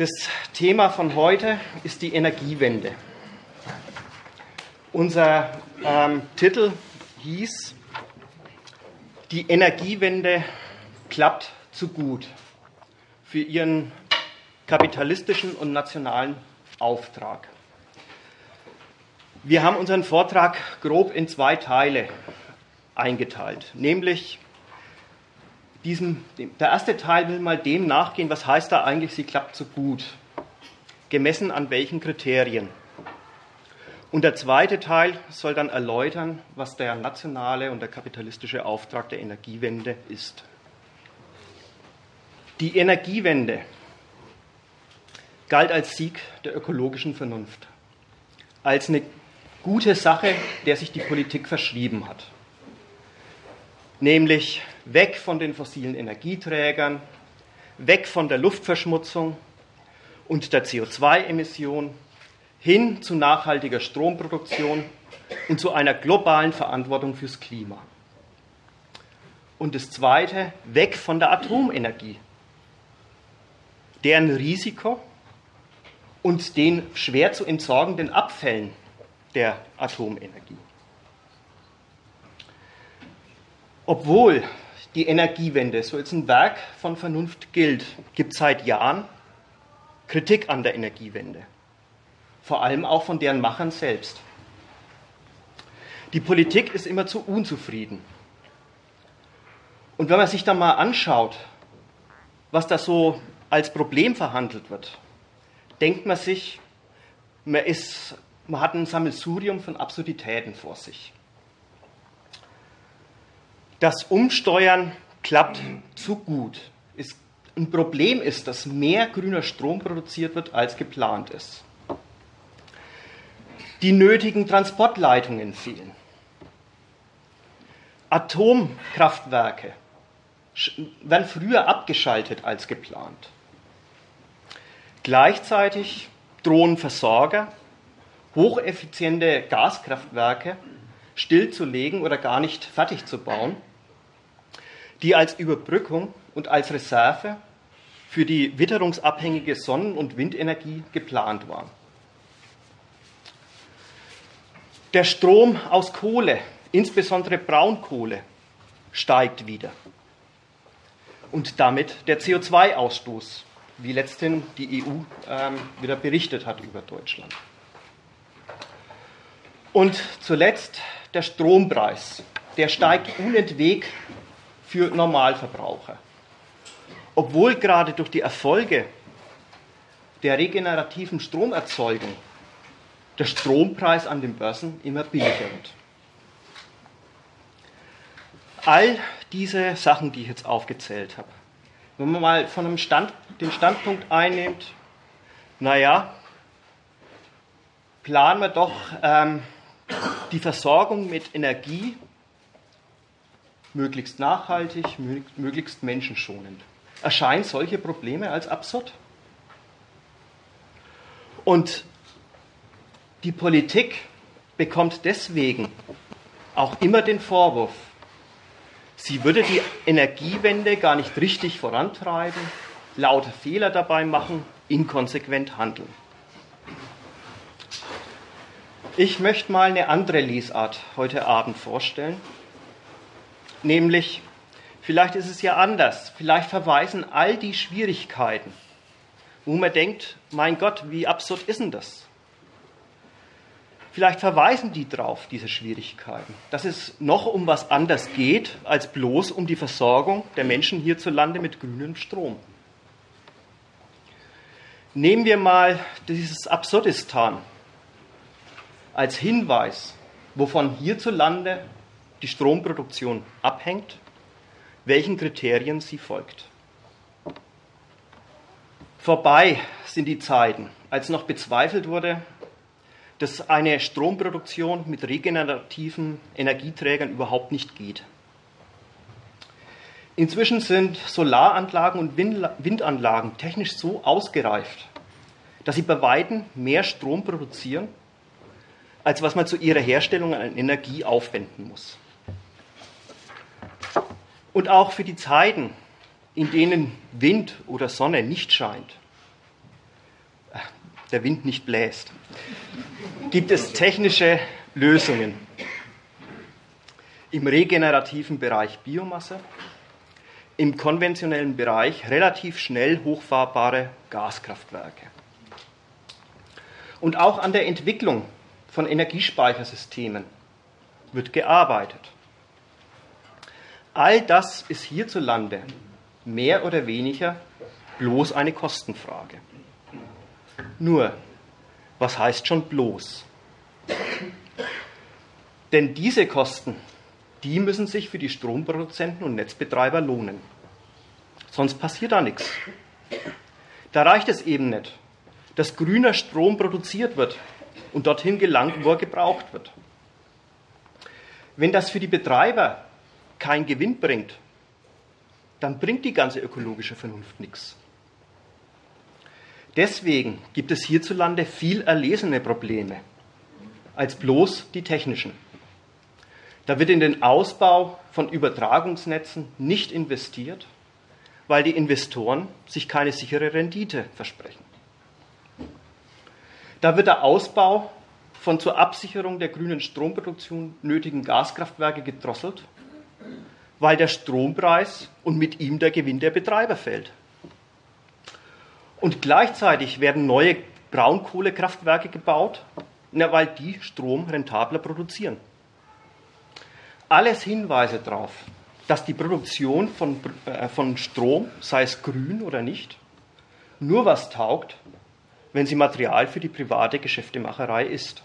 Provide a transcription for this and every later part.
Das Thema von heute ist die Energiewende. Unser ähm, Titel hieß Die Energiewende klappt zu gut für ihren kapitalistischen und nationalen Auftrag. Wir haben unseren Vortrag grob in zwei Teile eingeteilt, nämlich diesem, der erste Teil will mal dem nachgehen, was heißt da eigentlich, sie klappt so gut, gemessen an welchen Kriterien. Und der zweite Teil soll dann erläutern, was der nationale und der kapitalistische Auftrag der Energiewende ist. Die Energiewende galt als Sieg der ökologischen Vernunft, als eine gute Sache, der sich die Politik verschrieben hat. Nämlich weg von den fossilen Energieträgern, weg von der Luftverschmutzung und der CO2-Emission hin zu nachhaltiger Stromproduktion und zu einer globalen Verantwortung fürs Klima. Und das Zweite, weg von der Atomenergie, deren Risiko und den schwer zu entsorgenden Abfällen der Atomenergie. Obwohl die Energiewende so als ein Werk von Vernunft gilt, gibt seit Jahren Kritik an der Energiewende, vor allem auch von deren Machern selbst. Die Politik ist immer zu unzufrieden. Und wenn man sich dann mal anschaut, was da so als Problem verhandelt wird, denkt man sich, man, ist, man hat ein Sammelsurium von Absurditäten vor sich. Das Umsteuern klappt zu gut. Ist, ein Problem ist, dass mehr grüner Strom produziert wird, als geplant ist. Die nötigen Transportleitungen fehlen. Atomkraftwerke werden früher abgeschaltet als geplant. Gleichzeitig drohen Versorger, hocheffiziente Gaskraftwerke stillzulegen oder gar nicht fertig zu bauen die als Überbrückung und als Reserve für die witterungsabhängige Sonnen- und Windenergie geplant waren. Der Strom aus Kohle, insbesondere Braunkohle, steigt wieder. Und damit der CO2-Ausstoß, wie letzthin die EU ähm, wieder berichtet hat über Deutschland. Und zuletzt der Strompreis, der steigt unentwegt für Normalverbraucher. Obwohl gerade durch die Erfolge der regenerativen Stromerzeugung der Strompreis an den Börsen immer billiger wird. All diese Sachen, die ich jetzt aufgezählt habe, wenn man mal von einem Stand, den Standpunkt einnimmt, naja, planen wir doch ähm, die Versorgung mit Energie möglichst nachhaltig, möglichst menschenschonend. Erscheinen solche Probleme als absurd? Und die Politik bekommt deswegen auch immer den Vorwurf, sie würde die Energiewende gar nicht richtig vorantreiben, lauter Fehler dabei machen, inkonsequent handeln. Ich möchte mal eine andere Lesart heute Abend vorstellen Nämlich, vielleicht ist es ja anders. Vielleicht verweisen all die Schwierigkeiten, wo man denkt, mein Gott, wie absurd ist denn das? Vielleicht verweisen die drauf, diese Schwierigkeiten, dass es noch um was anderes geht, als bloß um die Versorgung der Menschen hierzulande mit grünem Strom. Nehmen wir mal dieses Absurdistan als Hinweis, wovon hierzulande die Stromproduktion abhängt, welchen Kriterien sie folgt. Vorbei sind die Zeiten, als noch bezweifelt wurde, dass eine Stromproduktion mit regenerativen Energieträgern überhaupt nicht geht. Inzwischen sind Solaranlagen und Windanlagen technisch so ausgereift, dass sie bei Weitem mehr Strom produzieren, als was man zu ihrer Herstellung an Energie aufwenden muss. Und auch für die Zeiten, in denen Wind oder Sonne nicht scheint, der Wind nicht bläst, gibt es technische Lösungen im regenerativen Bereich Biomasse, im konventionellen Bereich relativ schnell hochfahrbare Gaskraftwerke. Und auch an der Entwicklung von Energiespeichersystemen wird gearbeitet. All das ist hierzulande mehr oder weniger bloß eine Kostenfrage. Nur, was heißt schon bloß? Denn diese Kosten, die müssen sich für die Stromproduzenten und Netzbetreiber lohnen. Sonst passiert da nichts. Da reicht es eben nicht, dass grüner Strom produziert wird und dorthin gelangt, wo er gebraucht wird. Wenn das für die Betreiber keinen Gewinn bringt, dann bringt die ganze ökologische Vernunft nichts. Deswegen gibt es hierzulande viel erlesene Probleme als bloß die technischen. Da wird in den Ausbau von Übertragungsnetzen nicht investiert, weil die Investoren sich keine sichere Rendite versprechen. Da wird der Ausbau von zur Absicherung der grünen Stromproduktion nötigen Gaskraftwerke gedrosselt, weil der Strompreis und mit ihm der Gewinn der Betreiber fällt. Und gleichzeitig werden neue Braunkohlekraftwerke gebaut, weil die Strom rentabler produzieren. Alles Hinweise darauf, dass die Produktion von, äh, von Strom, sei es grün oder nicht, nur was taugt, wenn sie Material für die private Geschäftemacherei ist.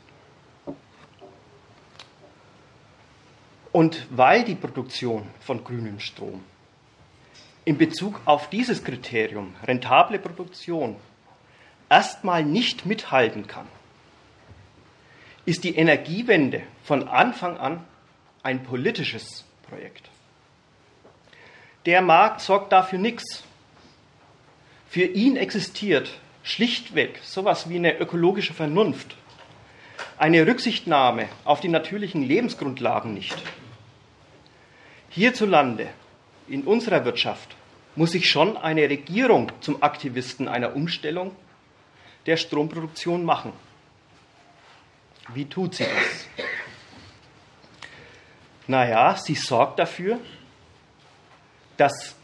Und weil die Produktion von grünem Strom in Bezug auf dieses Kriterium, rentable Produktion, erstmal nicht mithalten kann, ist die Energiewende von Anfang an ein politisches Projekt. Der Markt sorgt dafür nichts. Für ihn existiert schlichtweg sowas wie eine ökologische Vernunft, eine Rücksichtnahme auf die natürlichen Lebensgrundlagen nicht. Hierzulande, in unserer Wirtschaft, muss sich schon eine Regierung zum Aktivisten einer Umstellung der Stromproduktion machen. Wie tut sie das? Naja, sie sorgt dafür, dass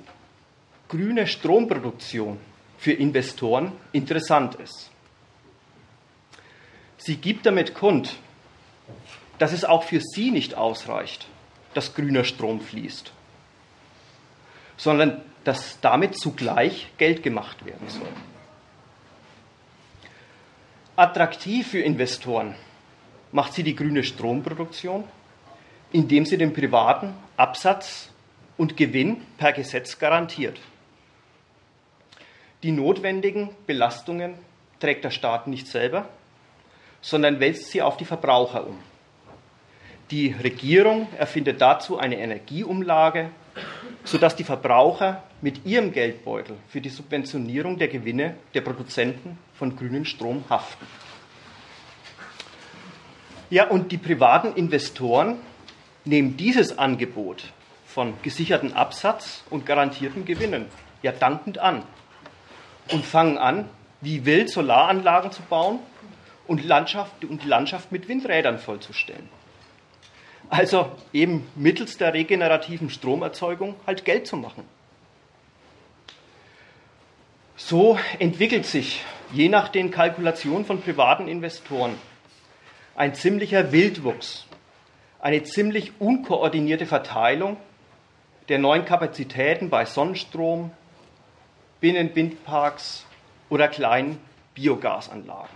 grüne Stromproduktion für Investoren interessant ist. Sie gibt damit kund, dass es auch für sie nicht ausreicht, dass grüner Strom fließt, sondern dass damit zugleich Geld gemacht werden soll. Attraktiv für Investoren macht sie die grüne Stromproduktion, indem sie den privaten Absatz und Gewinn per Gesetz garantiert. Die notwendigen Belastungen trägt der Staat nicht selber, sondern wälzt sie auf die Verbraucher um. Die Regierung erfindet dazu eine Energieumlage, sodass die Verbraucher mit ihrem Geldbeutel für die Subventionierung der Gewinne der Produzenten von grünem Strom haften. Ja, und die privaten Investoren nehmen dieses Angebot von gesicherten Absatz und garantierten Gewinnen ja dankend an und fangen an, wie wild Solaranlagen zu bauen und, Landschaft, und die Landschaft mit Windrädern vollzustellen. Also eben mittels der regenerativen Stromerzeugung halt Geld zu machen. So entwickelt sich, je nach den Kalkulationen von privaten Investoren, ein ziemlicher Wildwuchs, eine ziemlich unkoordinierte Verteilung der neuen Kapazitäten bei Sonnenstrom, Binnenwindparks oder kleinen Biogasanlagen.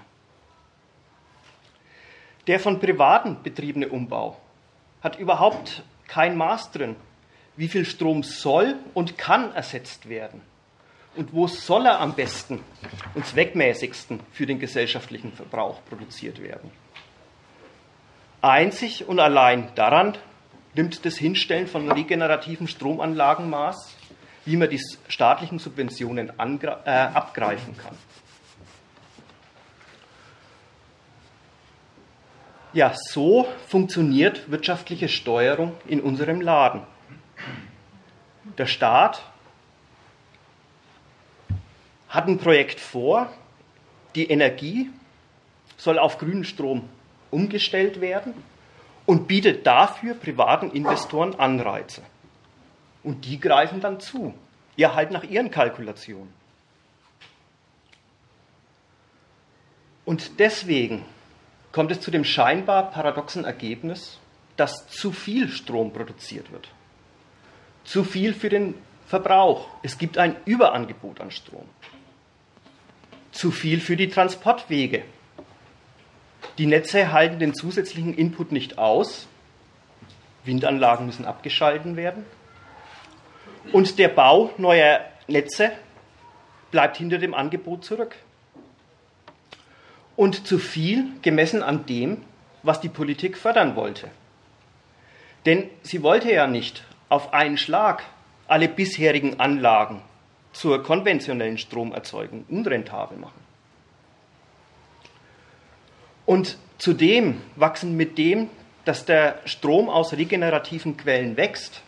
Der von Privaten betriebene Umbau hat überhaupt kein Maß drin, wie viel Strom soll und kann ersetzt werden und wo soll er am besten und zweckmäßigsten für den gesellschaftlichen Verbrauch produziert werden. Einzig und allein daran nimmt das Hinstellen von regenerativen Stromanlagen Maß, wie man die staatlichen Subventionen äh, abgreifen kann. Ja, so funktioniert wirtschaftliche Steuerung in unserem Laden. Der Staat hat ein Projekt vor, die Energie soll auf grünen Strom umgestellt werden und bietet dafür privaten Investoren Anreize. Und die greifen dann zu. Ja, halt nach ihren Kalkulationen. Und deswegen kommt es zu dem scheinbar paradoxen Ergebnis, dass zu viel Strom produziert wird. Zu viel für den Verbrauch. Es gibt ein Überangebot an Strom. Zu viel für die Transportwege. Die Netze halten den zusätzlichen Input nicht aus. Windanlagen müssen abgeschalten werden. Und der Bau neuer Netze bleibt hinter dem Angebot zurück. Und zu viel gemessen an dem, was die Politik fördern wollte. Denn sie wollte ja nicht auf einen Schlag alle bisherigen Anlagen zur konventionellen Stromerzeugung unrentabel machen. Und zudem wachsen mit dem, dass der Strom aus regenerativen Quellen wächst,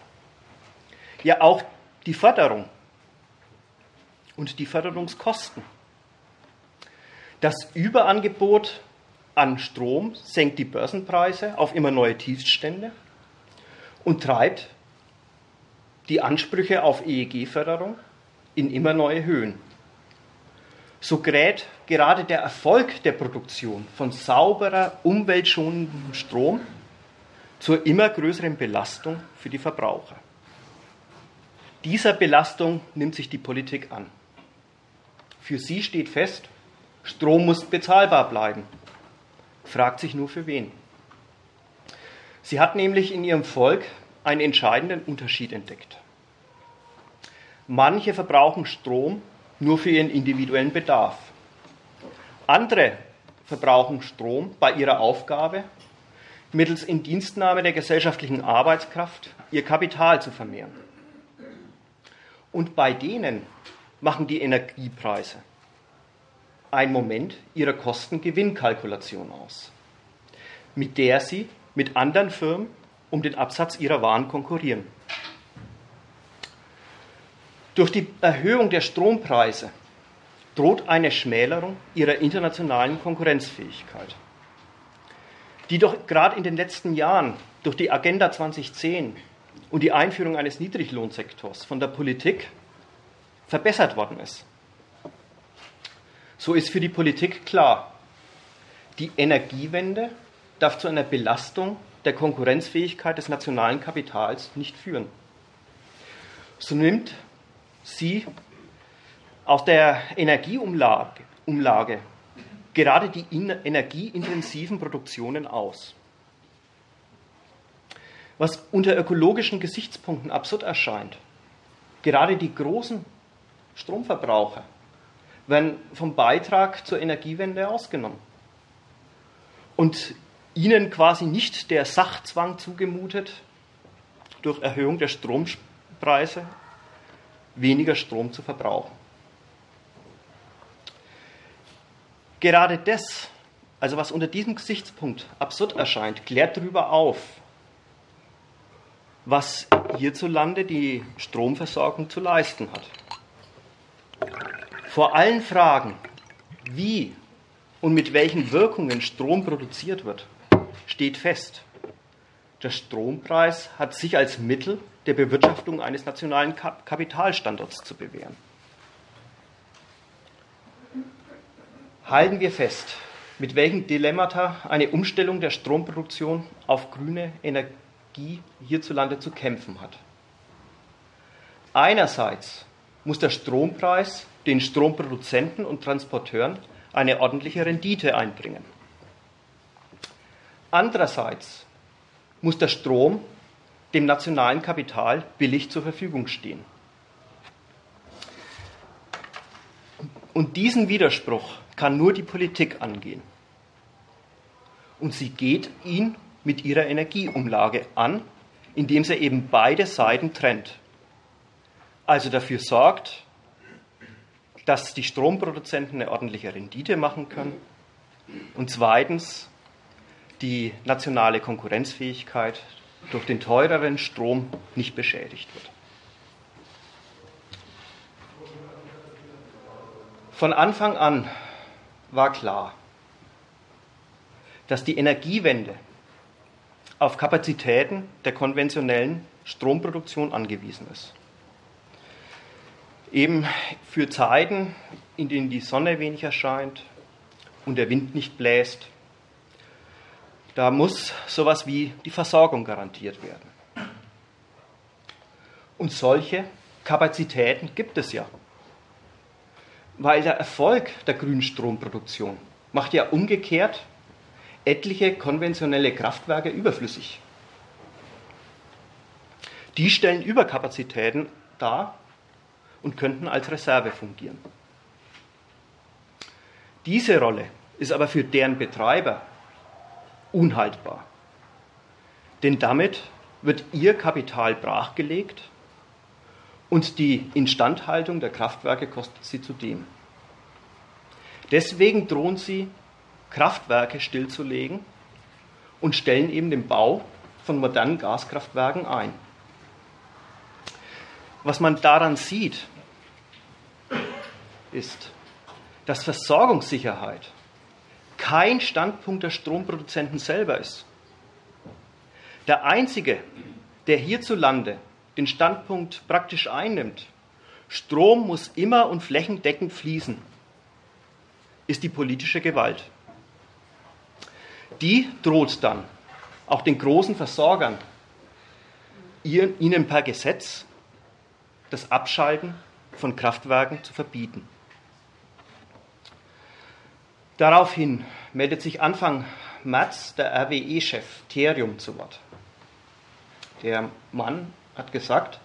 ja auch die Förderung und die Förderungskosten. Das Überangebot an Strom senkt die Börsenpreise auf immer neue Tiefststände und treibt die Ansprüche auf EEG-Förderung in immer neue Höhen. So gerät gerade der Erfolg der Produktion von sauberer, umweltschonendem Strom zur immer größeren Belastung für die Verbraucher. Dieser Belastung nimmt sich die Politik an. Für sie steht fest, Strom muss bezahlbar bleiben. Fragt sich nur für wen. Sie hat nämlich in ihrem Volk einen entscheidenden Unterschied entdeckt. Manche verbrauchen Strom nur für ihren individuellen Bedarf. Andere verbrauchen Strom bei ihrer Aufgabe, mittels Indienstnahme der gesellschaftlichen Arbeitskraft ihr Kapital zu vermehren. Und bei denen machen die Energiepreise ein Moment ihrer Kosten-Gewinn-Kalkulation aus, mit der sie mit anderen Firmen um den Absatz ihrer Waren konkurrieren. Durch die Erhöhung der Strompreise droht eine Schmälerung ihrer internationalen Konkurrenzfähigkeit, die doch gerade in den letzten Jahren durch die Agenda 2010 und die Einführung eines Niedriglohnsektors von der Politik verbessert worden ist. So ist für die Politik klar, die Energiewende darf zu einer Belastung der Konkurrenzfähigkeit des nationalen Kapitals nicht führen. So nimmt sie aus der Energieumlage Umlage, gerade die energieintensiven Produktionen aus. Was unter ökologischen Gesichtspunkten absurd erscheint, gerade die großen Stromverbraucher werden vom Beitrag zur Energiewende ausgenommen. Und ihnen quasi nicht der Sachzwang zugemutet, durch Erhöhung der Strompreise weniger Strom zu verbrauchen. Gerade das, also was unter diesem Gesichtspunkt absurd erscheint, klärt darüber auf, was hierzulande die Stromversorgung zu leisten hat. Vor allen Fragen, wie und mit welchen Wirkungen Strom produziert wird, steht fest. Der Strompreis hat sich als Mittel der Bewirtschaftung eines nationalen Kapitalstandorts zu bewähren. Halten wir fest, mit welchen Dilemmata eine Umstellung der Stromproduktion auf grüne Energie hierzulande zu kämpfen hat. Einerseits muss der Strompreis den Stromproduzenten und Transporteuren eine ordentliche Rendite einbringen. Andererseits muss der Strom dem nationalen Kapital billig zur Verfügung stehen. Und diesen Widerspruch kann nur die Politik angehen. Und sie geht ihn mit ihrer Energieumlage an, indem sie eben beide Seiten trennt. Also dafür sorgt, dass die Stromproduzenten eine ordentliche Rendite machen können und zweitens die nationale Konkurrenzfähigkeit durch den teureren Strom nicht beschädigt wird. Von Anfang an war klar, dass die Energiewende auf Kapazitäten der konventionellen Stromproduktion angewiesen ist. Eben für Zeiten, in denen die Sonne wenig erscheint und der Wind nicht bläst, da muss sowas wie die Versorgung garantiert werden. Und solche Kapazitäten gibt es ja. Weil der Erfolg der grünen Stromproduktion macht ja umgekehrt etliche konventionelle Kraftwerke überflüssig. Die stellen Überkapazitäten dar und könnten als Reserve fungieren. Diese Rolle ist aber für deren Betreiber unhaltbar. Denn damit wird ihr Kapital brachgelegt und die Instandhaltung der Kraftwerke kostet sie zudem. Deswegen drohen sie, Kraftwerke stillzulegen und stellen eben den Bau von modernen Gaskraftwerken ein. Was man daran sieht, ist, dass Versorgungssicherheit kein Standpunkt der Stromproduzenten selber ist. Der einzige, der hierzulande den Standpunkt praktisch einnimmt, Strom muss immer und flächendeckend fließen, ist die politische Gewalt. Die droht dann auch den großen Versorgern, ihnen per Gesetz das Abschalten von Kraftwerken zu verbieten. Daraufhin meldet sich Anfang März der RWE-Chef Therium zu Wort. Der Mann hat gesagt,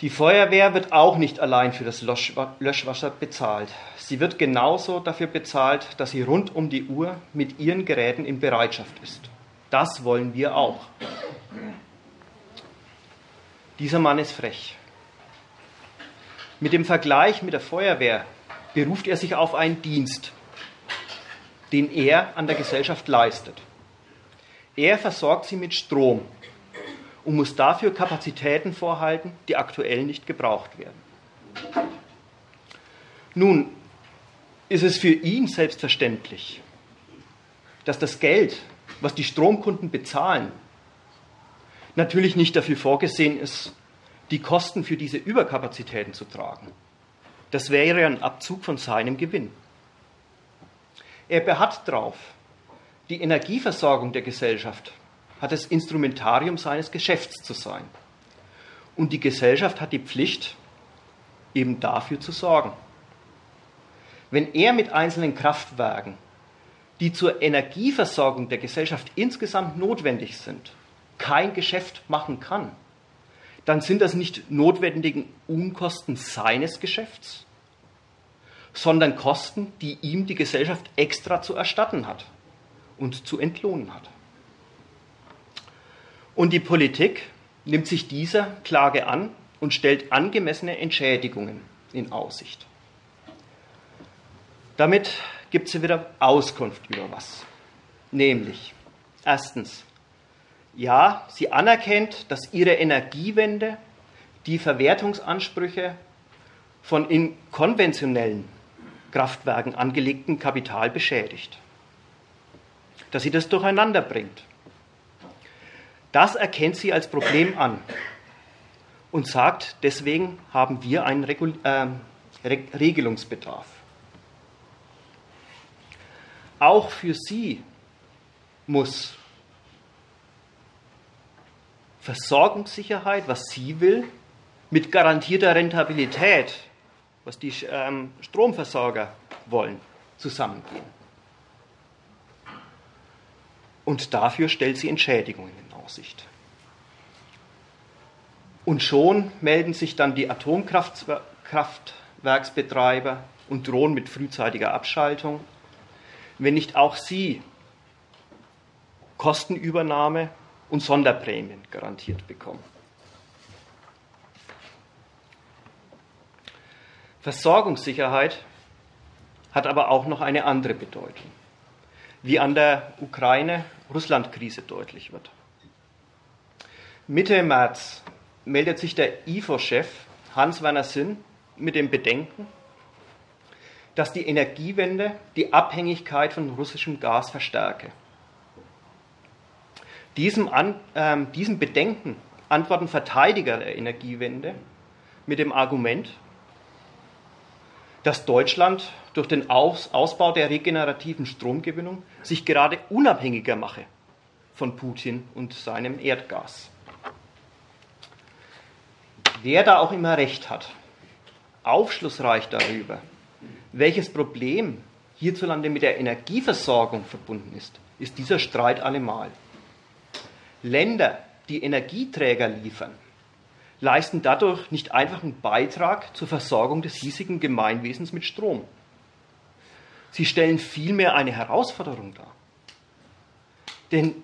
die Feuerwehr wird auch nicht allein für das Löschwasser bezahlt. Sie wird genauso dafür bezahlt, dass sie rund um die Uhr mit ihren Geräten in Bereitschaft ist. Das wollen wir auch. Dieser Mann ist frech. Mit dem Vergleich mit der Feuerwehr beruft er sich auf einen Dienst, den er an der Gesellschaft leistet. Er versorgt sie mit Strom und muss dafür Kapazitäten vorhalten, die aktuell nicht gebraucht werden. Nun ist es für ihn selbstverständlich, dass das Geld, was die Stromkunden bezahlen, natürlich nicht dafür vorgesehen ist, die Kosten für diese Überkapazitäten zu tragen. Das wäre ein Abzug von seinem Gewinn. Er beharrt darauf, die Energieversorgung der Gesellschaft hat das Instrumentarium seines Geschäfts zu sein. Und die Gesellschaft hat die Pflicht, eben dafür zu sorgen. Wenn er mit einzelnen Kraftwerken, die zur Energieversorgung der Gesellschaft insgesamt notwendig sind, kein Geschäft machen kann, dann sind das nicht notwendigen Unkosten seines Geschäfts, sondern Kosten, die ihm die Gesellschaft extra zu erstatten hat und zu entlohnen hat. Und die Politik nimmt sich dieser Klage an und stellt angemessene Entschädigungen in Aussicht. Damit gibt sie wieder Auskunft über was. Nämlich, erstens, ja, sie anerkennt, dass ihre Energiewende die Verwertungsansprüche von in konventionellen Kraftwerken angelegten Kapital beschädigt. Dass sie das durcheinander bringt. Das erkennt sie als Problem an und sagt, deswegen haben wir einen Regul äh, Regelungsbedarf. Auch für sie muss Versorgungssicherheit, was sie will, mit garantierter Rentabilität, was die ähm, Stromversorger wollen, zusammengehen. Und dafür stellt sie Entschädigungen in Aussicht. Und schon melden sich dann die Atomkraftwerksbetreiber und drohen mit frühzeitiger Abschaltung, wenn nicht auch sie Kostenübernahme und Sonderprämien garantiert bekommen. Versorgungssicherheit hat aber auch noch eine andere Bedeutung, wie an der Ukraine-Russland-Krise deutlich wird. Mitte März meldet sich der IFO-Chef Hans-Werner Sinn mit dem Bedenken, dass die Energiewende die Abhängigkeit von russischem Gas verstärke. Diesem, An, äh, diesem Bedenken antworten Verteidiger der Energiewende mit dem Argument, dass Deutschland durch den Aus, Ausbau der regenerativen Stromgewinnung sich gerade unabhängiger mache von Putin und seinem Erdgas. Wer da auch immer recht hat, aufschlussreich darüber, welches Problem hierzulande mit der Energieversorgung verbunden ist, ist dieser Streit allemal. Länder, die Energieträger liefern, leisten dadurch nicht einfach einen Beitrag zur Versorgung des hiesigen Gemeinwesens mit Strom. Sie stellen vielmehr eine Herausforderung dar. Denn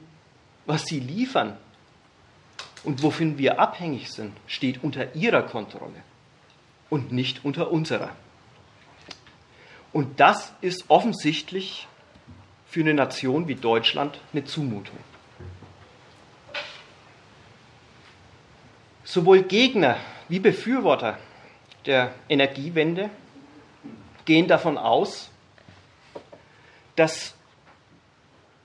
was sie liefern und wofür wir abhängig sind, steht unter ihrer Kontrolle und nicht unter unserer. Und das ist offensichtlich für eine Nation wie Deutschland eine Zumutung. Sowohl Gegner wie Befürworter der Energiewende gehen davon aus, dass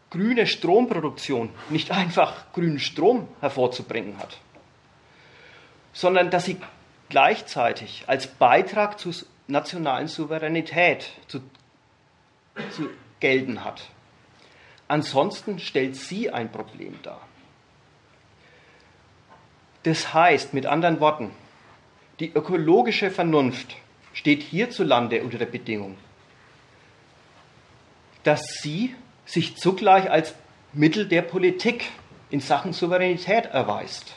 grüne Stromproduktion nicht einfach grünen Strom hervorzubringen hat, sondern dass sie gleichzeitig als Beitrag zur nationalen Souveränität zu, zu gelten hat. Ansonsten stellt sie ein Problem dar. Das heißt, mit anderen Worten, die ökologische Vernunft steht hierzulande unter der Bedingung, dass sie sich zugleich als Mittel der Politik in Sachen Souveränität erweist.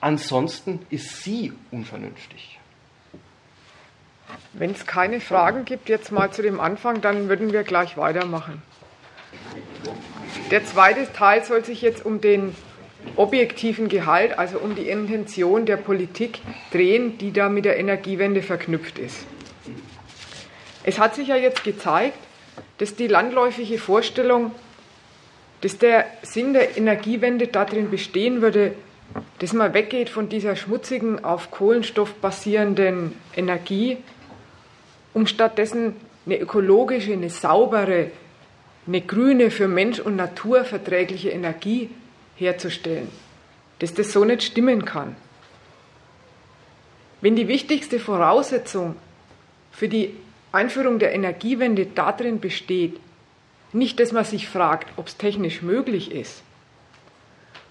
Ansonsten ist sie unvernünftig. Wenn es keine Fragen gibt, jetzt mal zu dem Anfang, dann würden wir gleich weitermachen. Der zweite Teil soll sich jetzt um den objektiven Gehalt, also um die Intention der Politik drehen, die da mit der Energiewende verknüpft ist. Es hat sich ja jetzt gezeigt, dass die landläufige Vorstellung, dass der Sinn der Energiewende darin bestehen würde, dass man weggeht von dieser schmutzigen, auf Kohlenstoff basierenden Energie, um stattdessen eine ökologische, eine saubere, eine grüne, für Mensch und Natur verträgliche Energie herzustellen, dass das so nicht stimmen kann. Wenn die wichtigste Voraussetzung für die Einführung der Energiewende darin besteht, nicht, dass man sich fragt, ob es technisch möglich ist,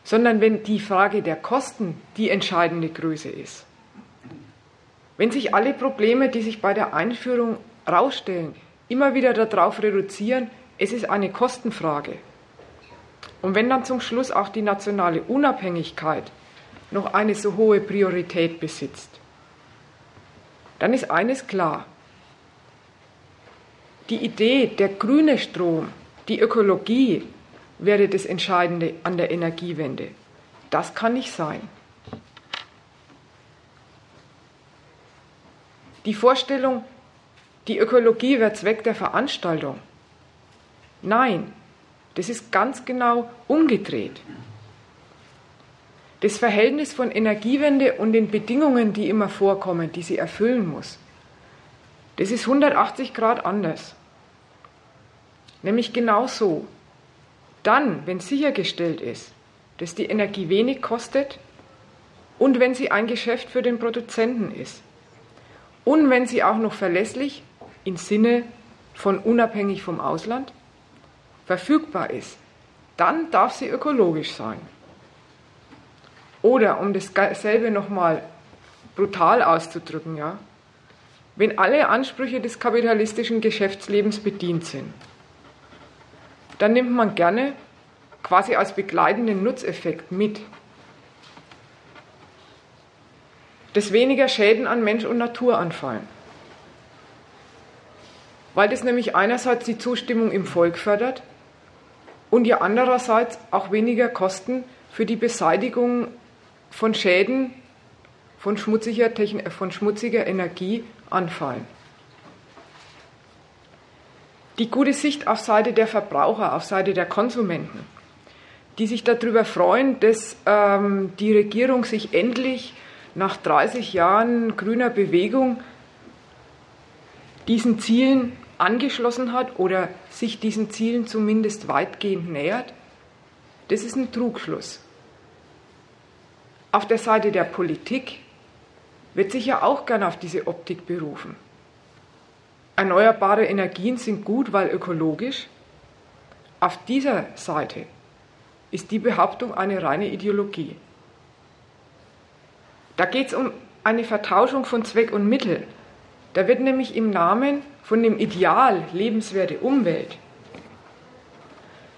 sondern wenn die Frage der Kosten die entscheidende Größe ist. Wenn sich alle Probleme, die sich bei der Einführung herausstellen, immer wieder darauf reduzieren, es ist eine Kostenfrage, und wenn dann zum Schluss auch die nationale Unabhängigkeit noch eine so hohe Priorität besitzt, dann ist eines klar. Die Idee, der grüne Strom, die Ökologie wäre das Entscheidende an der Energiewende. Das kann nicht sein. Die Vorstellung, die Ökologie wäre Zweck der Veranstaltung. Nein, das ist ganz genau umgedreht. Das Verhältnis von Energiewende und den Bedingungen, die immer vorkommen, die sie erfüllen muss, das ist 180 Grad anders. Nämlich genau so. Dann, wenn sichergestellt ist, dass die Energie wenig kostet und wenn sie ein Geschäft für den Produzenten ist und wenn sie auch noch verlässlich im Sinne von unabhängig vom Ausland verfügbar ist, dann darf sie ökologisch sein. Oder um dasselbe nochmal brutal auszudrücken, ja, wenn alle Ansprüche des kapitalistischen Geschäftslebens bedient sind, dann nimmt man gerne quasi als begleitenden Nutzeffekt mit, dass weniger Schäden an Mensch und Natur anfallen. Weil das nämlich einerseits die Zustimmung im Volk fördert und ja andererseits auch weniger Kosten für die Beseitigung von Schäden von schmutziger, von schmutziger Energie anfallen. Die gute Sicht auf Seite der Verbraucher, auf Seite der Konsumenten, die sich darüber freuen, dass ähm, die Regierung sich endlich nach 30 Jahren grüner Bewegung diesen Zielen angeschlossen hat oder sich diesen Zielen zumindest weitgehend nähert, das ist ein Trugschluss. Auf der Seite der Politik wird sich ja auch gern auf diese Optik berufen. Erneuerbare Energien sind gut, weil ökologisch. Auf dieser Seite ist die Behauptung eine reine Ideologie. Da geht es um eine Vertauschung von Zweck und Mittel. Da wird nämlich im Namen von dem Ideal lebenswerte Umwelt,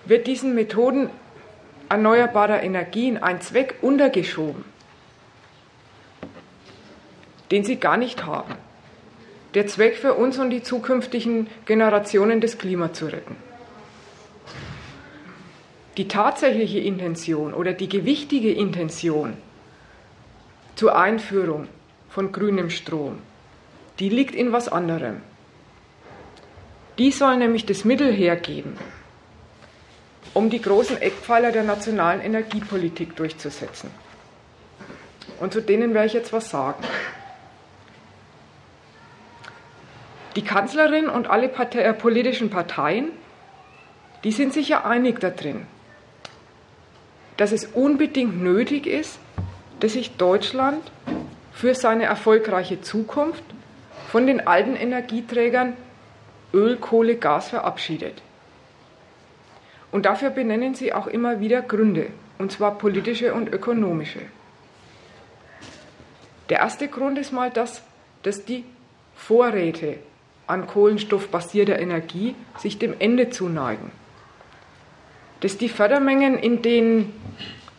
wird diesen Methoden erneuerbarer Energien ein Zweck untergeschoben, den sie gar nicht haben. Der Zweck für uns und die zukünftigen Generationen das Klima zu retten. Die tatsächliche Intention oder die gewichtige Intention zur Einführung von grünem Strom, die liegt in was anderem. Die soll nämlich das Mittel hergeben, um die großen Eckpfeiler der nationalen Energiepolitik durchzusetzen. Und zu denen werde ich jetzt was sagen. Die Kanzlerin und alle Partei, äh, politischen Parteien, die sind sich ja einig darin, dass es unbedingt nötig ist, dass sich Deutschland für seine erfolgreiche Zukunft von den alten Energieträgern Öl, Kohle, Gas verabschiedet. Und dafür benennen sie auch immer wieder Gründe, und zwar politische und ökonomische. Der erste Grund ist mal das, dass die Vorräte an kohlenstoffbasierter Energie sich dem Ende zuneigen. Dass die Fördermengen in den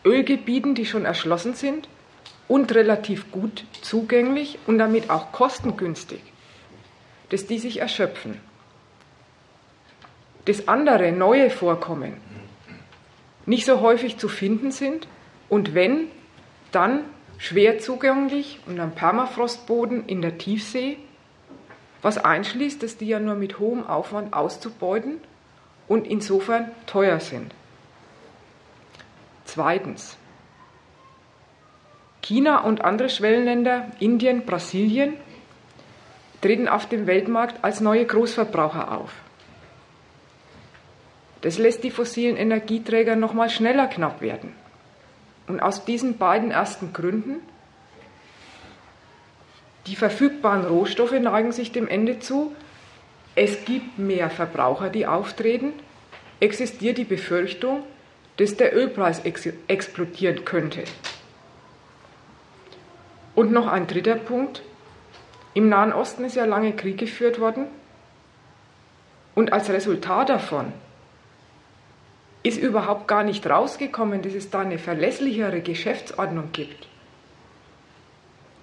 Ölgebieten, die schon erschlossen sind und relativ gut zugänglich und damit auch kostengünstig, dass die sich erschöpfen. Dass andere neue Vorkommen nicht so häufig zu finden sind und wenn, dann schwer zugänglich und am Permafrostboden in der Tiefsee, was einschließt, dass die ja nur mit hohem Aufwand auszubeuten und insofern teuer sind. Zweitens. China und andere Schwellenländer, Indien, Brasilien, treten auf dem Weltmarkt als neue Großverbraucher auf. Das lässt die fossilen Energieträger noch mal schneller knapp werden. Und aus diesen beiden ersten Gründen, die verfügbaren Rohstoffe neigen sich dem Ende zu, es gibt mehr Verbraucher, die auftreten, existiert die Befürchtung, dass der Ölpreis ex explodieren könnte. Und noch ein dritter Punkt. Im Nahen Osten ist ja lange Krieg geführt worden. Und als Resultat davon ist überhaupt gar nicht rausgekommen, dass es da eine verlässlichere Geschäftsordnung gibt,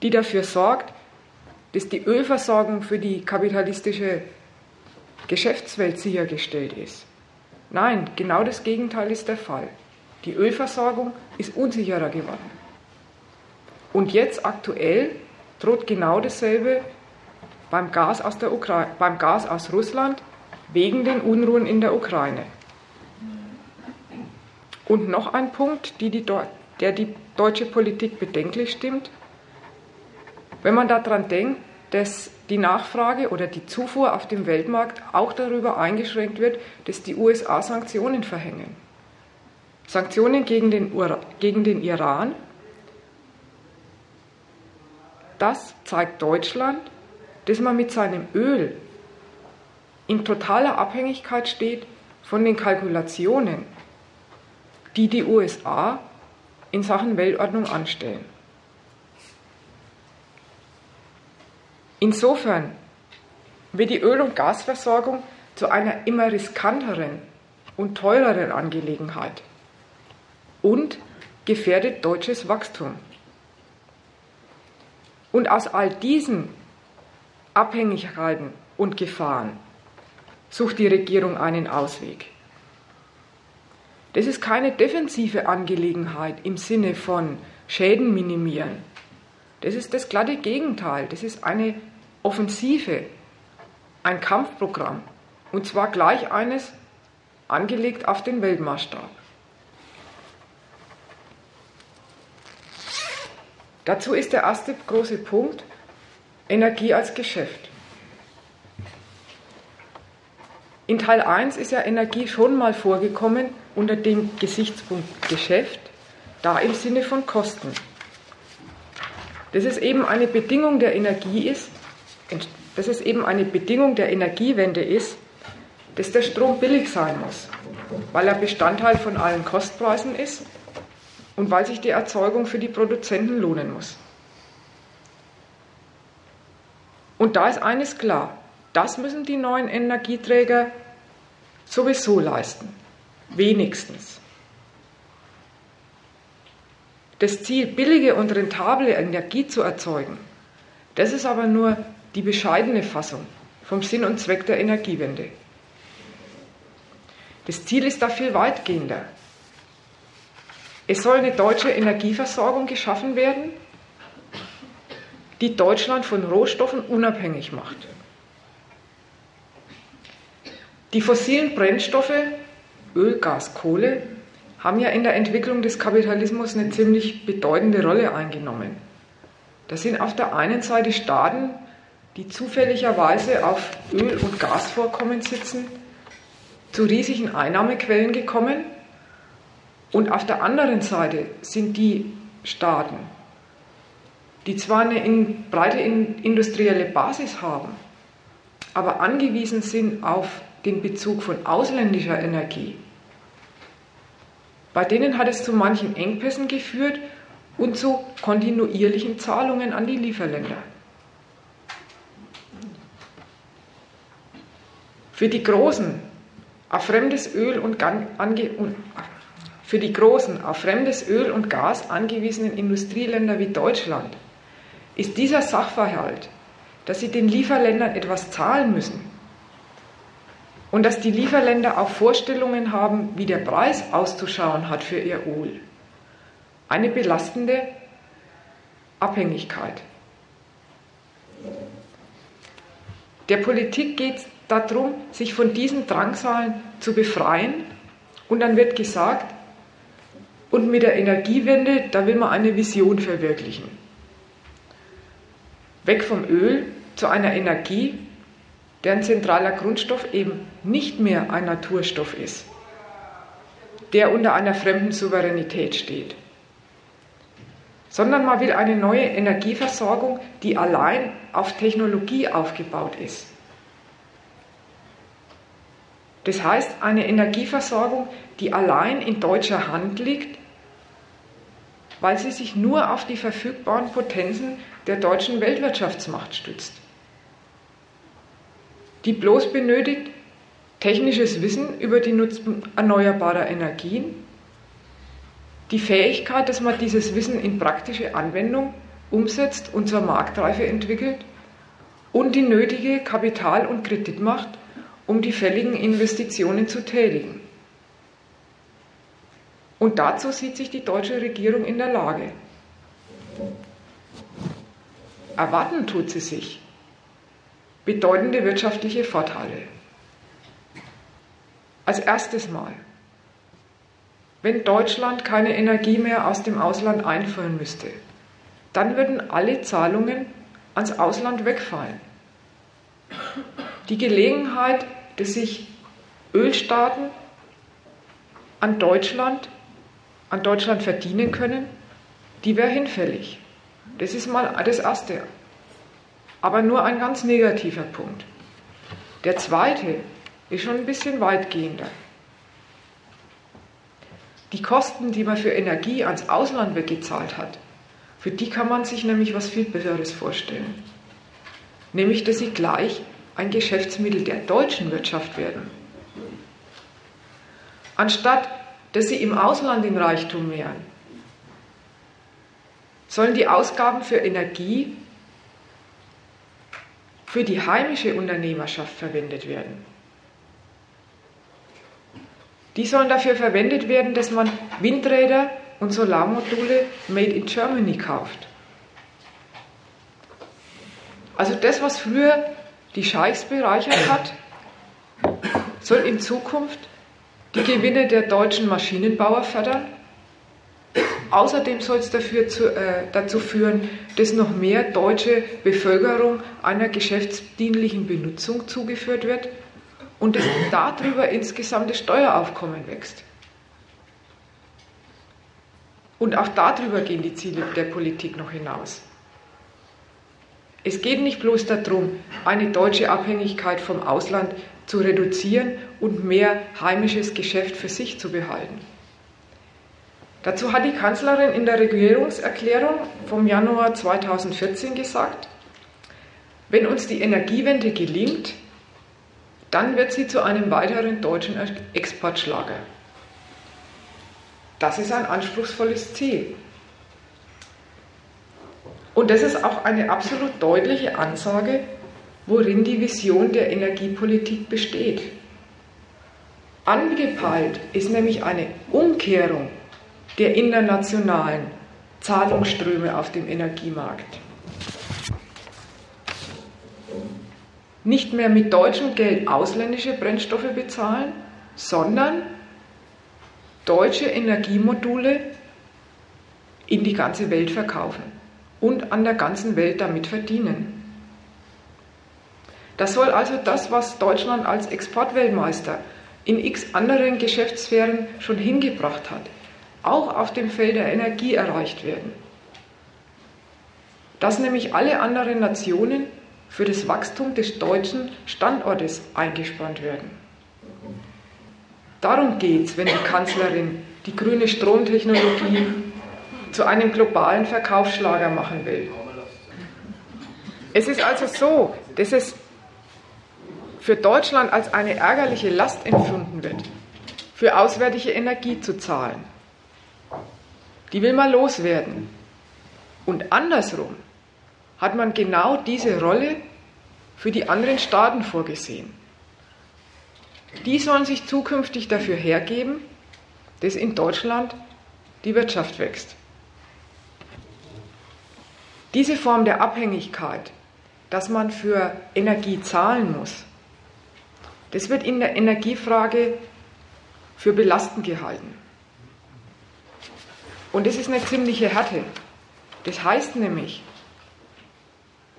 die dafür sorgt, dass die Ölversorgung für die kapitalistische Geschäftswelt sichergestellt ist. Nein, genau das Gegenteil ist der Fall. Die Ölversorgung ist unsicherer geworden. Und jetzt aktuell droht genau dasselbe beim Gas aus, Ukra beim Gas aus Russland wegen den Unruhen in der Ukraine. Und noch ein Punkt, die die, der die deutsche Politik bedenklich stimmt. Wenn man daran denkt, dass die Nachfrage oder die Zufuhr auf dem Weltmarkt auch darüber eingeschränkt wird, dass die USA Sanktionen verhängen. Sanktionen gegen den, gegen den Iran. Das zeigt Deutschland, dass man mit seinem Öl in totaler Abhängigkeit steht von den Kalkulationen, die die USA in Sachen Weltordnung anstellen. Insofern wird die Öl- und Gasversorgung zu einer immer riskanteren und teureren Angelegenheit und gefährdet deutsches Wachstum. Und aus all diesen Abhängigkeiten und Gefahren sucht die Regierung einen Ausweg. Das ist keine defensive Angelegenheit im Sinne von Schäden minimieren. Das ist das glatte Gegenteil. Das ist eine Offensive, ein Kampfprogramm, und zwar gleich eines angelegt auf den Weltmaßstab. Dazu ist der erste große Punkt Energie als Geschäft. In Teil 1 ist ja Energie schon mal vorgekommen unter dem Gesichtspunkt Geschäft, da im Sinne von Kosten. Dass es eben eine Bedingung der Energie ist, dass es eben eine Bedingung der Energiewende ist, dass der Strom billig sein muss, weil er Bestandteil von allen Kostpreisen ist und weil sich die Erzeugung für die Produzenten lohnen muss. Und da ist eines klar, das müssen die neuen Energieträger sowieso leisten, wenigstens. Das Ziel, billige und rentable Energie zu erzeugen, das ist aber nur die bescheidene Fassung vom Sinn und Zweck der Energiewende. Das Ziel ist da viel weitgehender. Es soll eine deutsche Energieversorgung geschaffen werden, die Deutschland von Rohstoffen unabhängig macht. Die fossilen Brennstoffe, Öl, Gas, Kohle, haben ja in der Entwicklung des Kapitalismus eine ziemlich bedeutende Rolle eingenommen. Das sind auf der einen Seite Staaten, die zufälligerweise auf Öl- und Gasvorkommen sitzen, zu riesigen Einnahmequellen gekommen und auf der anderen Seite sind die Staaten, die zwar eine in, breite industrielle Basis haben, aber angewiesen sind auf den Bezug von ausländischer Energie. Bei denen hat es zu manchen Engpässen geführt und zu kontinuierlichen Zahlungen an die Lieferländer. Für die Großen auf fremdes Öl und, für die großen, auf fremdes Öl und Gas angewiesenen Industrieländer wie Deutschland ist dieser Sachverhalt, dass sie den Lieferländern etwas zahlen müssen und dass die Lieferländer auch Vorstellungen haben, wie der Preis auszuschauen hat für ihr Öl, eine belastende Abhängigkeit. Der Politik geht es darum, sich von diesen Drangsalen zu befreien und dann wird gesagt, und mit der Energiewende, da will man eine Vision verwirklichen. Weg vom Öl zu einer Energie, deren zentraler Grundstoff eben nicht mehr ein Naturstoff ist, der unter einer fremden Souveränität steht, sondern man will eine neue Energieversorgung, die allein auf Technologie aufgebaut ist. Das heißt, eine Energieversorgung, die allein in deutscher Hand liegt weil sie sich nur auf die verfügbaren Potenzen der deutschen Weltwirtschaftsmacht stützt. Die bloß benötigt technisches Wissen über die Nutzung erneuerbarer Energien, die Fähigkeit, dass man dieses Wissen in praktische Anwendung umsetzt und zur Marktreife entwickelt und die nötige Kapital- und Kreditmacht, um die fälligen Investitionen zu tätigen. Und dazu sieht sich die deutsche Regierung in der Lage. Erwarten tut sie sich bedeutende wirtschaftliche Vorteile. Als erstes Mal, wenn Deutschland keine Energie mehr aus dem Ausland einführen müsste, dann würden alle Zahlungen ans Ausland wegfallen. Die Gelegenheit, dass sich Ölstaaten an Deutschland an Deutschland verdienen können, die wäre hinfällig. Das ist mal das Erste. Aber nur ein ganz negativer Punkt. Der zweite ist schon ein bisschen weitgehender. Die Kosten, die man für Energie ans Ausland weggezahlt hat, für die kann man sich nämlich was viel Besseres vorstellen. Nämlich, dass sie gleich ein Geschäftsmittel der deutschen Wirtschaft werden. Anstatt dass sie im Ausland in Reichtum mehren, sollen die Ausgaben für Energie für die heimische Unternehmerschaft verwendet werden. Die sollen dafür verwendet werden, dass man Windräder und Solarmodule made in Germany kauft. Also das, was früher die Scheichs bereichert hat, soll in Zukunft die Gewinne der deutschen Maschinenbauer fördern. Außerdem soll es äh, dazu führen, dass noch mehr deutsche Bevölkerung einer geschäftsdienlichen Benutzung zugeführt wird und dass darüber insgesamt das Steueraufkommen wächst. Und auch darüber gehen die Ziele der Politik noch hinaus. Es geht nicht bloß darum, eine deutsche Abhängigkeit vom Ausland zu reduzieren und mehr heimisches Geschäft für sich zu behalten. Dazu hat die Kanzlerin in der Regierungserklärung vom Januar 2014 gesagt, wenn uns die Energiewende gelingt, dann wird sie zu einem weiteren deutschen Exportschlager. Das ist ein anspruchsvolles Ziel. Und das ist auch eine absolut deutliche Ansage, worin die Vision der Energiepolitik besteht. Angepeilt ist nämlich eine Umkehrung der internationalen Zahlungsströme auf dem Energiemarkt. Nicht mehr mit deutschem Geld ausländische Brennstoffe bezahlen, sondern deutsche Energiemodule in die ganze Welt verkaufen und an der ganzen Welt damit verdienen. Das soll also das, was Deutschland als Exportweltmeister in x anderen Geschäftssphären schon hingebracht hat, auch auf dem Feld der Energie erreicht werden. Dass nämlich alle anderen Nationen für das Wachstum des deutschen Standortes eingespannt werden. Darum geht es, wenn die Kanzlerin die grüne Stromtechnologie zu einem globalen Verkaufsschlager machen will. Es ist also so, dass es für Deutschland als eine ärgerliche Last empfunden wird, für auswärtige Energie zu zahlen. Die will man loswerden. Und andersrum hat man genau diese Rolle für die anderen Staaten vorgesehen. Die sollen sich zukünftig dafür hergeben, dass in Deutschland die Wirtschaft wächst. Diese Form der Abhängigkeit, dass man für Energie zahlen muss, das wird in der Energiefrage für belastend gehalten. Und das ist eine ziemliche Härte. Das heißt nämlich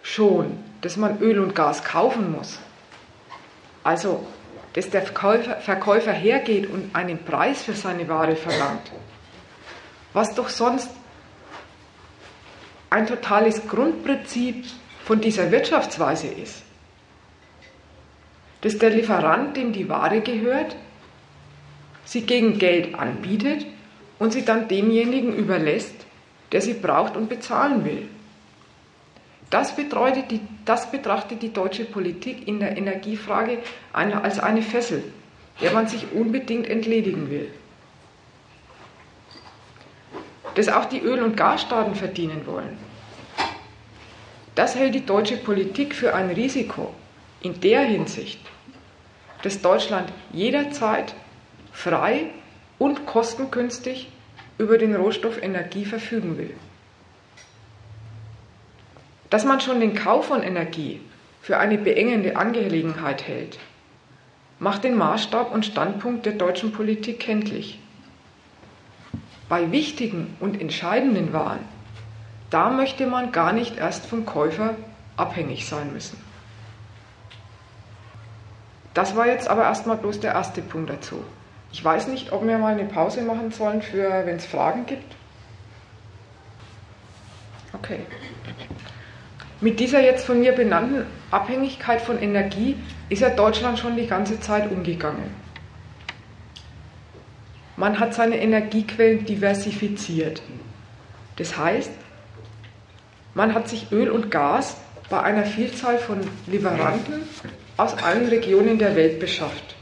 schon, dass man Öl und Gas kaufen muss. Also dass der Verkäufer, Verkäufer hergeht und einen Preis für seine Ware verlangt, was doch sonst ein totales Grundprinzip von dieser Wirtschaftsweise ist. Dass der Lieferant, dem die Ware gehört, sie gegen Geld anbietet und sie dann demjenigen überlässt, der sie braucht und bezahlen will. Das, die, das betrachtet die deutsche Politik in der Energiefrage als eine Fessel, der man sich unbedingt entledigen will. Dass auch die Öl- und Gasstaaten verdienen wollen. Das hält die deutsche Politik für ein Risiko in der Hinsicht, dass Deutschland jederzeit frei und kostengünstig über den Rohstoff Energie verfügen will dass man schon den Kauf von Energie für eine beengende Angelegenheit hält, macht den Maßstab und Standpunkt der deutschen Politik kenntlich. Bei wichtigen und entscheidenden Wahlen, da möchte man gar nicht erst vom Käufer abhängig sein müssen. Das war jetzt aber erstmal bloß der erste Punkt dazu. Ich weiß nicht, ob wir mal eine Pause machen sollen, für wenn es Fragen gibt. Okay. Mit dieser jetzt von mir benannten Abhängigkeit von Energie ist ja Deutschland schon die ganze Zeit umgegangen. Man hat seine Energiequellen diversifiziert. Das heißt, man hat sich Öl und Gas bei einer Vielzahl von Lieferanten aus allen Regionen der Welt beschafft.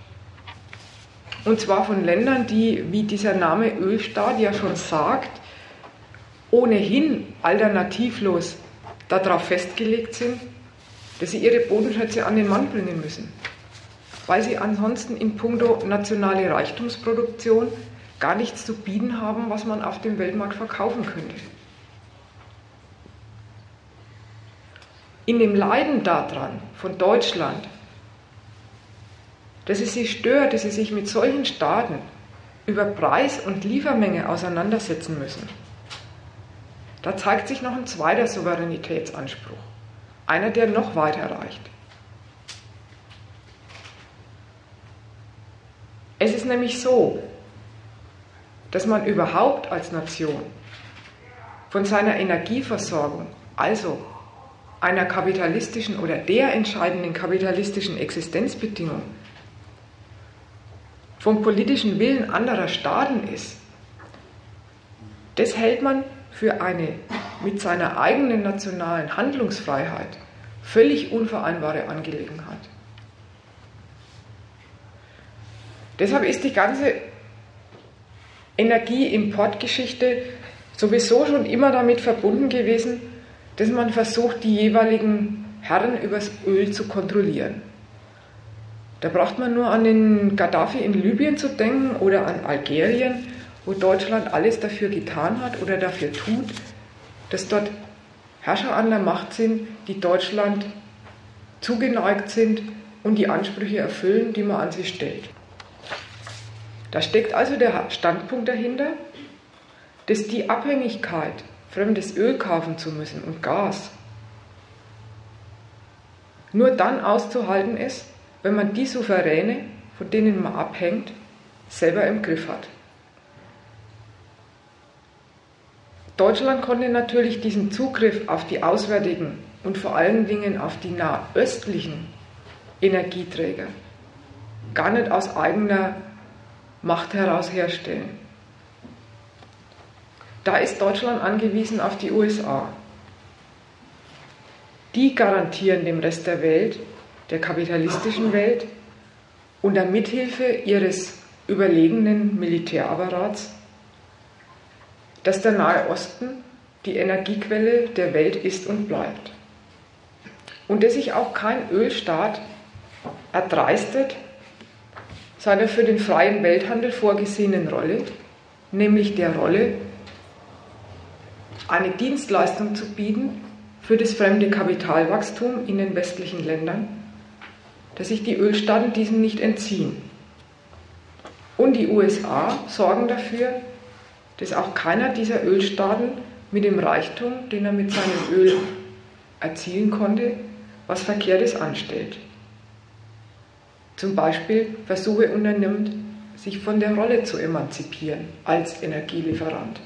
Und zwar von Ländern, die, wie dieser Name Ölstaat ja schon sagt, ohnehin alternativlos darauf festgelegt sind, dass sie ihre Bodenschätze an den Mann bringen müssen, weil sie ansonsten in puncto nationale Reichtumsproduktion gar nichts zu bieten haben, was man auf dem Weltmarkt verkaufen könnte. In dem Leiden daran von Deutschland, dass es sie stört, dass sie sich mit solchen Staaten über Preis und Liefermenge auseinandersetzen müssen, da zeigt sich noch ein zweiter Souveränitätsanspruch, einer, der noch weiter reicht. Es ist nämlich so, dass man überhaupt als Nation von seiner Energieversorgung, also einer kapitalistischen oder der entscheidenden kapitalistischen Existenzbedingung, vom politischen Willen anderer Staaten ist, das hält man für eine mit seiner eigenen nationalen Handlungsfreiheit völlig unvereinbare Angelegenheit. Deshalb ist die ganze Energieimportgeschichte sowieso schon immer damit verbunden gewesen, dass man versucht, die jeweiligen Herren übers Öl zu kontrollieren. Da braucht man nur an den Gaddafi in Libyen zu denken oder an Algerien, wo Deutschland alles dafür getan hat oder dafür tut, dass dort Herrscher an der Macht sind, die Deutschland zugeneigt sind und die Ansprüche erfüllen, die man an sie stellt. Da steckt also der Standpunkt dahinter, dass die Abhängigkeit, fremdes Öl kaufen zu müssen und Gas, nur dann auszuhalten ist, wenn man die Souveräne, von denen man abhängt, selber im Griff hat. Deutschland konnte natürlich diesen Zugriff auf die auswärtigen und vor allen Dingen auf die nahöstlichen Energieträger gar nicht aus eigener Macht heraus herstellen. Da ist Deutschland angewiesen auf die USA. Die garantieren dem Rest der Welt, der kapitalistischen Welt, unter Mithilfe ihres überlegenen Militärapparats, dass der Nahe Osten die Energiequelle der Welt ist und bleibt. Und dass sich auch kein Ölstaat erdreistet, seiner für den freien Welthandel vorgesehenen Rolle, nämlich der Rolle, eine Dienstleistung zu bieten für das fremde Kapitalwachstum in den westlichen Ländern, dass sich die Ölstaaten diesem nicht entziehen. Und die USA sorgen dafür, dass auch keiner dieser Ölstaaten mit dem Reichtum, den er mit seinem Öl erzielen konnte, was Verkehrtes anstellt zum Beispiel Versuche unternimmt, sich von der Rolle zu emanzipieren als Energielieferant.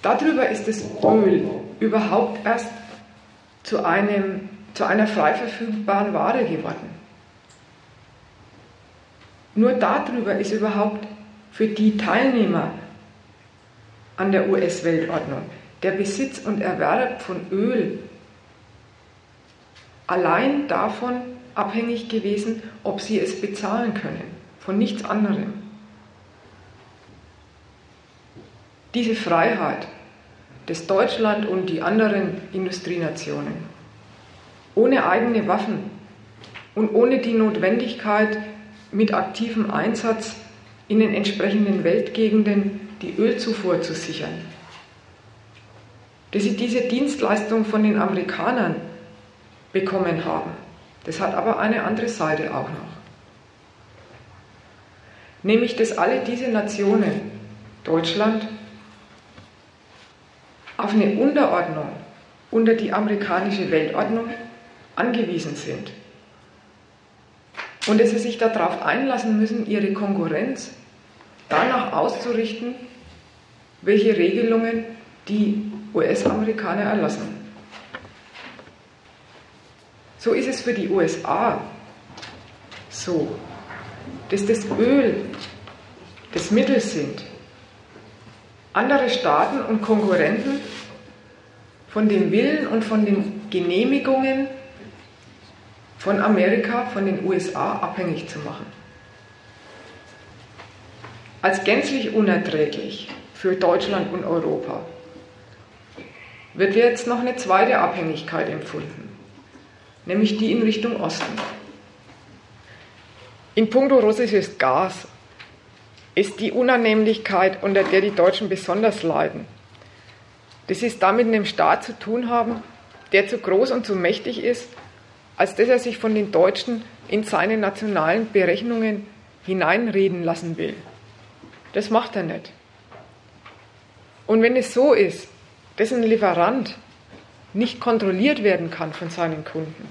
Darüber ist das Öl überhaupt erst zu, einem, zu einer frei verfügbaren Ware geworden. Nur darüber ist überhaupt für die Teilnehmer an der US-Weltordnung der Besitz und Erwerb von Öl allein davon abhängig gewesen, ob sie es bezahlen können, von nichts anderem. Diese Freiheit des Deutschland und die anderen Industrienationen, ohne eigene Waffen und ohne die Notwendigkeit, mit aktivem Einsatz in den entsprechenden Weltgegenden die Ölzufuhr zu sichern. Dass sie diese Dienstleistung von den Amerikanern bekommen haben. Das hat aber eine andere Seite auch noch. Nämlich, dass alle diese Nationen, Deutschland, auf eine Unterordnung unter die amerikanische Weltordnung angewiesen sind. Und dass sie sich darauf einlassen müssen, ihre Konkurrenz danach auszurichten, welche Regelungen die US-Amerikaner erlassen. So ist es für die USA so, dass das Öl das Mittel sind, andere Staaten und Konkurrenten von dem Willen und von den Genehmigungen von Amerika, von den USA abhängig zu machen. Als gänzlich unerträglich für Deutschland und Europa wird jetzt noch eine zweite Abhängigkeit empfunden nämlich die in Richtung Osten. In puncto russisches Gas ist die Unannehmlichkeit, unter der die Deutschen besonders leiden, sie es damit mit einem Staat zu tun haben, der zu groß und zu mächtig ist, als dass er sich von den Deutschen in seine nationalen Berechnungen hineinreden lassen will. Das macht er nicht. Und wenn es so ist, dass ein Lieferant nicht kontrolliert werden kann von seinen Kunden,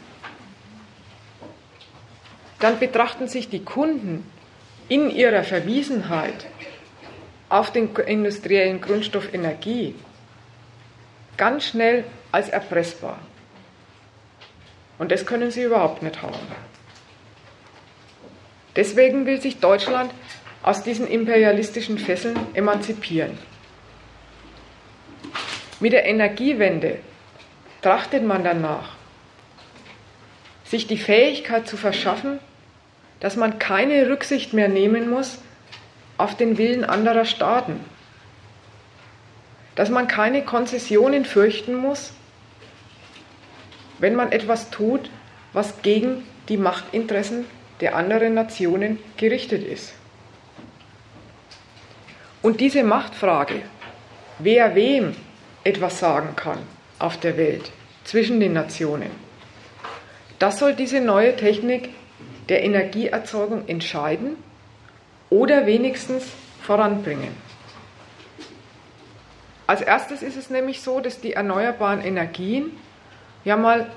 dann betrachten sich die Kunden in ihrer Verwiesenheit auf den industriellen Grundstoff Energie ganz schnell als erpressbar. Und das können sie überhaupt nicht haben. Deswegen will sich Deutschland aus diesen imperialistischen Fesseln emanzipieren. Mit der Energiewende trachtet man danach, sich die Fähigkeit zu verschaffen, dass man keine Rücksicht mehr nehmen muss auf den Willen anderer Staaten, dass man keine Konzessionen fürchten muss, wenn man etwas tut, was gegen die Machtinteressen der anderen Nationen gerichtet ist. Und diese Machtfrage, wer wem etwas sagen kann auf der Welt zwischen den Nationen, das soll diese neue Technik der Energieerzeugung entscheiden oder wenigstens voranbringen. Als erstes ist es nämlich so, dass die erneuerbaren Energien ja mal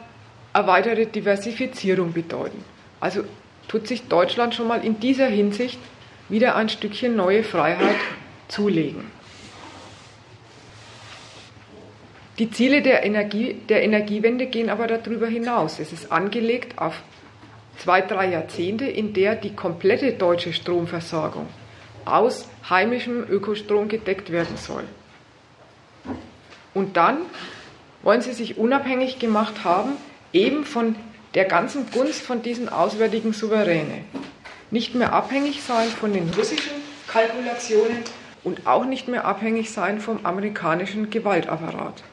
eine weitere Diversifizierung bedeuten. Also tut sich Deutschland schon mal in dieser Hinsicht wieder ein Stückchen neue Freiheit zulegen. Die Ziele der, Energie, der Energiewende gehen aber darüber hinaus. Es ist angelegt auf zwei, drei Jahrzehnte, in der die komplette deutsche Stromversorgung aus heimischem Ökostrom gedeckt werden soll. Und dann wollen sie sich unabhängig gemacht haben, eben von der ganzen Gunst von diesen auswärtigen Souveräne. Nicht mehr abhängig sein von den russischen Kalkulationen und auch nicht mehr abhängig sein vom amerikanischen Gewaltapparat.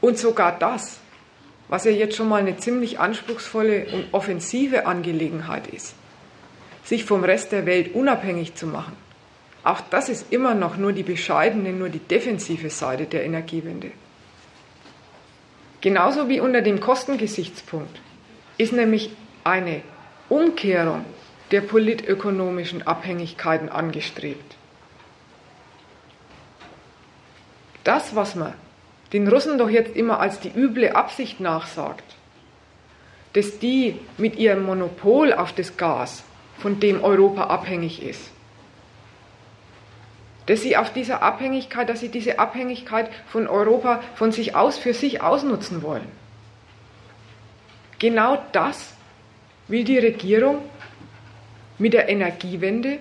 Und sogar das, was ja jetzt schon mal eine ziemlich anspruchsvolle und offensive Angelegenheit ist, sich vom Rest der Welt unabhängig zu machen, auch das ist immer noch nur die bescheidene, nur die defensive Seite der Energiewende. Genauso wie unter dem Kostengesichtspunkt ist nämlich eine Umkehrung der politökonomischen Abhängigkeiten angestrebt. Das, was man den Russen doch jetzt immer als die üble Absicht nachsagt, dass die mit ihrem Monopol auf das Gas, von dem Europa abhängig ist, dass sie auf dieser Abhängigkeit, dass sie diese Abhängigkeit von Europa von sich aus für sich ausnutzen wollen. Genau das will die Regierung mit der Energiewende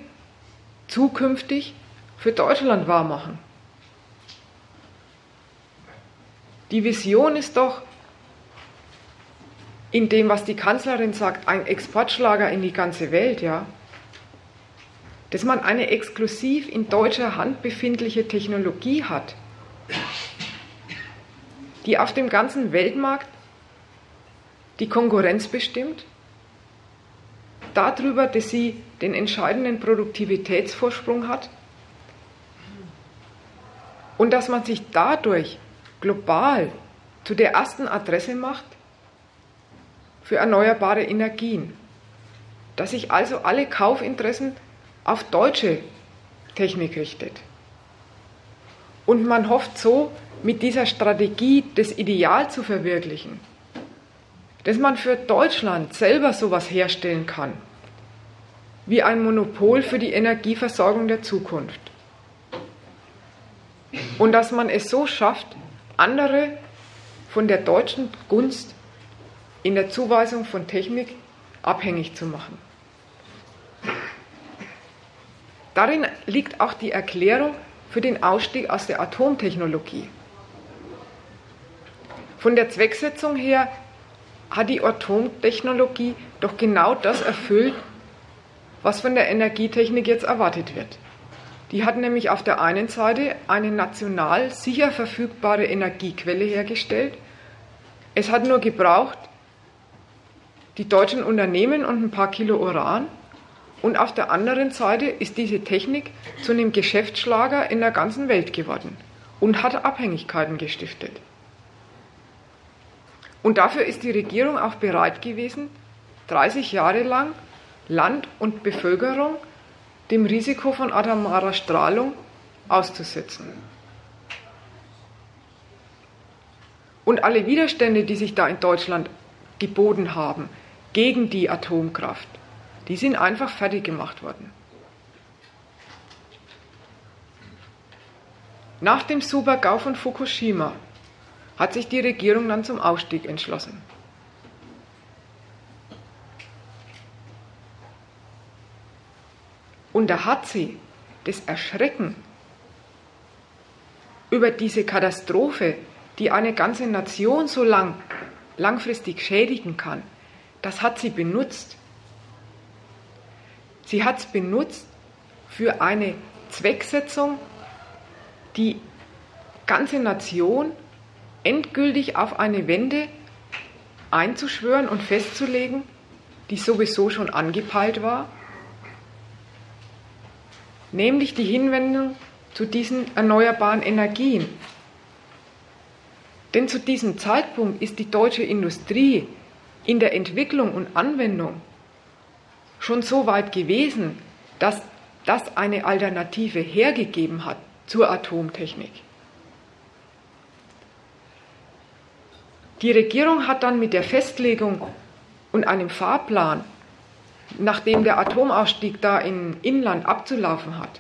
zukünftig für Deutschland wahrmachen. Die Vision ist doch, in dem, was die Kanzlerin sagt, ein Exportschlager in die ganze Welt, ja. Dass man eine exklusiv in deutscher Hand befindliche Technologie hat, die auf dem ganzen Weltmarkt die Konkurrenz bestimmt, darüber, dass sie den entscheidenden Produktivitätsvorsprung hat und dass man sich dadurch global zu der ersten Adresse macht für erneuerbare Energien. Dass sich also alle Kaufinteressen auf deutsche Technik richtet. Und man hofft so, mit dieser Strategie das Ideal zu verwirklichen, dass man für Deutschland selber sowas herstellen kann, wie ein Monopol für die Energieversorgung der Zukunft. Und dass man es so schafft, andere von der deutschen Gunst in der Zuweisung von Technik abhängig zu machen. Darin liegt auch die Erklärung für den Ausstieg aus der Atomtechnologie. Von der Zwecksetzung her hat die Atomtechnologie doch genau das erfüllt, was von der Energietechnik jetzt erwartet wird. Die hat nämlich auf der einen Seite eine national sicher verfügbare Energiequelle hergestellt. Es hat nur gebraucht die deutschen Unternehmen und ein paar Kilo Uran. Und auf der anderen Seite ist diese Technik zu einem Geschäftsschlager in der ganzen Welt geworden und hat Abhängigkeiten gestiftet. Und dafür ist die Regierung auch bereit gewesen, 30 Jahre lang Land und Bevölkerung dem Risiko von atomarer Strahlung auszusetzen. Und alle Widerstände, die sich da in Deutschland geboten haben, gegen die Atomkraft. Die sind einfach fertig gemacht worden. Nach dem Super-GAU von Fukushima hat sich die Regierung dann zum Ausstieg entschlossen. Und da hat sie das Erschrecken über diese Katastrophe, die eine ganze Nation so lang, langfristig schädigen kann, das hat sie benutzt. Sie hat es benutzt für eine Zwecksetzung, die ganze Nation endgültig auf eine Wende einzuschwören und festzulegen, die sowieso schon angepeilt war, nämlich die Hinwendung zu diesen erneuerbaren Energien. Denn zu diesem Zeitpunkt ist die deutsche Industrie in der Entwicklung und Anwendung schon so weit gewesen, dass das eine Alternative hergegeben hat zur Atomtechnik. Die Regierung hat dann mit der Festlegung und einem Fahrplan, nachdem der Atomausstieg da im Inland abzulaufen hat,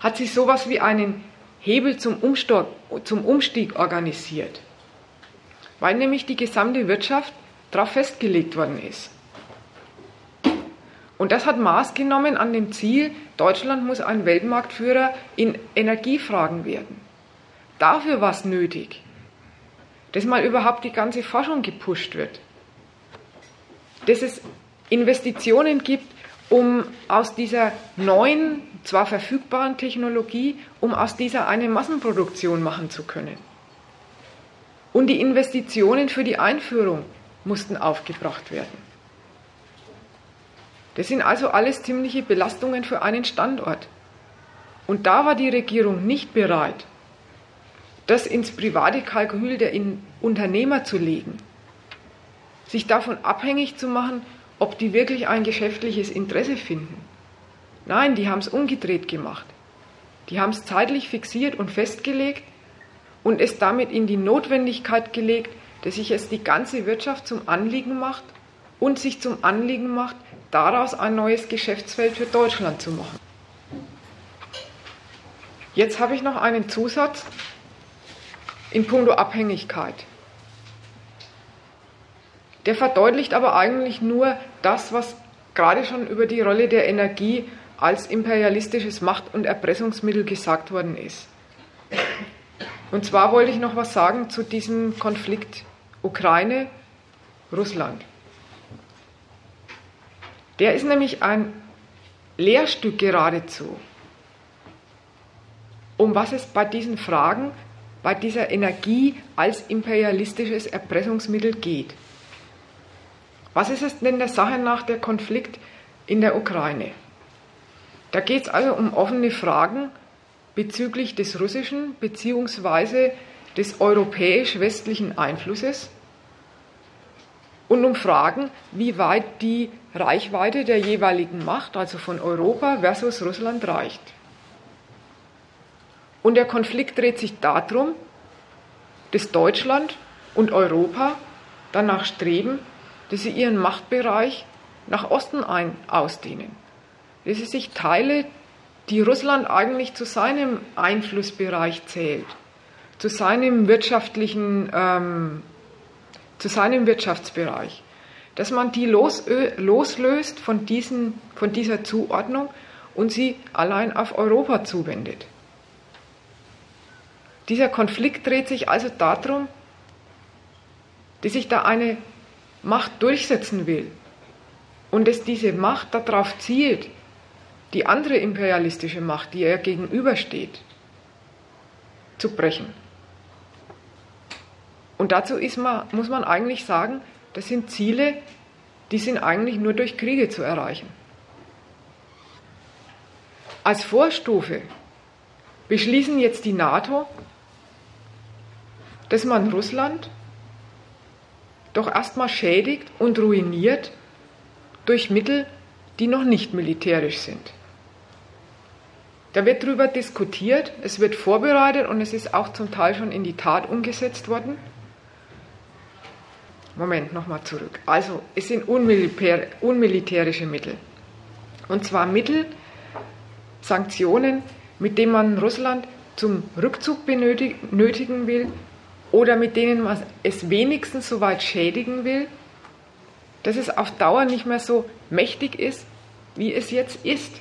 hat sie sowas wie einen Hebel zum, Umstieg, zum Umstieg organisiert, weil nämlich die gesamte Wirtschaft darauf festgelegt worden ist. Und das hat Maß genommen an dem Ziel, Deutschland muss ein Weltmarktführer in Energiefragen werden. Dafür war es nötig, dass mal überhaupt die ganze Forschung gepusht wird, dass es Investitionen gibt, um aus dieser neuen, zwar verfügbaren Technologie, um aus dieser eine Massenproduktion machen zu können. Und die Investitionen für die Einführung mussten aufgebracht werden. Das sind also alles ziemliche Belastungen für einen Standort. Und da war die Regierung nicht bereit, das ins private Kalkül der Unternehmer zu legen, sich davon abhängig zu machen, ob die wirklich ein geschäftliches Interesse finden. Nein, die haben es umgedreht gemacht. Die haben es zeitlich fixiert und festgelegt und es damit in die Notwendigkeit gelegt, dass sich es die ganze Wirtschaft zum Anliegen macht und sich zum Anliegen macht, daraus ein neues Geschäftsfeld für Deutschland zu machen. Jetzt habe ich noch einen Zusatz in puncto Abhängigkeit. Der verdeutlicht aber eigentlich nur das, was gerade schon über die Rolle der Energie als imperialistisches Macht- und Erpressungsmittel gesagt worden ist. Und zwar wollte ich noch was sagen zu diesem Konflikt Ukraine-Russland. Der ist nämlich ein Lehrstück geradezu, um was es bei diesen Fragen, bei dieser Energie als imperialistisches Erpressungsmittel geht. Was ist es denn der Sache nach der Konflikt in der Ukraine? Da geht es also um offene Fragen bezüglich des russischen bzw. des europäisch-westlichen Einflusses und um Fragen, wie weit die Reichweite der jeweiligen Macht, also von Europa versus Russland, reicht. Und der Konflikt dreht sich darum, dass Deutschland und Europa danach streben, dass sie ihren Machtbereich nach Osten ein ausdehnen. Dass sie sich Teile, die Russland eigentlich zu seinem Einflussbereich zählt, zu seinem wirtschaftlichen, ähm, zu seinem Wirtschaftsbereich, dass man die los, loslöst von, diesen, von dieser Zuordnung und sie allein auf Europa zuwendet. Dieser Konflikt dreht sich also darum, dass sich da eine Macht durchsetzen will und dass diese Macht darauf zielt, die andere imperialistische Macht, die ihr gegenübersteht, zu brechen. Und dazu man, muss man eigentlich sagen, das sind Ziele, die sind eigentlich nur durch Kriege zu erreichen. Als Vorstufe beschließen jetzt die NATO, dass man Russland doch erstmal schädigt und ruiniert durch Mittel, die noch nicht militärisch sind. Da wird darüber diskutiert, es wird vorbereitet und es ist auch zum Teil schon in die Tat umgesetzt worden. Moment, nochmal zurück. Also, es sind unmilitär, unmilitärische Mittel. Und zwar Mittel, Sanktionen, mit denen man Russland zum Rückzug benötigen will oder mit denen man es wenigstens so weit schädigen will, dass es auf Dauer nicht mehr so mächtig ist, wie es jetzt ist.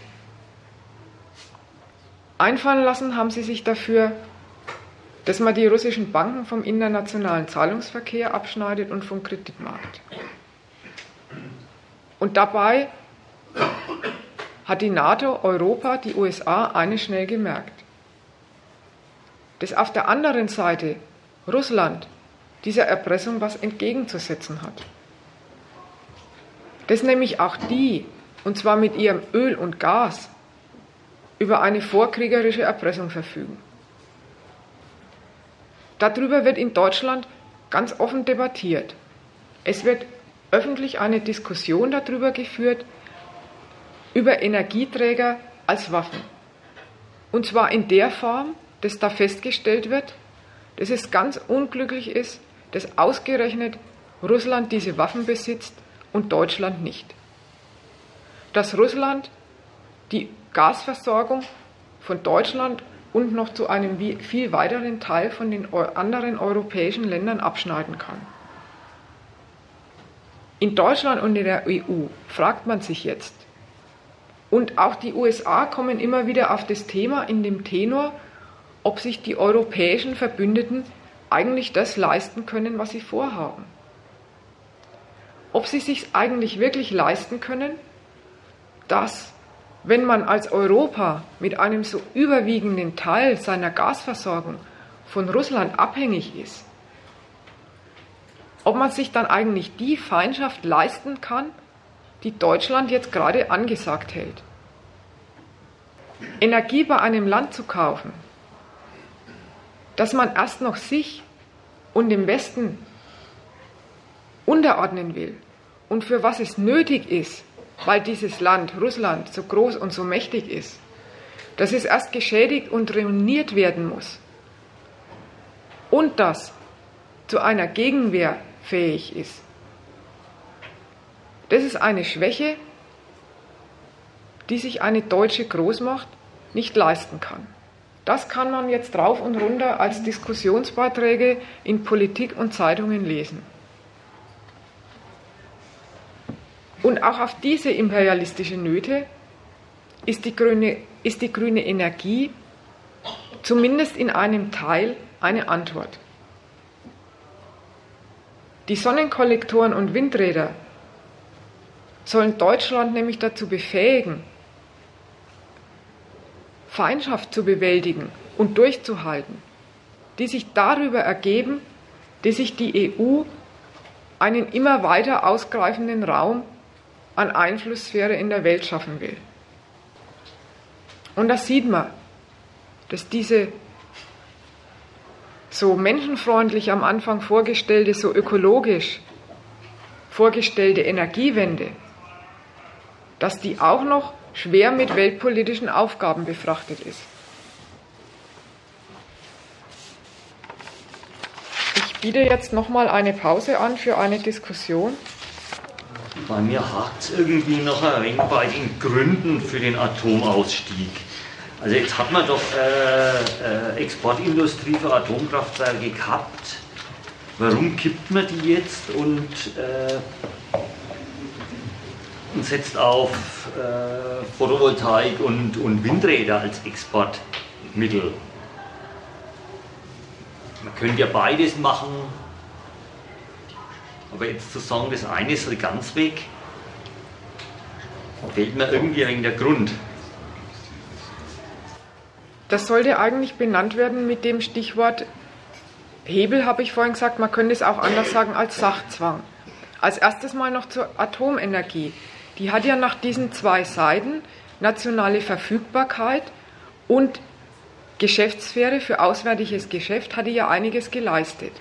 Einfallen lassen haben sie sich dafür, dass man die russischen Banken vom internationalen Zahlungsverkehr abschneidet und vom Kreditmarkt. Und dabei hat die NATO, Europa, die USA eine schnell gemerkt. Dass auf der anderen Seite Russland dieser Erpressung was entgegenzusetzen hat. Dass nämlich auch die, und zwar mit ihrem Öl und Gas, über eine vorkriegerische Erpressung verfügen. Darüber wird in Deutschland ganz offen debattiert. Es wird öffentlich eine Diskussion darüber geführt, über Energieträger als Waffen. Und zwar in der Form, dass da festgestellt wird, dass es ganz unglücklich ist, dass ausgerechnet Russland diese Waffen besitzt und Deutschland nicht. Dass Russland die Gasversorgung von Deutschland und noch zu einem viel weiteren Teil von den anderen europäischen Ländern abschneiden kann. In Deutschland und in der EU fragt man sich jetzt, und auch die USA kommen immer wieder auf das Thema in dem Tenor, ob sich die europäischen Verbündeten eigentlich das leisten können, was sie vorhaben. Ob sie sich eigentlich wirklich leisten können, dass, wenn man als Europa mit einem so überwiegenden Teil seiner Gasversorgung von Russland abhängig ist, ob man sich dann eigentlich die Feindschaft leisten kann, die Deutschland jetzt gerade angesagt hält. Energie bei einem Land zu kaufen, das man erst noch sich und dem Westen unterordnen will und für was es nötig ist, weil dieses Land, Russland, so groß und so mächtig ist, dass es erst geschädigt und ruiniert werden muss und das zu einer Gegenwehr fähig ist. Das ist eine Schwäche, die sich eine deutsche Großmacht nicht leisten kann. Das kann man jetzt drauf und runter als Diskussionsbeiträge in Politik und Zeitungen lesen. Und auch auf diese imperialistische Nöte ist die grüne, ist die grüne Energie zumindest in einem Teil eine Antwort. Die Sonnenkollektoren und Windräder sollen Deutschland nämlich dazu befähigen, Feindschaft zu bewältigen und durchzuhalten, die sich darüber ergeben, dass sich die EU einen immer weiter ausgreifenden Raum an Einflusssphäre in der Welt schaffen will. Und da sieht man, dass diese so menschenfreundlich am Anfang vorgestellte, so ökologisch vorgestellte Energiewende dass die auch noch schwer mit weltpolitischen Aufgaben befrachtet ist. Ich biete jetzt nochmal eine Pause an für eine Diskussion. Bei mir hakt es irgendwie noch ein wenig bei den Gründen für den Atomausstieg. Also jetzt hat man doch äh, äh, Exportindustrie für Atomkraftwerke gehabt. Warum kippt man die jetzt und äh, und setzt auf äh, Photovoltaik und, und Windräder als Exportmittel. Man könnte ja beides machen, aber jetzt zu sagen, das eine soll ganz weg, fehlt mir irgendwie ein der Grund. Das sollte eigentlich benannt werden mit dem Stichwort Hebel, habe ich vorhin gesagt, man könnte es auch anders sagen als Sachzwang. Als erstes mal noch zur Atomenergie die hat ja nach diesen zwei Seiten nationale Verfügbarkeit und Geschäftssphäre für auswärtiges Geschäft hat die ja einiges geleistet.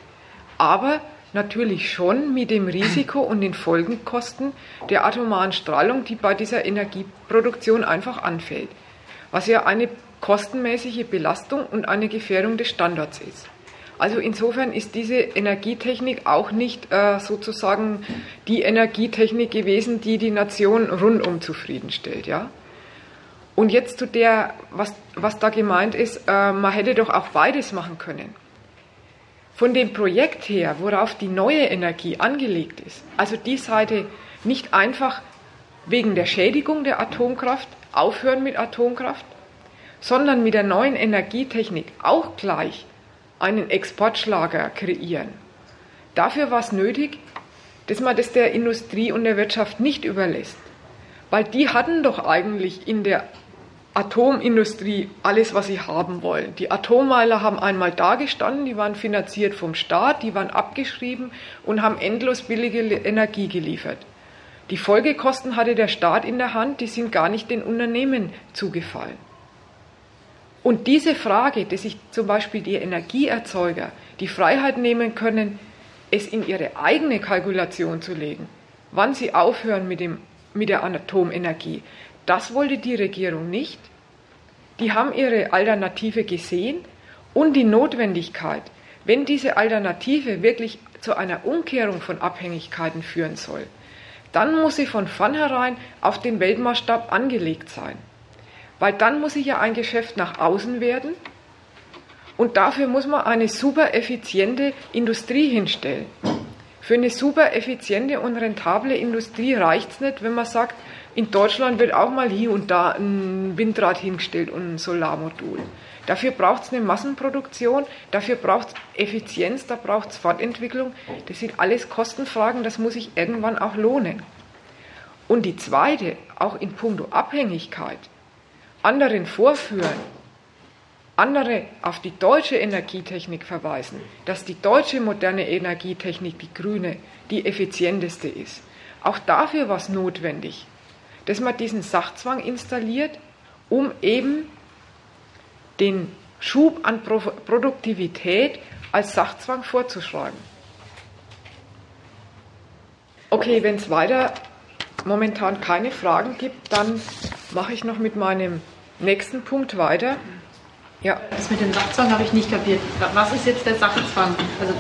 Aber natürlich schon mit dem Risiko und den Folgenkosten der atomaren Strahlung, die bei dieser Energieproduktion einfach anfällt. Was ja eine kostenmäßige Belastung und eine Gefährdung des Standards ist. Also insofern ist diese Energietechnik auch nicht äh, sozusagen die Energietechnik gewesen, die die Nation rundum zufriedenstellt. Ja? Und jetzt zu der, was, was da gemeint ist, äh, man hätte doch auch beides machen können. Von dem Projekt her, worauf die neue Energie angelegt ist, also die Seite nicht einfach wegen der Schädigung der Atomkraft aufhören mit Atomkraft, sondern mit der neuen Energietechnik auch gleich einen Exportschlager kreieren. Dafür war es nötig, dass man das der Industrie und der Wirtschaft nicht überlässt, weil die hatten doch eigentlich in der Atomindustrie alles, was sie haben wollen. Die Atommeiler haben einmal dagestanden, die waren finanziert vom Staat, die waren abgeschrieben und haben endlos billige Energie geliefert. Die Folgekosten hatte der Staat in der Hand, die sind gar nicht den Unternehmen zugefallen. Und diese Frage, dass sich zum Beispiel die Energieerzeuger die Freiheit nehmen können, es in ihre eigene Kalkulation zu legen, wann sie aufhören mit, dem, mit der Atomenergie, das wollte die Regierung nicht. Die haben ihre Alternative gesehen und die Notwendigkeit, wenn diese Alternative wirklich zu einer Umkehrung von Abhängigkeiten führen soll, dann muss sie von vornherein auf den Weltmaßstab angelegt sein. Weil dann muss sie ja ein Geschäft nach außen werden und dafür muss man eine super effiziente Industrie hinstellen. Für eine super effiziente und rentable Industrie reicht es nicht, wenn man sagt, in Deutschland wird auch mal hier und da ein Windrad hingestellt und ein Solarmodul. Dafür braucht es eine Massenproduktion, dafür braucht es Effizienz, da braucht es Fortentwicklung. Das sind alles Kostenfragen, das muss sich irgendwann auch lohnen. Und die zweite, auch in puncto Abhängigkeit, anderen vorführen, andere auf die deutsche Energietechnik verweisen, dass die deutsche moderne Energietechnik, die grüne, die effizienteste ist. Auch dafür war es notwendig, dass man diesen Sachzwang installiert, um eben den Schub an Pro Produktivität als Sachzwang vorzuschreiben. Okay, wenn es weiter momentan keine Fragen gibt, dann mache ich noch mit meinem nächsten Punkt weiter. Ja. Das mit dem Sachzwang habe ich nicht kapiert. Was ist jetzt der Sachzwang? Also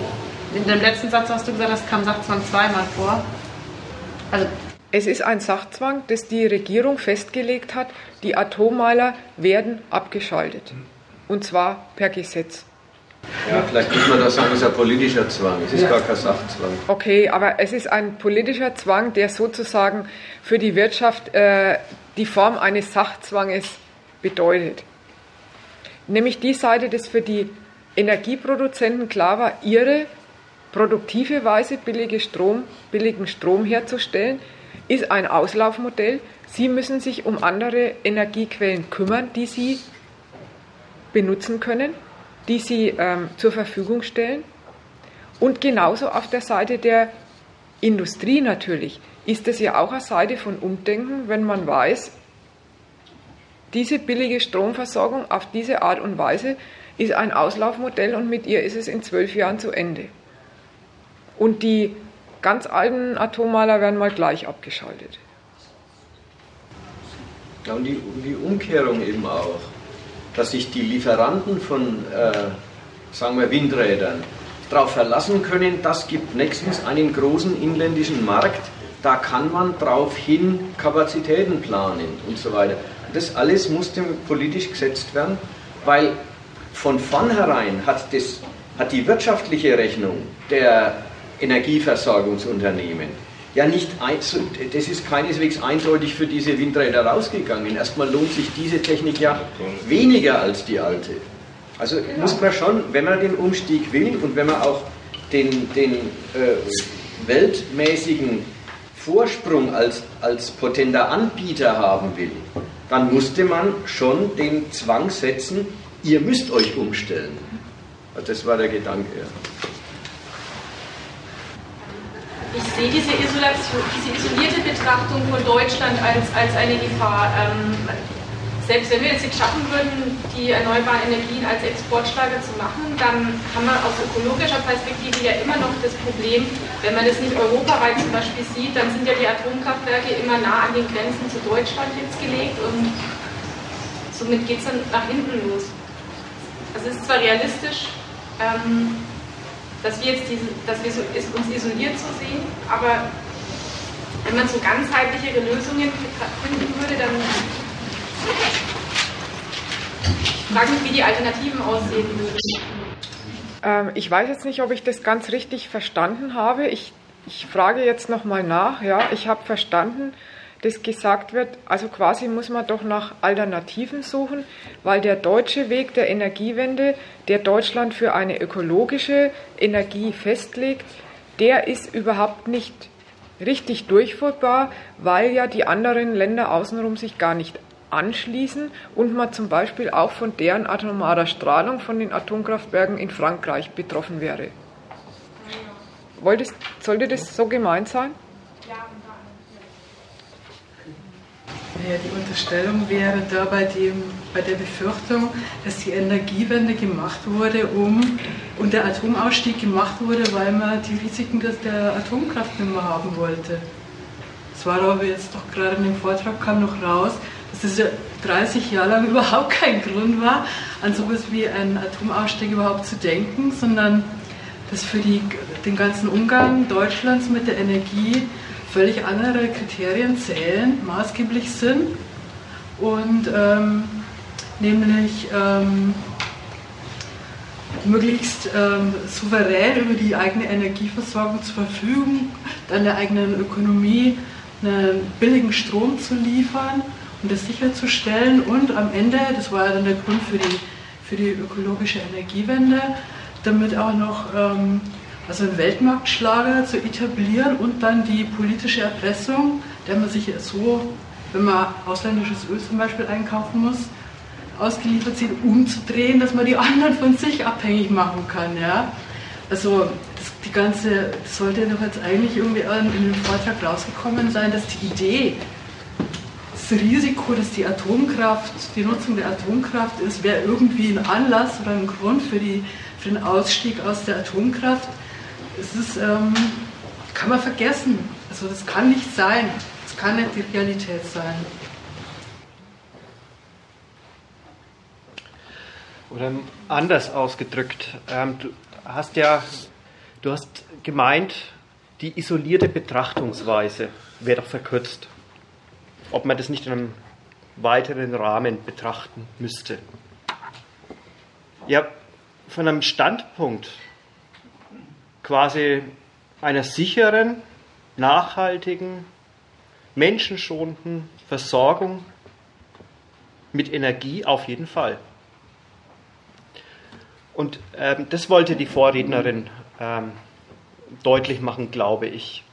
in dem letzten Satz hast du gesagt, es kam Sachzwang zweimal vor. Also es ist ein Sachzwang, das die Regierung festgelegt hat. Die Atommeiler werden abgeschaltet. Und zwar per Gesetz. Ja, vielleicht muss man da sagen, es ist ein politischer Zwang. Es ist ja. gar kein Sachzwang. Okay, aber es ist ein politischer Zwang, der sozusagen für die Wirtschaft äh, die Form eines Sachzwanges bedeutet. Nämlich die Seite, dass für die Energieproduzenten klar war, ihre produktive Weise billige Strom, billigen Strom herzustellen, ist ein Auslaufmodell. Sie müssen sich um andere Energiequellen kümmern, die Sie benutzen können, die Sie ähm, zur Verfügung stellen. Und genauso auf der Seite der Industrie natürlich ist es ja auch eine Seite von Umdenken, wenn man weiß, diese billige Stromversorgung auf diese Art und Weise ist ein Auslaufmodell und mit ihr ist es in zwölf Jahren zu Ende. Und die ganz alten Atommaler werden mal gleich abgeschaltet. Ja, und die, die Umkehrung eben auch, dass sich die Lieferanten von, äh, sagen wir, Windrädern darauf verlassen können, das gibt nächstens einen großen inländischen Markt, da kann man darauf hin Kapazitäten planen und so weiter. Das alles musste politisch gesetzt werden, weil von vornherein hat, das, hat die wirtschaftliche Rechnung der Energieversorgungsunternehmen. Ja, nicht, das ist keineswegs eindeutig für diese Windräder rausgegangen. Erstmal lohnt sich diese Technik ja weniger als die alte. Also genau. muss man schon, wenn man den Umstieg will und wenn man auch den, den äh, weltmäßigen Vorsprung als, als potenter Anbieter haben will, dann musste man schon den Zwang setzen, ihr müsst euch umstellen. Das war der Gedanke. Ich sehe diese Isolation, diese isolierte Betrachtung von Deutschland als, als eine Gefahr. Ähm, selbst wenn wir es jetzt schaffen würden, die erneuerbaren Energien als Exportschlager zu machen, dann haben wir aus ökologischer Perspektive ja immer noch das Problem, wenn man das nicht europaweit zum Beispiel sieht, dann sind ja die Atomkraftwerke immer nah an den Grenzen zu Deutschland jetzt gelegt und somit geht es dann nach hinten los. Also es ist zwar realistisch, ähm, dass wir jetzt diese, dass wir so, uns isoliert so sehen, aber wenn man so ganzheitlichere Lösungen finden würde, dann frage mich, wie die Alternativen aussehen würden. Ähm, ich weiß jetzt nicht, ob ich das ganz richtig verstanden habe. Ich, ich frage jetzt nochmal nach. Ja, ich habe verstanden, dass gesagt wird, also quasi muss man doch nach Alternativen suchen, weil der deutsche Weg der Energiewende, der Deutschland für eine ökologische Energie festlegt, der ist überhaupt nicht richtig durchführbar, weil ja die anderen Länder außenrum sich gar nicht anschließen und man zum Beispiel auch von deren atomarer Strahlung von den Atomkraftwerken in Frankreich betroffen wäre. Wolltest, sollte das so gemeint sein? Ja, die Unterstellung wäre da bei, dem, bei der Befürchtung, dass die Energiewende gemacht wurde, um und der Atomausstieg gemacht wurde, weil man die Risiken der Atomkraft nicht mehr haben wollte. Das war aber jetzt doch gerade in dem Vortrag kam noch raus, dass das 30 Jahre lang überhaupt kein Grund war, an sowas wie einen Atomausstieg überhaupt zu denken, sondern dass für die, den ganzen Umgang Deutschlands mit der Energie völlig andere Kriterien zählen, maßgeblich sind. Und ähm, nämlich ähm, möglichst ähm, souverän über die eigene Energieversorgung zu verfügen, dann der eigenen Ökonomie einen billigen Strom zu liefern und das sicherzustellen und am Ende, das war ja dann der Grund für die, für die ökologische Energiewende, damit auch noch ähm, also einen Weltmarktschlager zu etablieren und dann die politische Erpressung, der man sich so, wenn man ausländisches Öl zum Beispiel einkaufen muss, ausgeliefert sieht, umzudrehen, dass man die anderen von sich abhängig machen kann. Ja? Also das, die ganze, das sollte doch jetzt eigentlich irgendwie in dem Vortrag rausgekommen sein, dass die Idee, Risiko, dass die Atomkraft, die Nutzung der Atomkraft ist, wäre irgendwie ein Anlass oder ein Grund für, die, für den Ausstieg aus der Atomkraft. Das ist, ähm, kann man vergessen. Also das kann nicht sein. Das kann nicht die Realität sein. Oder anders ausgedrückt, ähm, du hast ja, du hast gemeint, die isolierte Betrachtungsweise wäre doch verkürzt ob man das nicht in einem weiteren Rahmen betrachten müsste. Ja, von einem Standpunkt quasi einer sicheren, nachhaltigen, menschenschonenden Versorgung mit Energie auf jeden Fall. Und ähm, das wollte die Vorrednerin ähm, deutlich machen, glaube ich.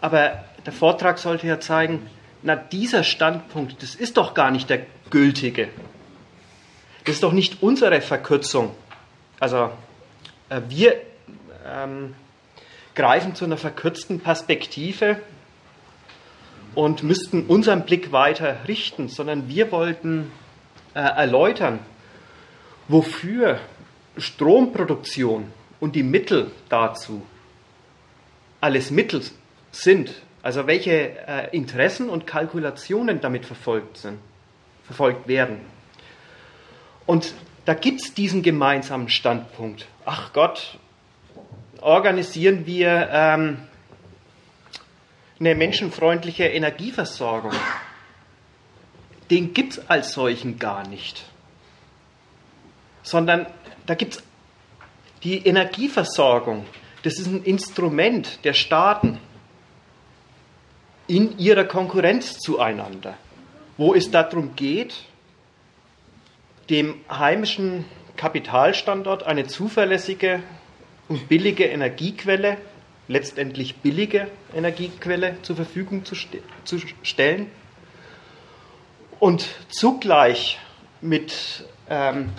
Aber der Vortrag sollte ja zeigen, na dieser Standpunkt, das ist doch gar nicht der gültige. Das ist doch nicht unsere Verkürzung. Also äh, wir ähm, greifen zu einer verkürzten Perspektive und müssten unseren Blick weiter richten, sondern wir wollten äh, erläutern, wofür Stromproduktion und die Mittel dazu alles Mittel sind, also welche äh, Interessen und Kalkulationen damit verfolgt, sind, verfolgt werden. Und da gibt es diesen gemeinsamen Standpunkt. Ach Gott, organisieren wir ähm, eine menschenfreundliche Energieversorgung. Den gibt es als solchen gar nicht. Sondern da gibt es die Energieversorgung. Das ist ein Instrument der Staaten in ihrer Konkurrenz zueinander, wo es darum geht, dem heimischen Kapitalstandort eine zuverlässige und billige Energiequelle, letztendlich billige Energiequelle zur Verfügung zu, st zu stellen und zugleich mit ähm,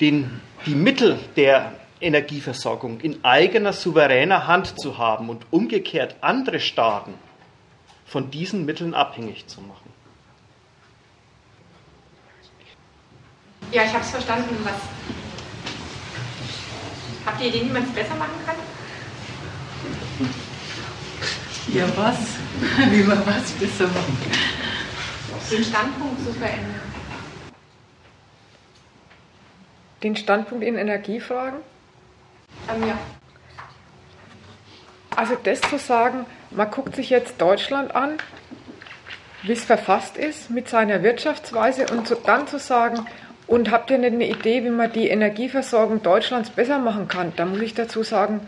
den, die Mittel der Energieversorgung in eigener souveräner Hand zu haben und umgekehrt andere Staaten von diesen Mitteln abhängig zu machen. Ja, ich habe es verstanden. Was Habt ihr Ideen, wie man es besser machen kann? Ja, was? Wie man was besser machen kann. Den Standpunkt zu verändern. Den Standpunkt in Energiefragen? Ähm, ja. Also das zu sagen, man guckt sich jetzt Deutschland an, wie es verfasst ist mit seiner Wirtschaftsweise und so, dann zu sagen, und habt ihr nicht eine Idee, wie man die Energieversorgung Deutschlands besser machen kann? Da muss ich dazu sagen,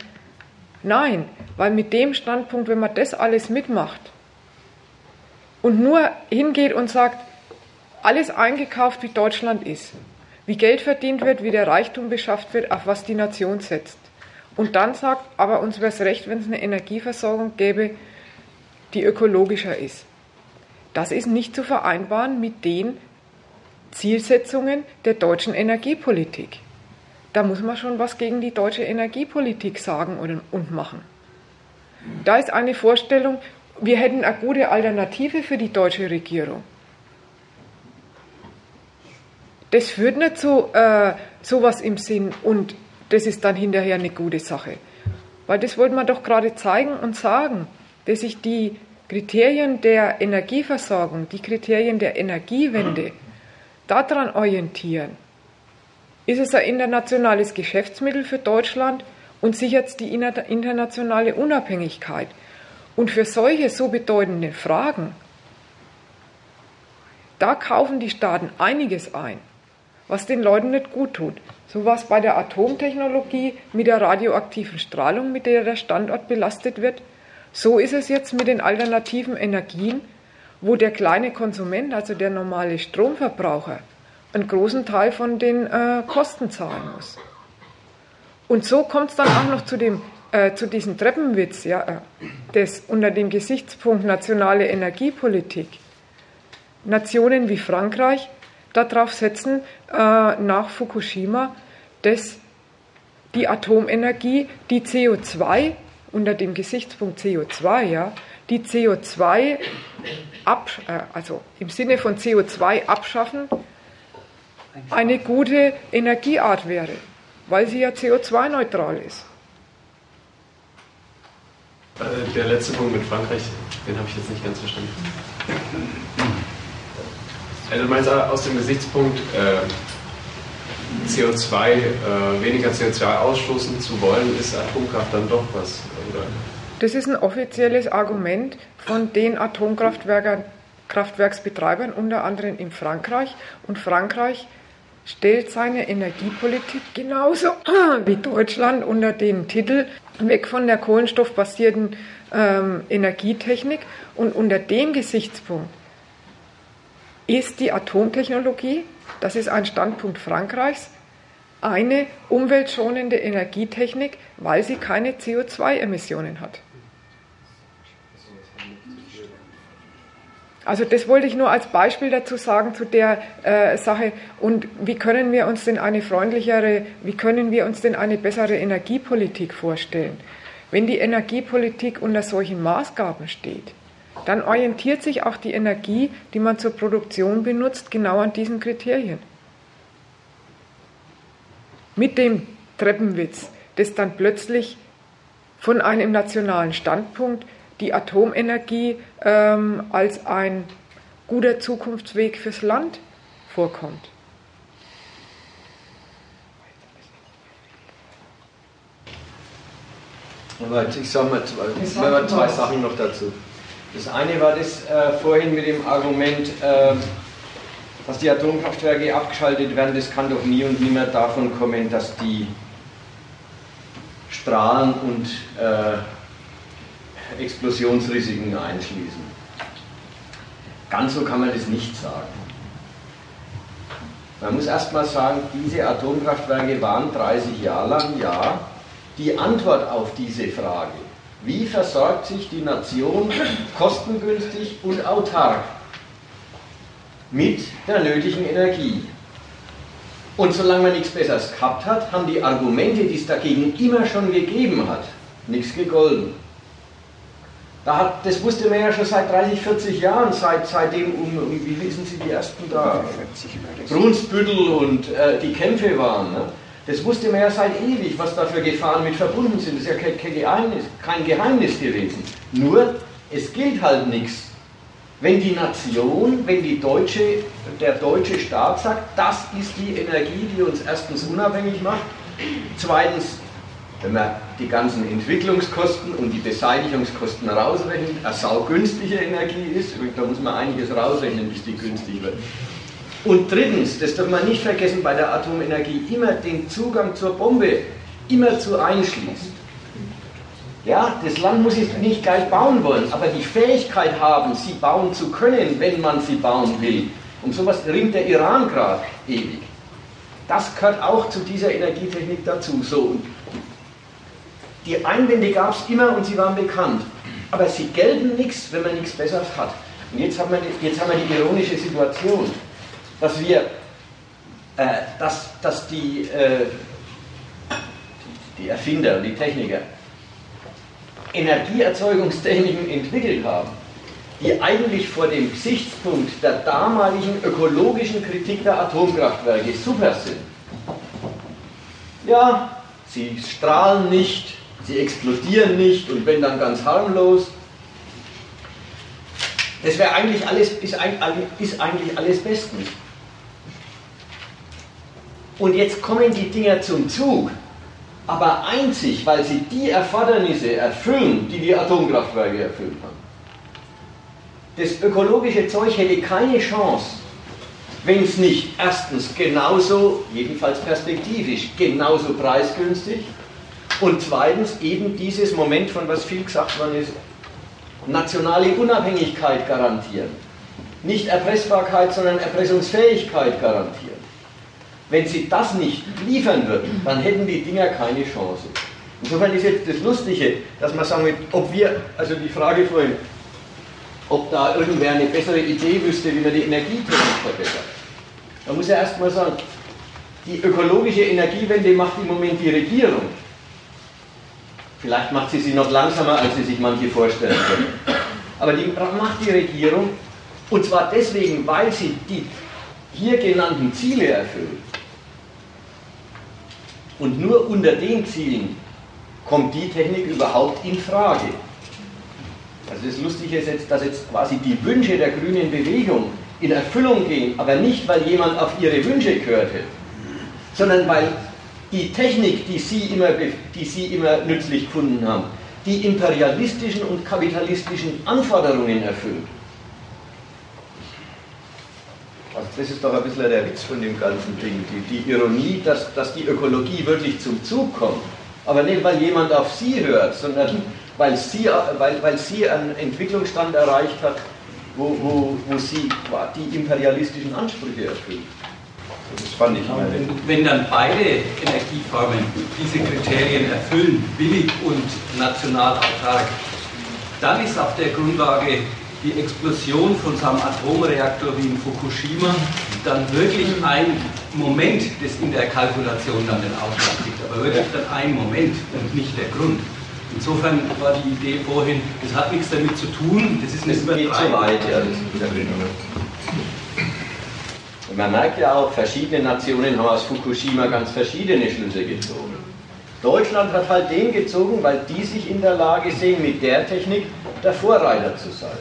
nein, weil mit dem Standpunkt, wenn man das alles mitmacht und nur hingeht und sagt, alles eingekauft, wie Deutschland ist, wie Geld verdient wird, wie der Reichtum beschafft wird, auf was die Nation setzt. Und dann sagt, aber uns wäre es recht, wenn es eine Energieversorgung gäbe, die ökologischer ist. Das ist nicht zu vereinbaren mit den Zielsetzungen der deutschen Energiepolitik. Da muss man schon was gegen die deutsche Energiepolitik sagen und machen. Da ist eine Vorstellung, wir hätten eine gute Alternative für die deutsche Regierung. Das führt nicht zu äh, sowas im Sinn und das ist dann hinterher eine gute Sache. Weil das wollte man doch gerade zeigen und sagen, dass sich die Kriterien der Energieversorgung, die Kriterien der Energiewende daran orientieren, ist es ein internationales Geschäftsmittel für Deutschland und sichert die internationale Unabhängigkeit. Und für solche so bedeutenden Fragen, da kaufen die Staaten einiges ein, was den Leuten nicht gut tut. So war es bei der Atomtechnologie mit der radioaktiven Strahlung, mit der der Standort belastet wird. So ist es jetzt mit den alternativen Energien, wo der kleine Konsument, also der normale Stromverbraucher, einen großen Teil von den äh, Kosten zahlen muss. Und so kommt es dann auch noch zu, dem, äh, zu diesem Treppenwitz, ja, äh, das unter dem Gesichtspunkt nationale Energiepolitik Nationen wie Frankreich darauf setzen, äh, nach Fukushima, dass die Atomenergie, die CO2 unter dem Gesichtspunkt CO2, ja, die CO2 ab, äh, also im Sinne von CO2 abschaffen, eine gute Energieart wäre, weil sie ja CO2-neutral ist. Äh, der letzte Punkt mit Frankreich, den habe ich jetzt nicht ganz verstanden. Also du meinst aus dem Gesichtspunkt, äh, CO2, äh, weniger CO2 ausstoßen zu wollen, ist Atomkraft dann doch was, oder? Das ist ein offizielles Argument von den Atomkraftwerksbetreibern, unter anderem in Frankreich. Und Frankreich stellt seine Energiepolitik genauso wie Deutschland unter den Titel weg von der kohlenstoffbasierten ähm, Energietechnik. Und unter dem Gesichtspunkt ist die Atomtechnologie, das ist ein Standpunkt Frankreichs, eine umweltschonende Energietechnik, weil sie keine CO2-Emissionen hat. Also das wollte ich nur als Beispiel dazu sagen zu der äh, Sache. Und wie können wir uns denn eine freundlichere, wie können wir uns denn eine bessere Energiepolitik vorstellen? Wenn die Energiepolitik unter solchen Maßgaben steht, dann orientiert sich auch die Energie, die man zur Produktion benutzt, genau an diesen Kriterien. Mit dem Treppenwitz, das dann plötzlich von einem nationalen Standpunkt die Atomenergie ähm, als ein guter Zukunftsweg fürs Land vorkommt. Ich sage mal zwei, mal zwei Sachen noch dazu. Das eine war das äh, vorhin mit dem Argument, äh, dass die Atomkraftwerke abgeschaltet werden, das kann doch nie und nimmer davon kommen, dass die strahlen und äh, Explosionsrisiken einschließen. Ganz so kann man das nicht sagen. Man muss erstmal sagen, diese Atomkraftwerke waren 30 Jahre lang, ja, die Antwort auf diese Frage. Wie versorgt sich die Nation kostengünstig und autark mit der nötigen Energie? Und solange man nichts Besseres gehabt hat, haben die Argumente, die es dagegen immer schon gegeben hat, nichts gegolten. Da hat, das wusste man ja schon seit 30, 40 Jahren, seit, seitdem, um, um wie wissen Sie die ersten da? Brunsbüttel und äh, die Kämpfe waren. Ne? Das wusste man ja seit ewig, was da für Gefahren mit verbunden sind. Das ist ja kein, Geheimnis, kein Geheimnis gewesen. Nur, es gilt halt nichts. Wenn die Nation, wenn die deutsche, der deutsche Staat sagt, das ist die Energie, die uns erstens unabhängig macht, zweitens Wenn man die ganzen Entwicklungskosten und die Beseitigungskosten rausrechnet, eine saugünstige Energie ist, da muss man einiges rausrechnen, bis die günstig wird. Und drittens, das darf man nicht vergessen, bei der Atomenergie immer den Zugang zur Bombe immer zu einschließt. Ja, das Land muss es nicht gleich bauen wollen, aber die Fähigkeit haben, sie bauen zu können, wenn man sie bauen will. Und sowas ringt der Iran gerade ewig. Das gehört auch zu dieser Energietechnik dazu. So, die Einwände gab es immer und sie waren bekannt. Aber sie gelten nichts, wenn man nichts Besseres hat. Und jetzt haben wir, jetzt haben wir die ironische Situation, dass wir, äh, dass, dass die, äh, die Erfinder und die Techniker Energieerzeugungstechniken entwickelt haben, die eigentlich vor dem Gesichtspunkt der damaligen ökologischen Kritik der Atomkraftwerke super sind. Ja, sie strahlen nicht, sie explodieren nicht und wenn dann ganz harmlos. Das wäre eigentlich alles, ist, eigentlich alles bestens. Und jetzt kommen die Dinger zum Zug aber einzig, weil sie die Erfordernisse erfüllen, die die Atomkraftwerke erfüllt haben. Das ökologische Zeug hätte keine Chance, wenn es nicht erstens genauso, jedenfalls perspektivisch, genauso preisgünstig und zweitens eben dieses Moment, von was viel gesagt worden ist, nationale Unabhängigkeit garantieren. Nicht Erpressbarkeit, sondern Erpressungsfähigkeit garantieren. Wenn sie das nicht liefern würden, dann hätten die Dinger keine Chance. Insofern ist jetzt das Lustige, dass man sagen will, ob wir, also die Frage vorhin, ob da irgendwer eine bessere Idee wüsste, wie man die Energietechnik verbessert. Da muss er erstmal sagen, die ökologische Energiewende macht im Moment die Regierung. Vielleicht macht sie sie noch langsamer, als sie sich manche vorstellen können. Aber die macht die Regierung und zwar deswegen, weil sie die hier genannten Ziele erfüllt. Und nur unter den Zielen kommt die Technik überhaupt in Frage. Also das Lustige ist jetzt, dass jetzt quasi die Wünsche der grünen Bewegung in Erfüllung gehen, aber nicht, weil jemand auf ihre Wünsche gehörte, sondern weil die Technik, die sie immer, die sie immer nützlich gefunden haben, die imperialistischen und kapitalistischen Anforderungen erfüllt. Also das ist doch ein bisschen der Witz von dem ganzen Ding, die, die Ironie, dass, dass die Ökologie wirklich zum Zug kommt. Aber nicht, weil jemand auf sie hört, sondern weil sie, weil, weil sie einen Entwicklungsstand erreicht hat, wo, wo, wo sie die imperialistischen Ansprüche erfüllt. Das fand ich ja, wenn, wenn dann beide Energieformen diese Kriterien erfüllen, billig und national autark, dann ist auf der Grundlage die Explosion von so einem Atomreaktor wie in Fukushima dann wirklich ein Moment, das in der Kalkulation dann den Ausschlag gibt, aber wirklich dann ein Moment und nicht der Grund. Insofern war die Idee vorhin, das hat nichts damit zu tun, das ist eine das geht zu weit, ja. Und man merkt ja auch, verschiedene Nationen haben aus Fukushima ganz verschiedene Schlüsse gezogen. Deutschland hat halt den gezogen, weil die sich in der Lage sehen, mit der Technik der Vorreiter zu sein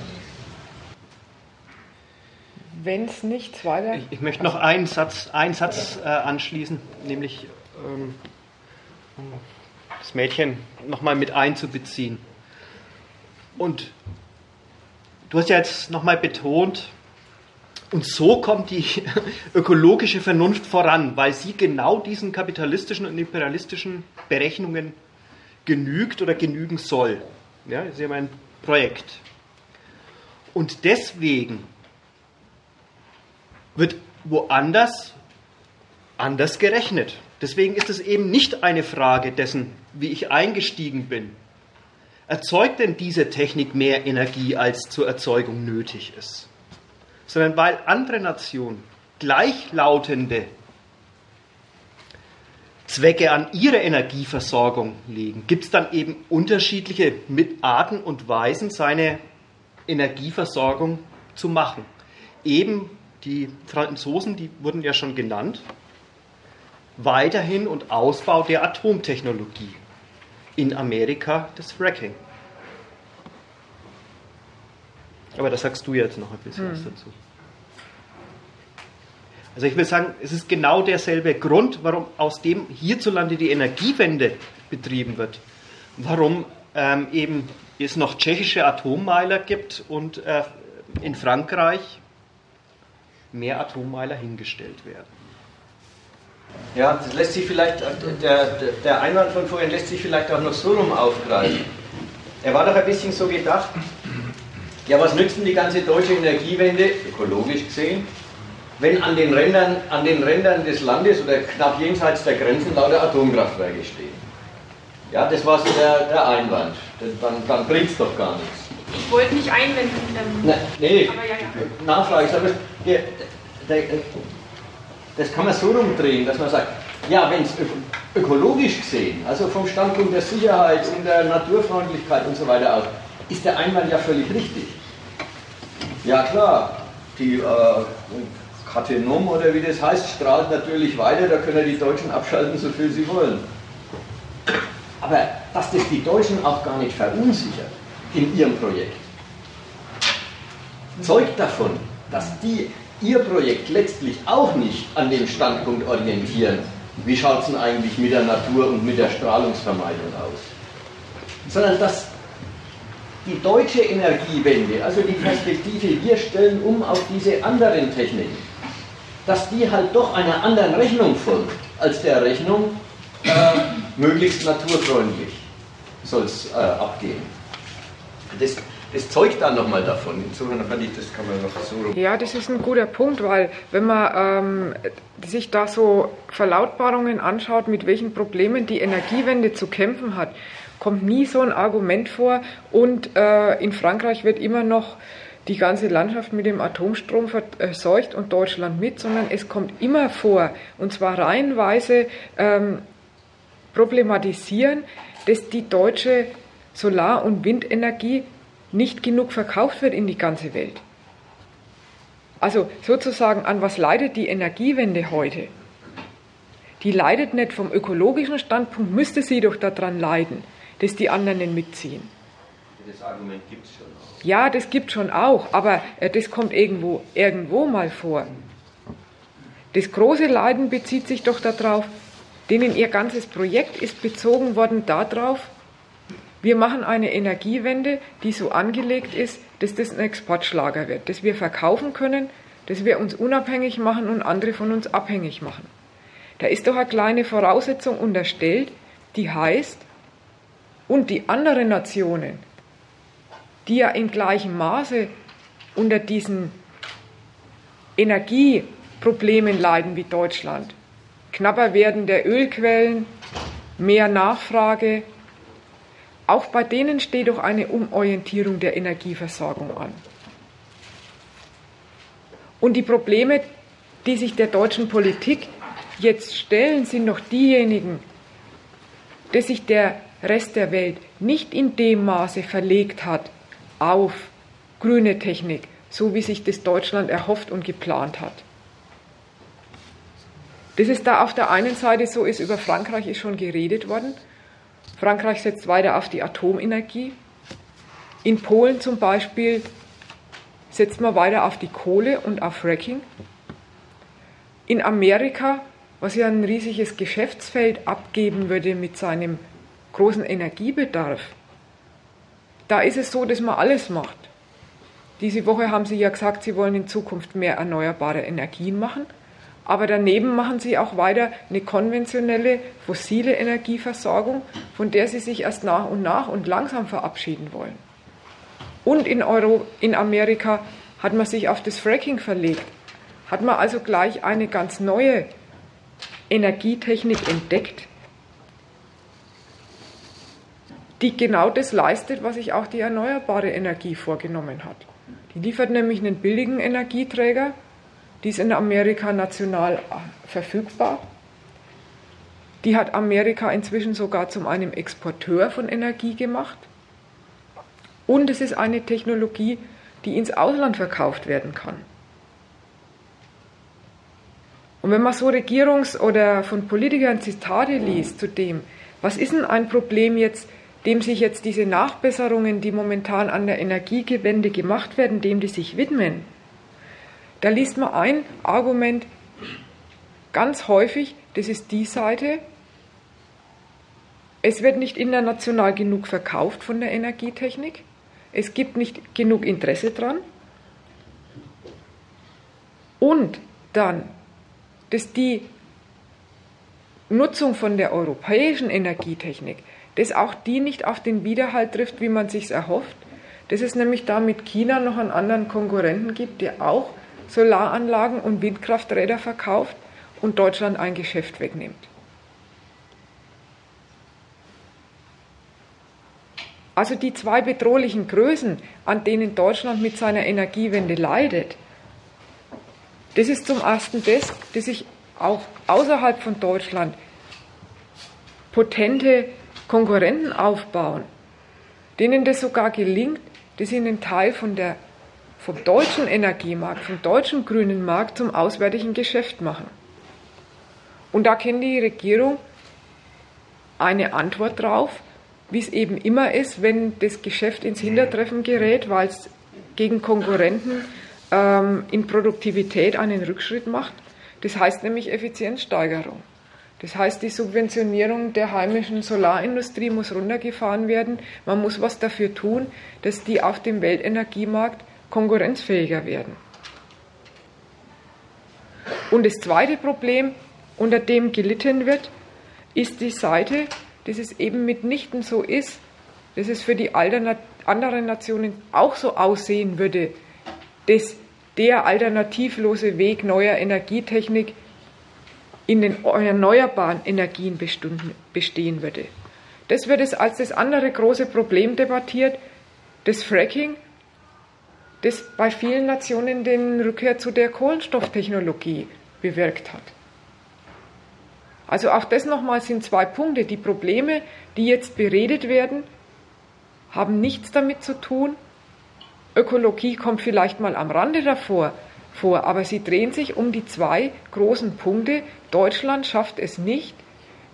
wenn es nichts weiter. Ich, ich, möchte noch einen Satz, einen Satz äh, anschließen, nämlich ähm, das Mädchen nochmal mit einzubeziehen. Und du hast ja jetzt nochmal betont, und so kommt die ökologische Vernunft voran, weil sie genau diesen kapitalistischen und imperialistischen Berechnungen genügt oder genügen soll. Ja, das ist ja Projekt. Und deswegen wird woanders anders gerechnet. Deswegen ist es eben nicht eine Frage dessen, wie ich eingestiegen bin. Erzeugt denn diese Technik mehr Energie, als zur Erzeugung nötig ist? Sondern weil andere Nationen gleichlautende Zwecke an ihre Energieversorgung legen, gibt es dann eben unterschiedliche Arten und Weisen, seine Energieversorgung zu machen. Eben die Franzosen, die wurden ja schon genannt. Weiterhin und Ausbau der Atomtechnologie. In Amerika das Fracking. Aber da sagst du jetzt noch ein bisschen hm. was dazu. Also ich will sagen, es ist genau derselbe Grund, warum aus dem hierzulande die Energiewende betrieben wird. Warum ähm, eben es noch tschechische Atommeiler gibt und äh, in Frankreich mehr Atommeiler hingestellt werden. Ja, das lässt sich vielleicht, der, der Einwand von vorhin lässt sich vielleicht auch noch so rum aufgreifen. Er war doch ein bisschen so gedacht, ja, was nützt denn die ganze deutsche Energiewende, ökologisch gesehen, wenn an den, Rändern, an den Rändern des Landes oder knapp jenseits der Grenzen lauter Atomkraftwerke stehen? Ja, das war so der, der Einwand. Dann, dann bringt es doch gar nichts. Ich wollte nicht einwenden. Ähm, Na, nee, aber ja, ja. Nachfrage. Ich sage, das kann man so rumdrehen, dass man sagt, ja, wenn es ökologisch gesehen, also vom Standpunkt der Sicherheit und der Naturfreundlichkeit und so weiter aus, ist der Einwand ja völlig richtig. Ja klar, die äh, Katenom oder wie das heißt, strahlt natürlich weiter, da können die Deutschen abschalten, so viel sie wollen. Aber dass das die Deutschen auch gar nicht verunsichert in ihrem Projekt, zeugt davon, dass die ihr Projekt letztlich auch nicht an dem Standpunkt orientieren, wie schaut es denn eigentlich mit der Natur und mit der Strahlungsvermeidung aus, sondern dass die deutsche Energiewende, also die Perspektive, wir stellen um auf diese anderen Techniken, dass die halt doch einer anderen Rechnung folgt, als der Rechnung äh, möglichst naturfreundlich soll es äh, abgehen. Das, das zeugt dann nochmal davon. Insofern fand ich, das kann man noch so. Ja, das ist ein guter Punkt, weil wenn man ähm, sich da so Verlautbarungen anschaut, mit welchen Problemen die Energiewende zu kämpfen hat, kommt nie so ein Argument vor. Und äh, in Frankreich wird immer noch die ganze Landschaft mit dem Atomstrom verseucht und Deutschland mit, sondern es kommt immer vor, und zwar reihenweise ähm, problematisieren, dass die deutsche Solar- und Windenergie nicht genug verkauft wird in die ganze Welt. Also sozusagen, an was leidet die Energiewende heute? Die leidet nicht vom ökologischen Standpunkt, müsste sie doch daran leiden, dass die anderen mitziehen. Das Argument gibt es schon auch. Ja, das gibt es schon auch, aber äh, das kommt irgendwo, irgendwo mal vor. Das große Leiden bezieht sich doch darauf, denen ihr ganzes Projekt ist bezogen worden darauf, wir machen eine Energiewende, die so angelegt ist, dass das ein Exportschlager wird, dass wir verkaufen können, dass wir uns unabhängig machen und andere von uns abhängig machen. Da ist doch eine kleine Voraussetzung unterstellt, die heißt, und die anderen Nationen, die ja in gleichem Maße unter diesen Energieproblemen leiden wie Deutschland, knapper werden der Ölquellen, mehr Nachfrage, auch bei denen steht doch eine Umorientierung der Energieversorgung an. Und die Probleme, die sich der deutschen Politik jetzt stellen, sind noch diejenigen, dass sich der Rest der Welt nicht in dem Maße verlegt hat auf grüne Technik, so wie sich das Deutschland erhofft und geplant hat. Dass es da auf der einen Seite so ist, über Frankreich ist schon geredet worden, Frankreich setzt weiter auf die Atomenergie. In Polen zum Beispiel setzt man weiter auf die Kohle und auf Fracking. In Amerika, was ja ein riesiges Geschäftsfeld abgeben würde mit seinem großen Energiebedarf, da ist es so, dass man alles macht. Diese Woche haben Sie ja gesagt, Sie wollen in Zukunft mehr erneuerbare Energien machen. Aber daneben machen sie auch weiter eine konventionelle fossile Energieversorgung, von der sie sich erst nach und nach und langsam verabschieden wollen. Und in, Euro, in Amerika hat man sich auf das Fracking verlegt, hat man also gleich eine ganz neue Energietechnik entdeckt, die genau das leistet, was sich auch die erneuerbare Energie vorgenommen hat. Die liefert nämlich einen billigen Energieträger, die ist in Amerika national verfügbar. Die hat Amerika inzwischen sogar zu einem Exporteur von Energie gemacht. Und es ist eine Technologie, die ins Ausland verkauft werden kann. Und wenn man so Regierungs- oder von Politikern Zitate liest zu dem, was ist denn ein Problem jetzt, dem sich jetzt diese Nachbesserungen, die momentan an der Energiegewende gemacht werden, dem die sich widmen, da liest man ein Argument, ganz häufig, das ist die Seite, es wird nicht international genug verkauft von der Energietechnik, es gibt nicht genug Interesse dran. Und dann, dass die Nutzung von der europäischen Energietechnik, dass auch die nicht auf den Widerhalt trifft, wie man sich erhofft, dass es nämlich da mit China noch einen anderen Konkurrenten gibt, der auch Solaranlagen und Windkrafträder verkauft und Deutschland ein Geschäft wegnimmt. Also die zwei bedrohlichen Größen, an denen Deutschland mit seiner Energiewende leidet, das ist zum ersten das, dass sich auch außerhalb von Deutschland potente Konkurrenten aufbauen, denen das sogar gelingt, dass sie einen Teil von der, vom deutschen Energiemarkt, vom deutschen grünen Markt zum auswärtigen Geschäft machen. Und da kennt die Regierung eine Antwort drauf, wie es eben immer ist, wenn das Geschäft ins Hintertreffen gerät, weil es gegen Konkurrenten ähm, in Produktivität einen Rückschritt macht. Das heißt nämlich Effizienzsteigerung. Das heißt, die Subventionierung der heimischen Solarindustrie muss runtergefahren werden. Man muss was dafür tun, dass die auf dem Weltenergiemarkt konkurrenzfähiger werden. Und das zweite Problem, unter dem gelitten wird, ist die Seite, dass es eben mitnichten so ist, dass es für die anderen Nationen auch so aussehen würde, dass der alternativlose Weg neuer Energietechnik in den erneuerbaren Energien bestehen würde. Das wird es als das andere große Problem debattiert, das Fracking, das bei vielen Nationen den Rückkehr zu der Kohlenstofftechnologie bewirkt hat. Also auch das nochmal sind zwei Punkte. Die Probleme, die jetzt beredet werden, haben nichts damit zu tun, Ökologie kommt vielleicht mal am Rande davor vor, aber sie drehen sich um die zwei großen Punkte. Deutschland schafft es nicht,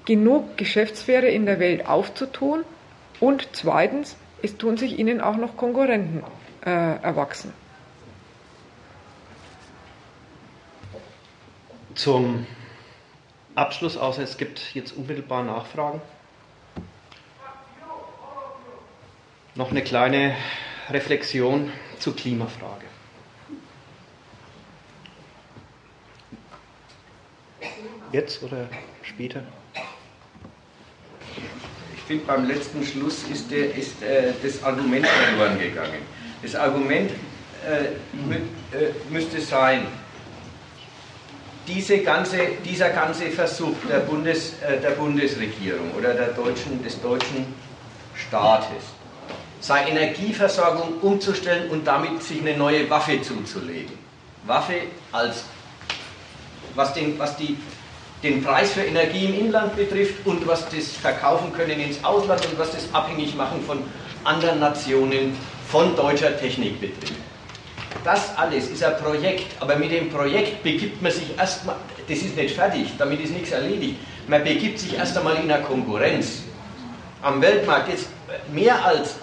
genug Geschäftssphäre in der Welt aufzutun und zweitens, es tun sich ihnen auch noch Konkurrenten äh, erwachsen. Zum Abschluss, außer es gibt jetzt unmittelbar Nachfragen. Noch eine kleine Reflexion zur Klimafrage. Jetzt oder später? Ich finde, beim letzten Schluss ist, der, ist äh, das Argument verloren gegangen. Das Argument äh, äh, müsste sein, diese ganze, dieser ganze Versuch der, Bundes, äh, der Bundesregierung oder der deutschen, des deutschen Staates, seine Energieversorgung umzustellen und damit sich eine neue Waffe zuzulegen. Waffe als, was, den, was die, den Preis für Energie im Inland betrifft und was das Verkaufen können ins Ausland und was das Abhängigmachen von anderen Nationen von deutscher Technik betrifft. Das alles ist ein Projekt, aber mit dem Projekt begibt man sich erstmal, das ist nicht fertig, damit ist nichts erledigt, man begibt sich erst einmal in einer Konkurrenz. Am Weltmarkt jetzt mehr als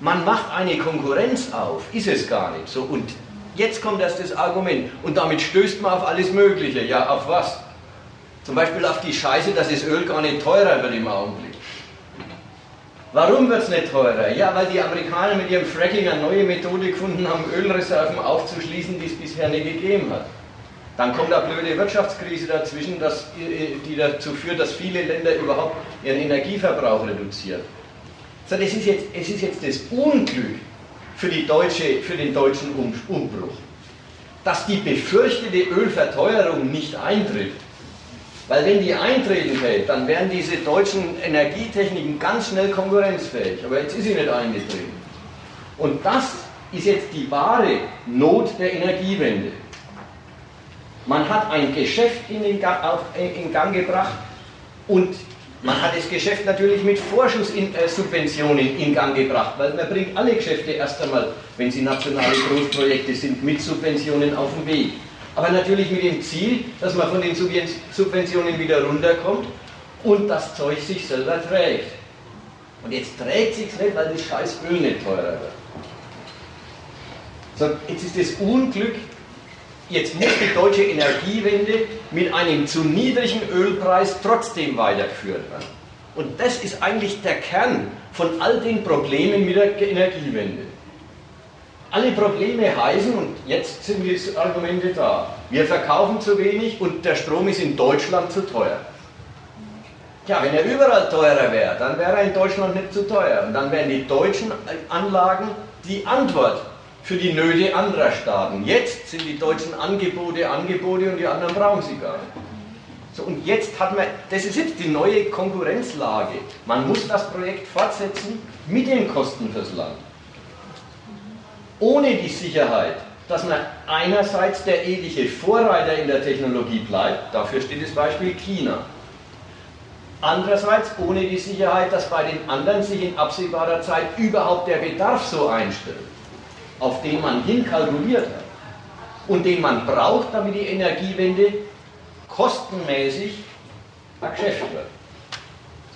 man macht eine Konkurrenz auf, ist es gar nicht so. Und jetzt kommt erst das Argument. Und damit stößt man auf alles Mögliche. Ja, auf was? Zum Beispiel auf die Scheiße, dass das Öl gar nicht teurer wird im Augenblick. Warum wird es nicht teurer? Ja, weil die Amerikaner mit ihrem Fracking eine neue Methode gefunden haben, Ölreserven aufzuschließen, die es bisher nicht gegeben hat. Dann kommt eine blöde Wirtschaftskrise dazwischen, dass, die dazu führt, dass viele Länder überhaupt ihren Energieverbrauch reduzieren. So, das ist jetzt, es ist jetzt das Unglück für, die deutsche, für den deutschen Umbruch, dass die befürchtete Ölverteuerung nicht eintritt. Weil wenn die eintreten hätte, dann wären diese deutschen Energietechniken ganz schnell konkurrenzfähig. Aber jetzt ist sie nicht eingetreten. Und das ist jetzt die wahre Not der Energiewende. Man hat ein Geschäft in, den Gang, auf, in Gang gebracht und man hat das Geschäft natürlich mit Vorschusssubventionen äh, in Gang gebracht, weil man bringt alle Geschäfte erst einmal, wenn sie nationale Großprojekte sind, mit Subventionen auf den Weg. Aber natürlich mit dem Ziel, dass man von den Subventionen wieder runterkommt und das Zeug sich selber trägt. Und jetzt trägt sich nicht, weil das scheiß Öl nicht teurer wird. So, jetzt ist das Unglück, jetzt muss die deutsche Energiewende mit einem zu niedrigen Ölpreis trotzdem weitergeführt werden. Und das ist eigentlich der Kern von all den Problemen mit der Energiewende. Alle Probleme heißen, und jetzt sind die Argumente da, wir verkaufen zu wenig und der Strom ist in Deutschland zu teuer. Ja, wenn er überall teurer wäre, dann wäre er in Deutschland nicht zu teuer. Und dann wären die deutschen Anlagen die Antwort für die Nöte anderer Staaten. Jetzt sind die deutschen Angebote Angebote und die anderen brauchen sie gar nicht. So, und jetzt hat man, das ist jetzt die neue Konkurrenzlage. Man muss das Projekt fortsetzen mit den Kosten fürs Land. Ohne die Sicherheit, dass man einerseits der ewige Vorreiter in der Technologie bleibt, dafür steht das Beispiel China. Andererseits ohne die Sicherheit, dass bei den anderen sich in absehbarer Zeit überhaupt der Bedarf so einstellt auf den man hinkalkuliert hat und den man braucht, damit die Energiewende kostenmäßig ein Geschäft wird.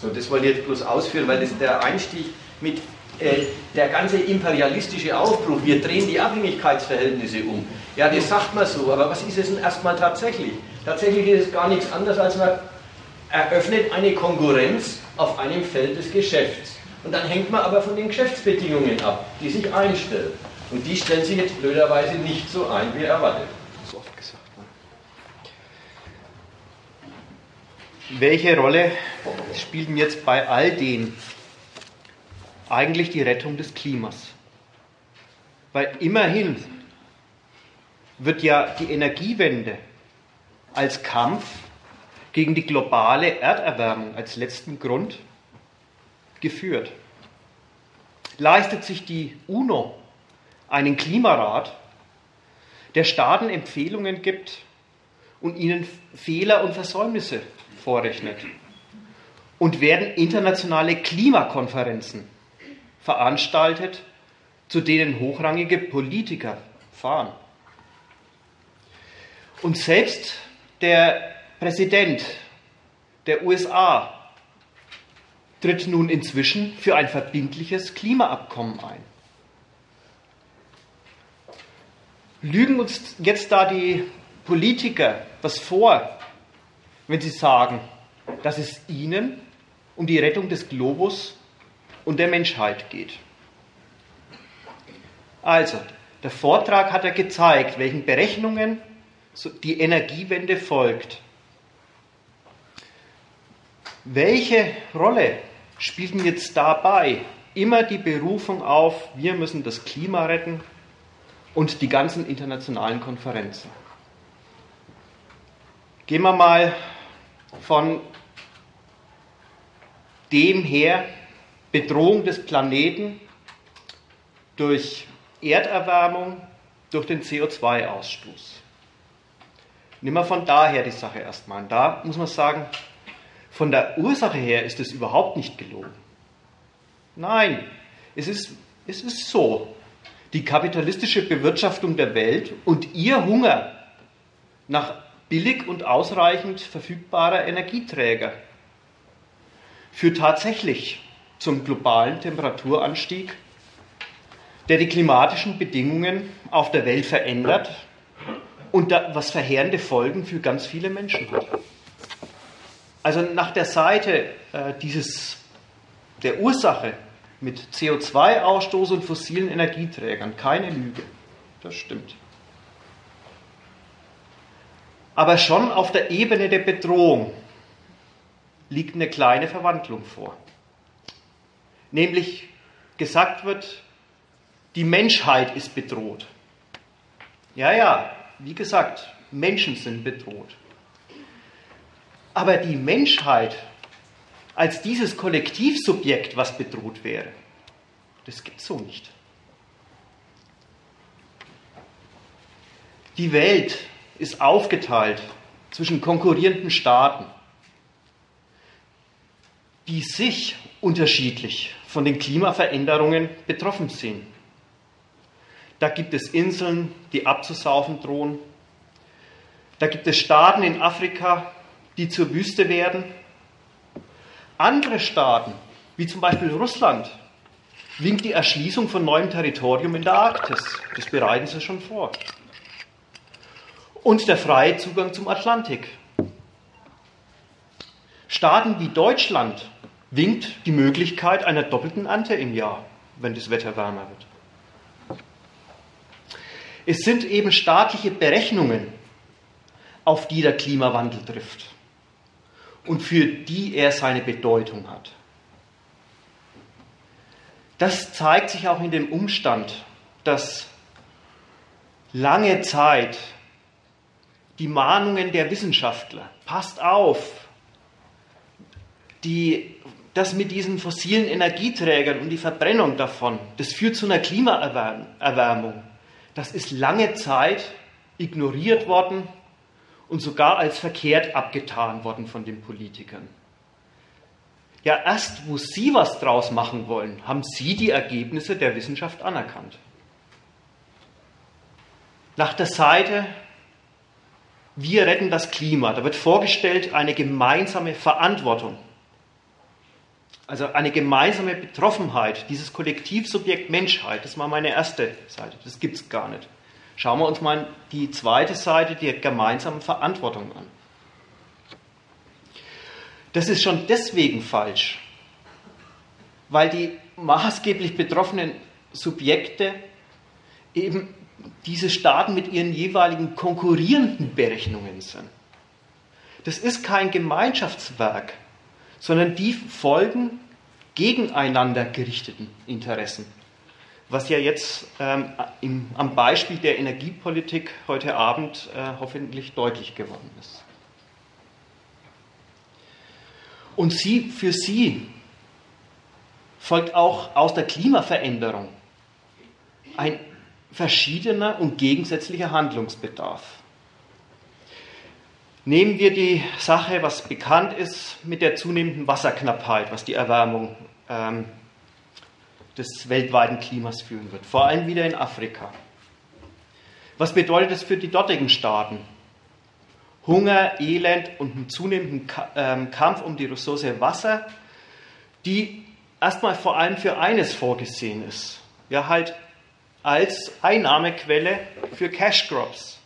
So, das wollte ich jetzt bloß ausführen, weil das der Einstieg mit der ganze imperialistische Aufbruch, wir drehen die Abhängigkeitsverhältnisse um. Ja, das sagt man so, aber was ist es denn erstmal tatsächlich? Tatsächlich ist es gar nichts anderes, als man eröffnet eine Konkurrenz auf einem Feld des Geschäfts. Und dann hängt man aber von den Geschäftsbedingungen ab, die sich einstellen. Und die stellen sich jetzt blöderweise nicht so ein, wie erwartet. So oft gesagt. Ne? Welche Rolle spielt denn jetzt bei all dem eigentlich die Rettung des Klimas? Weil immerhin wird ja die Energiewende als Kampf gegen die globale Erderwärmung als letzten Grund geführt. Leistet sich die UNO einen Klimarat, der Staaten Empfehlungen gibt und ihnen Fehler und Versäumnisse vorrechnet. Und werden internationale Klimakonferenzen veranstaltet, zu denen hochrangige Politiker fahren. Und selbst der Präsident der USA tritt nun inzwischen für ein verbindliches Klimaabkommen ein. Lügen uns jetzt da die Politiker was vor, wenn sie sagen, dass es ihnen um die Rettung des Globus und der Menschheit geht? Also, der Vortrag hat ja gezeigt, welchen Berechnungen die Energiewende folgt. Welche Rolle spielt denn jetzt dabei immer die Berufung auf, wir müssen das Klima retten, und die ganzen internationalen Konferenzen. Gehen wir mal von dem her, Bedrohung des Planeten durch Erderwärmung, durch den CO2-Ausstoß. Nehmen wir von daher die Sache erstmal. Da muss man sagen, von der Ursache her ist es überhaupt nicht gelogen. Nein, es ist, es ist so, die kapitalistische Bewirtschaftung der Welt und ihr Hunger nach billig und ausreichend verfügbarer Energieträger führt tatsächlich zum globalen Temperaturanstieg, der die klimatischen Bedingungen auf der Welt verändert und was verheerende Folgen für ganz viele Menschen hat. Also nach der Seite äh, dieses, der Ursache mit CO2-Ausstoß und fossilen Energieträgern. Keine Lüge. Das stimmt. Aber schon auf der Ebene der Bedrohung liegt eine kleine Verwandlung vor. Nämlich gesagt wird, die Menschheit ist bedroht. Ja, ja, wie gesagt, Menschen sind bedroht. Aber die Menschheit als dieses Kollektivsubjekt, was bedroht wäre. Das gibt es so nicht. Die Welt ist aufgeteilt zwischen konkurrierenden Staaten, die sich unterschiedlich von den Klimaveränderungen betroffen sehen. Da gibt es Inseln, die abzusaufen drohen. Da gibt es Staaten in Afrika, die zur Wüste werden andere Staaten, wie zum Beispiel Russland, winkt die Erschließung von neuem Territorium in der Arktis. Das bereiten sie schon vor. und der freie Zugang zum Atlantik. Staaten wie Deutschland winkt die Möglichkeit einer doppelten Ernte im Jahr, wenn das Wetter wärmer wird. Es sind eben staatliche Berechnungen, auf die der Klimawandel trifft und für die er seine Bedeutung hat. Das zeigt sich auch in dem Umstand, dass lange Zeit die Mahnungen der Wissenschaftler, passt auf, die, das mit diesen fossilen Energieträgern und die Verbrennung davon, das führt zu einer Klimaerwärmung. Das ist lange Zeit ignoriert worden und sogar als verkehrt abgetan worden von den Politikern. Ja, erst wo Sie was draus machen wollen, haben Sie die Ergebnisse der Wissenschaft anerkannt. Nach der Seite Wir retten das Klima, da wird vorgestellt eine gemeinsame Verantwortung, also eine gemeinsame Betroffenheit, dieses Kollektivsubjekt Menschheit, das war meine erste Seite, das gibt es gar nicht. Schauen wir uns mal die zweite Seite der gemeinsamen Verantwortung an. Das ist schon deswegen falsch, weil die maßgeblich betroffenen Subjekte eben diese Staaten mit ihren jeweiligen konkurrierenden Berechnungen sind. Das ist kein Gemeinschaftswerk, sondern die folgen gegeneinander gerichteten Interessen was ja jetzt ähm, im, am Beispiel der Energiepolitik heute Abend äh, hoffentlich deutlich geworden ist. Und sie, für sie folgt auch aus der Klimaveränderung ein verschiedener und gegensätzlicher Handlungsbedarf. Nehmen wir die Sache, was bekannt ist, mit der zunehmenden Wasserknappheit, was die Erwärmung ähm, des weltweiten Klimas führen wird, vor allem wieder in Afrika. Was bedeutet das für die dortigen Staaten? Hunger, Elend und einen zunehmenden ähm, Kampf um die Ressource Wasser, die erstmal vor allem für eines vorgesehen ist. Ja, halt als Einnahmequelle für Cash Crops,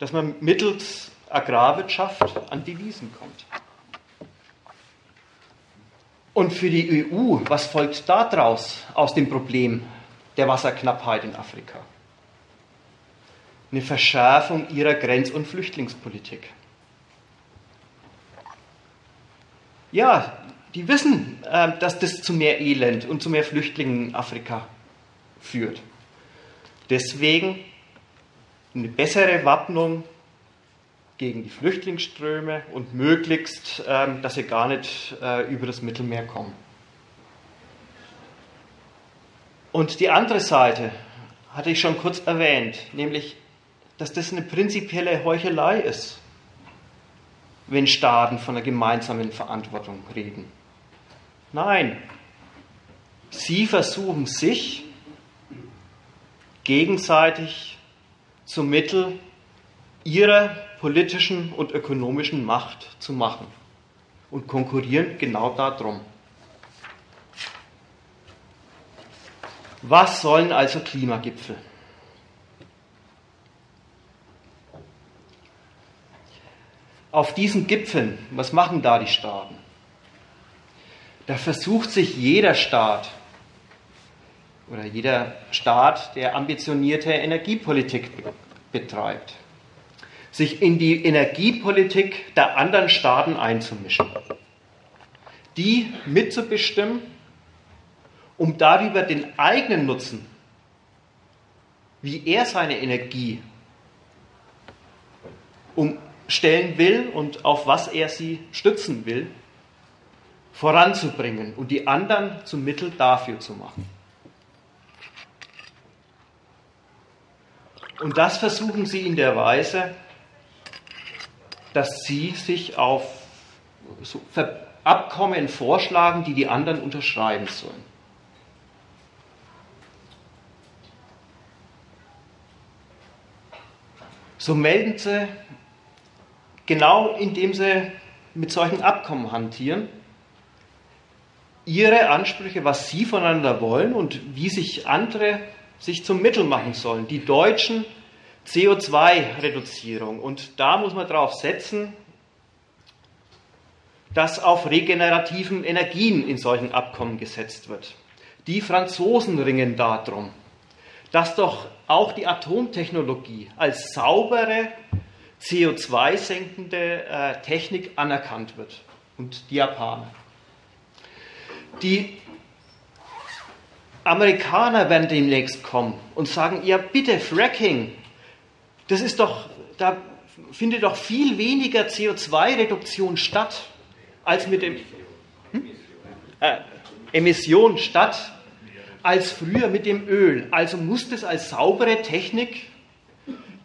dass man mittels Agrarwirtschaft an Devisen kommt. Und für die EU, was folgt daraus aus dem Problem der Wasserknappheit in Afrika? Eine Verschärfung ihrer Grenz- und Flüchtlingspolitik. Ja, die wissen, äh, dass das zu mehr Elend und zu mehr Flüchtlingen in Afrika führt. Deswegen eine bessere Wappnung gegen die Flüchtlingsströme und möglichst, ähm, dass sie gar nicht äh, über das Mittelmeer kommen. Und die andere Seite hatte ich schon kurz erwähnt, nämlich, dass das eine prinzipielle Heuchelei ist, wenn Staaten von einer gemeinsamen Verantwortung reden. Nein, sie versuchen sich gegenseitig zum Mittel ihrer politischen und ökonomischen Macht zu machen und konkurrieren genau darum. Was sollen also Klimagipfel? Auf diesen Gipfeln, was machen da die Staaten? Da versucht sich jeder Staat oder jeder Staat, der ambitionierte Energiepolitik betreibt, sich in die Energiepolitik der anderen Staaten einzumischen, die mitzubestimmen, um darüber den eigenen Nutzen, wie er seine Energie umstellen will und auf was er sie stützen will, voranzubringen und die anderen zum Mittel dafür zu machen. Und das versuchen sie in der Weise, dass sie sich auf so Abkommen vorschlagen, die die anderen unterschreiben sollen. So melden sie, genau indem sie mit solchen Abkommen hantieren, ihre Ansprüche, was sie voneinander wollen und wie sich andere sich zum Mittel machen sollen. Die Deutschen CO2-Reduzierung. Und da muss man darauf setzen, dass auf regenerativen Energien in solchen Abkommen gesetzt wird. Die Franzosen ringen darum, dass doch auch die Atomtechnologie als saubere, CO2-senkende äh, Technik anerkannt wird. Und die Japaner. Die Amerikaner werden demnächst kommen und sagen, ja bitte, Fracking, das ist doch, da findet doch viel weniger CO2-Reduktion statt, als mit dem hm? äh, Emission statt, als früher mit dem Öl. Also muss das als saubere Technik,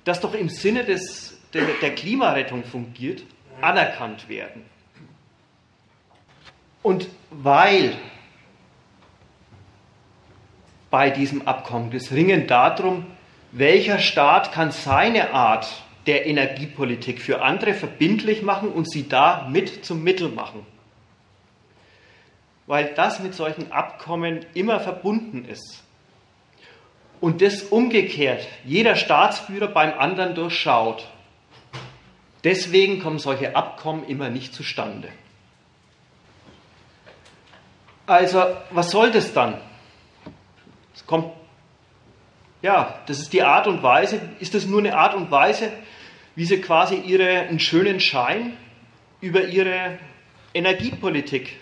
das doch im Sinne des, der, der Klimarettung fungiert, anerkannt werden. Und weil bei diesem Abkommen. Das Ringen darum, welcher Staat kann seine Art der Energiepolitik für andere verbindlich machen und sie da mit zum Mittel machen. Weil das mit solchen Abkommen immer verbunden ist. Und das umgekehrt jeder Staatsführer beim anderen durchschaut. Deswegen kommen solche Abkommen immer nicht zustande. Also, was soll das dann? kommt, ja, das ist die Art und Weise, ist das nur eine Art und Weise, wie sie quasi ihre, einen schönen Schein über ihre Energiepolitik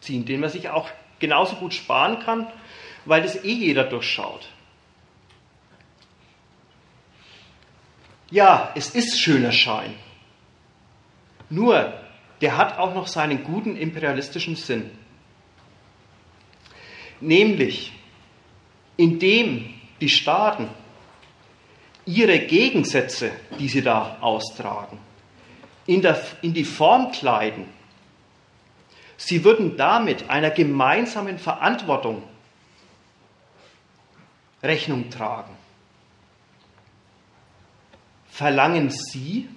ziehen, den man sich auch genauso gut sparen kann, weil das eh jeder durchschaut. Ja, es ist schöner Schein. Nur, der hat auch noch seinen guten imperialistischen Sinn. Nämlich, indem die Staaten ihre Gegensätze, die sie da austragen, in, der, in die Form kleiden. Sie würden damit einer gemeinsamen Verantwortung Rechnung tragen. Verlangen Sie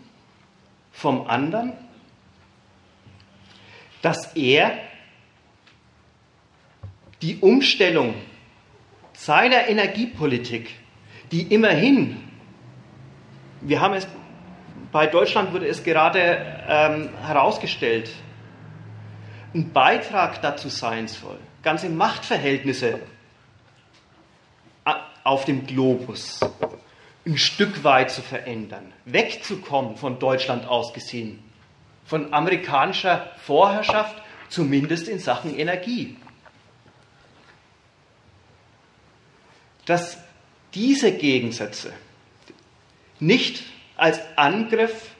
vom anderen, dass er die Umstellung seiner Energiepolitik, die immerhin, wir haben es, bei Deutschland wurde es gerade ähm, herausgestellt, ein Beitrag dazu sein soll, ganze Machtverhältnisse auf dem Globus ein Stück weit zu verändern, wegzukommen von Deutschland aus gesehen, von amerikanischer Vorherrschaft, zumindest in Sachen Energie. Dass diese Gegensätze nicht als Angriff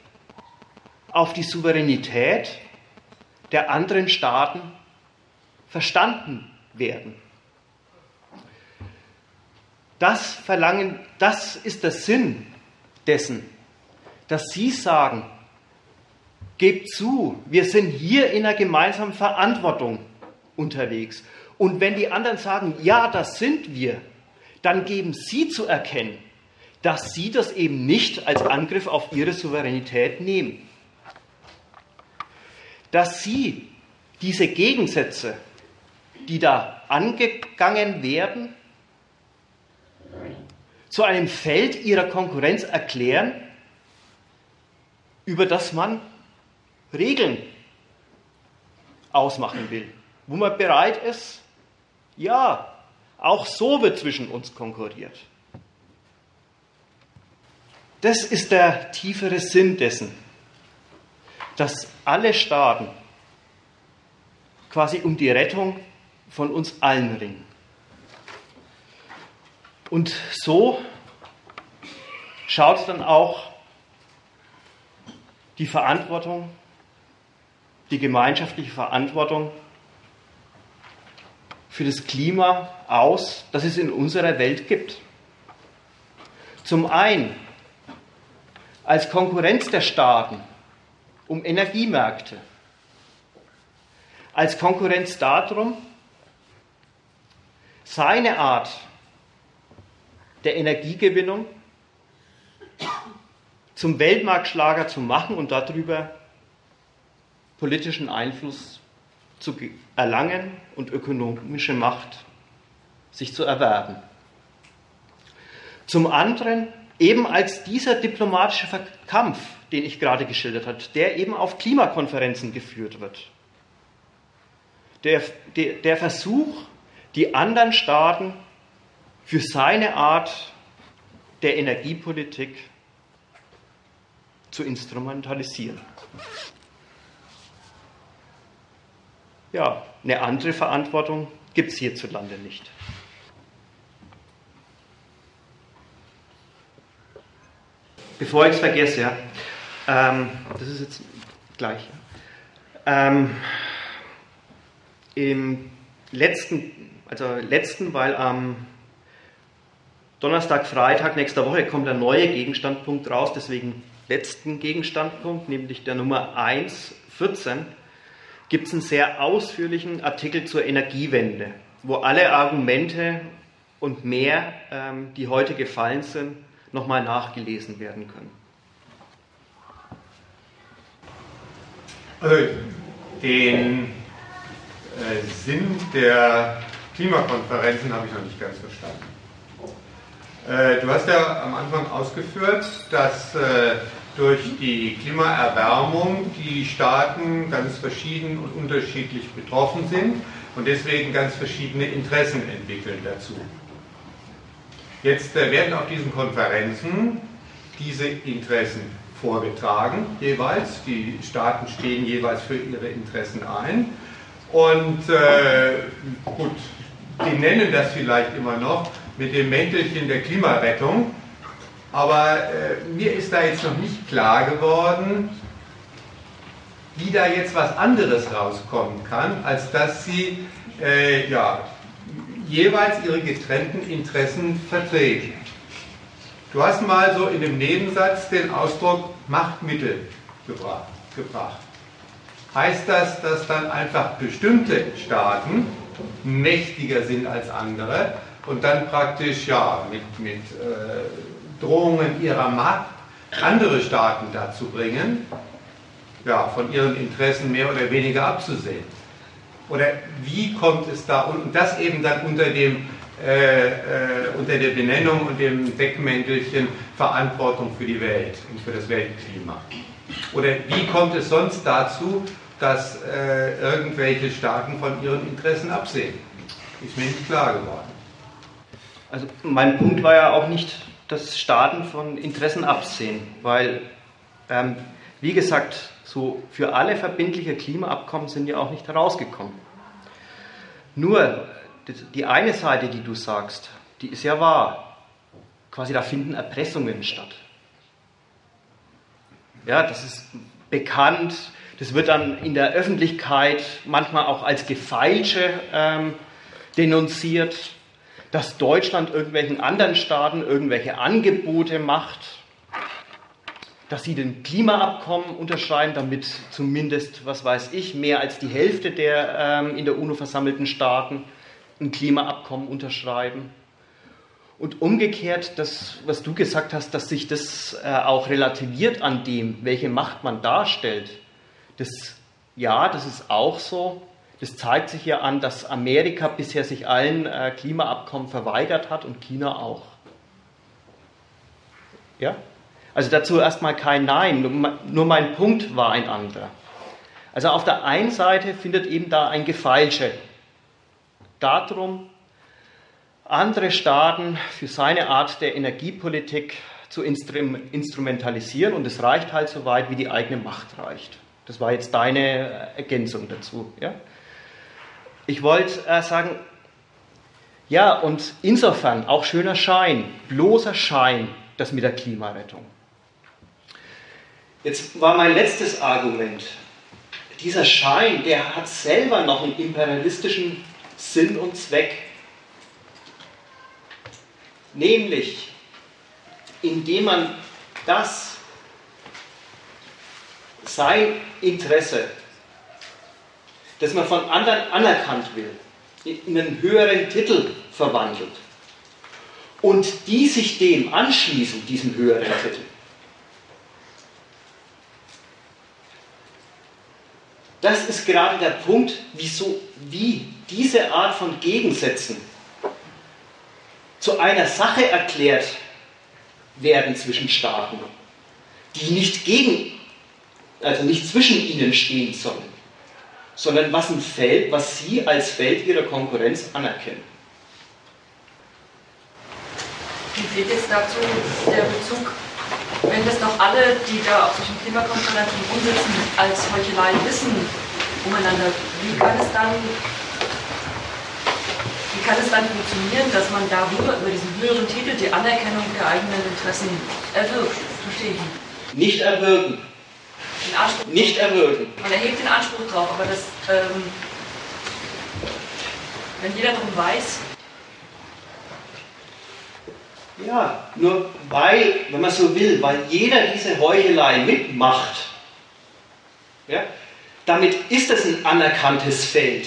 auf die Souveränität der anderen Staaten verstanden werden. Das verlangen, das ist der Sinn dessen, dass Sie sagen, gebt zu, wir sind hier in einer gemeinsamen Verantwortung unterwegs. Und wenn die anderen sagen, ja, das sind wir, dann geben Sie zu erkennen, dass Sie das eben nicht als Angriff auf Ihre Souveränität nehmen. Dass Sie diese Gegensätze, die da angegangen werden, zu einem Feld ihrer Konkurrenz erklären, über das man Regeln ausmachen will, wo man bereit ist, ja, auch so wird zwischen uns konkurriert. Das ist der tiefere Sinn dessen, dass alle Staaten quasi um die Rettung von uns allen ringen. Und so schaut dann auch die Verantwortung, die gemeinschaftliche Verantwortung für das Klima aus, das es in unserer Welt gibt. Zum einen als Konkurrenz der Staaten um Energiemärkte, als Konkurrenz darum, seine Art der Energiegewinnung zum Weltmarktschlager zu machen und darüber politischen Einfluss zu erlangen und ökonomische Macht sich zu erwerben. Zum anderen Eben als dieser diplomatische Kampf, den ich gerade geschildert habe, der eben auf Klimakonferenzen geführt wird. Der, der, der Versuch, die anderen Staaten für seine Art der Energiepolitik zu instrumentalisieren. Ja, eine andere Verantwortung gibt es hierzulande nicht. Bevor ich es vergesse, ja, ähm, das ist jetzt gleich. Ähm, Im letzten, also letzten, weil am Donnerstag, Freitag nächster Woche kommt der neue Gegenstandpunkt raus, deswegen letzten Gegenstandpunkt, nämlich der Nummer 1, 14 gibt es einen sehr ausführlichen Artikel zur Energiewende, wo alle Argumente und mehr, ähm, die heute gefallen sind, nochmal nachgelesen werden können. Also den äh, Sinn der Klimakonferenzen habe ich noch nicht ganz verstanden. Äh, du hast ja am Anfang ausgeführt, dass äh, durch die Klimaerwärmung die Staaten ganz verschieden und unterschiedlich betroffen sind und deswegen ganz verschiedene Interessen entwickeln dazu. Jetzt äh, werden auf diesen Konferenzen diese Interessen vorgetragen, jeweils. Die Staaten stehen jeweils für ihre Interessen ein. Und äh, gut, die nennen das vielleicht immer noch mit dem Mäntelchen der Klimarettung. Aber äh, mir ist da jetzt noch nicht klar geworden, wie da jetzt was anderes rauskommen kann, als dass sie äh, ja, jeweils ihre getrennten Interessen vertreten. Du hast mal so in dem Nebensatz den Ausdruck Machtmittel gebracht. gebracht. Heißt das, dass dann einfach bestimmte Staaten mächtiger sind als andere und dann praktisch ja mit, mit äh, Drohungen ihrer Macht andere Staaten dazu bringen, ja, von ihren Interessen mehr oder weniger abzusehen. Oder wie kommt es da, und das eben dann unter, dem, äh, äh, unter der Benennung und dem Deckmäntelchen Verantwortung für die Welt und für das Weltklima. Oder wie kommt es sonst dazu, dass äh, irgendwelche Staaten von ihren Interessen absehen? Ist mir nicht klar geworden. Also mein Punkt war ja auch nicht dass Staaten von Interessen absehen, weil, ähm, wie gesagt, so für alle verbindliche Klimaabkommen sind ja auch nicht herausgekommen. Nur die eine Seite, die du sagst, die ist ja wahr. Quasi da finden Erpressungen statt. Ja, das ist bekannt. Das wird dann in der Öffentlichkeit manchmal auch als Gefeilsche ähm, denunziert dass Deutschland irgendwelchen anderen Staaten irgendwelche Angebote macht, dass sie den Klimaabkommen unterschreiben, damit zumindest, was weiß ich, mehr als die Hälfte der ähm, in der UNO versammelten Staaten ein Klimaabkommen unterschreiben. Und umgekehrt, das, was du gesagt hast, dass sich das äh, auch relativiert an dem, welche Macht man darstellt, das, ja, das ist auch so. Das zeigt sich ja an, dass Amerika bisher sich allen äh, Klimaabkommen verweigert hat und China auch. Ja? Also dazu erstmal kein Nein, nur mein Punkt war ein anderer. Also auf der einen Seite findet eben da ein Gefeilsche darum, andere Staaten für seine Art der Energiepolitik zu instrumentalisieren und es reicht halt so weit, wie die eigene Macht reicht. Das war jetzt deine Ergänzung dazu. Ja? Ich wollte äh, sagen, ja, und insofern auch schöner Schein, bloßer Schein, das mit der Klimarettung. Jetzt war mein letztes Argument. Dieser Schein, der hat selber noch einen imperialistischen Sinn und Zweck. Nämlich, indem man das, sein Interesse das man von anderen anerkannt will, in einen höheren Titel verwandelt. Und die sich dem anschließen, diesem höheren Titel. Das ist gerade der Punkt, wieso, wie diese Art von Gegensätzen zu einer Sache erklärt werden zwischen Staaten, die nicht gegen, also nicht zwischen ihnen stehen sollen, sondern was ein Feld, was sie als Feld ihrer Konkurrenz anerkennen. Wie fehlt jetzt dazu der Bezug, wenn das doch alle, die da auf solchen Klimakonferenzen rumsitzen, als Heuchelei wissen umeinander, wie kann es dann wie kann es dann funktionieren, dass man darüber, über diesen höheren Titel, die Anerkennung der eigenen Interessen erwirkt? Verstehe ich nicht. Nicht erwirken. Nicht erwirken. Man erhebt den Anspruch drauf, aber das, ähm, wenn jeder darum weiß. Ja, nur weil, wenn man so will, weil jeder diese Heuchelei mitmacht, ja, damit ist es ein anerkanntes Feld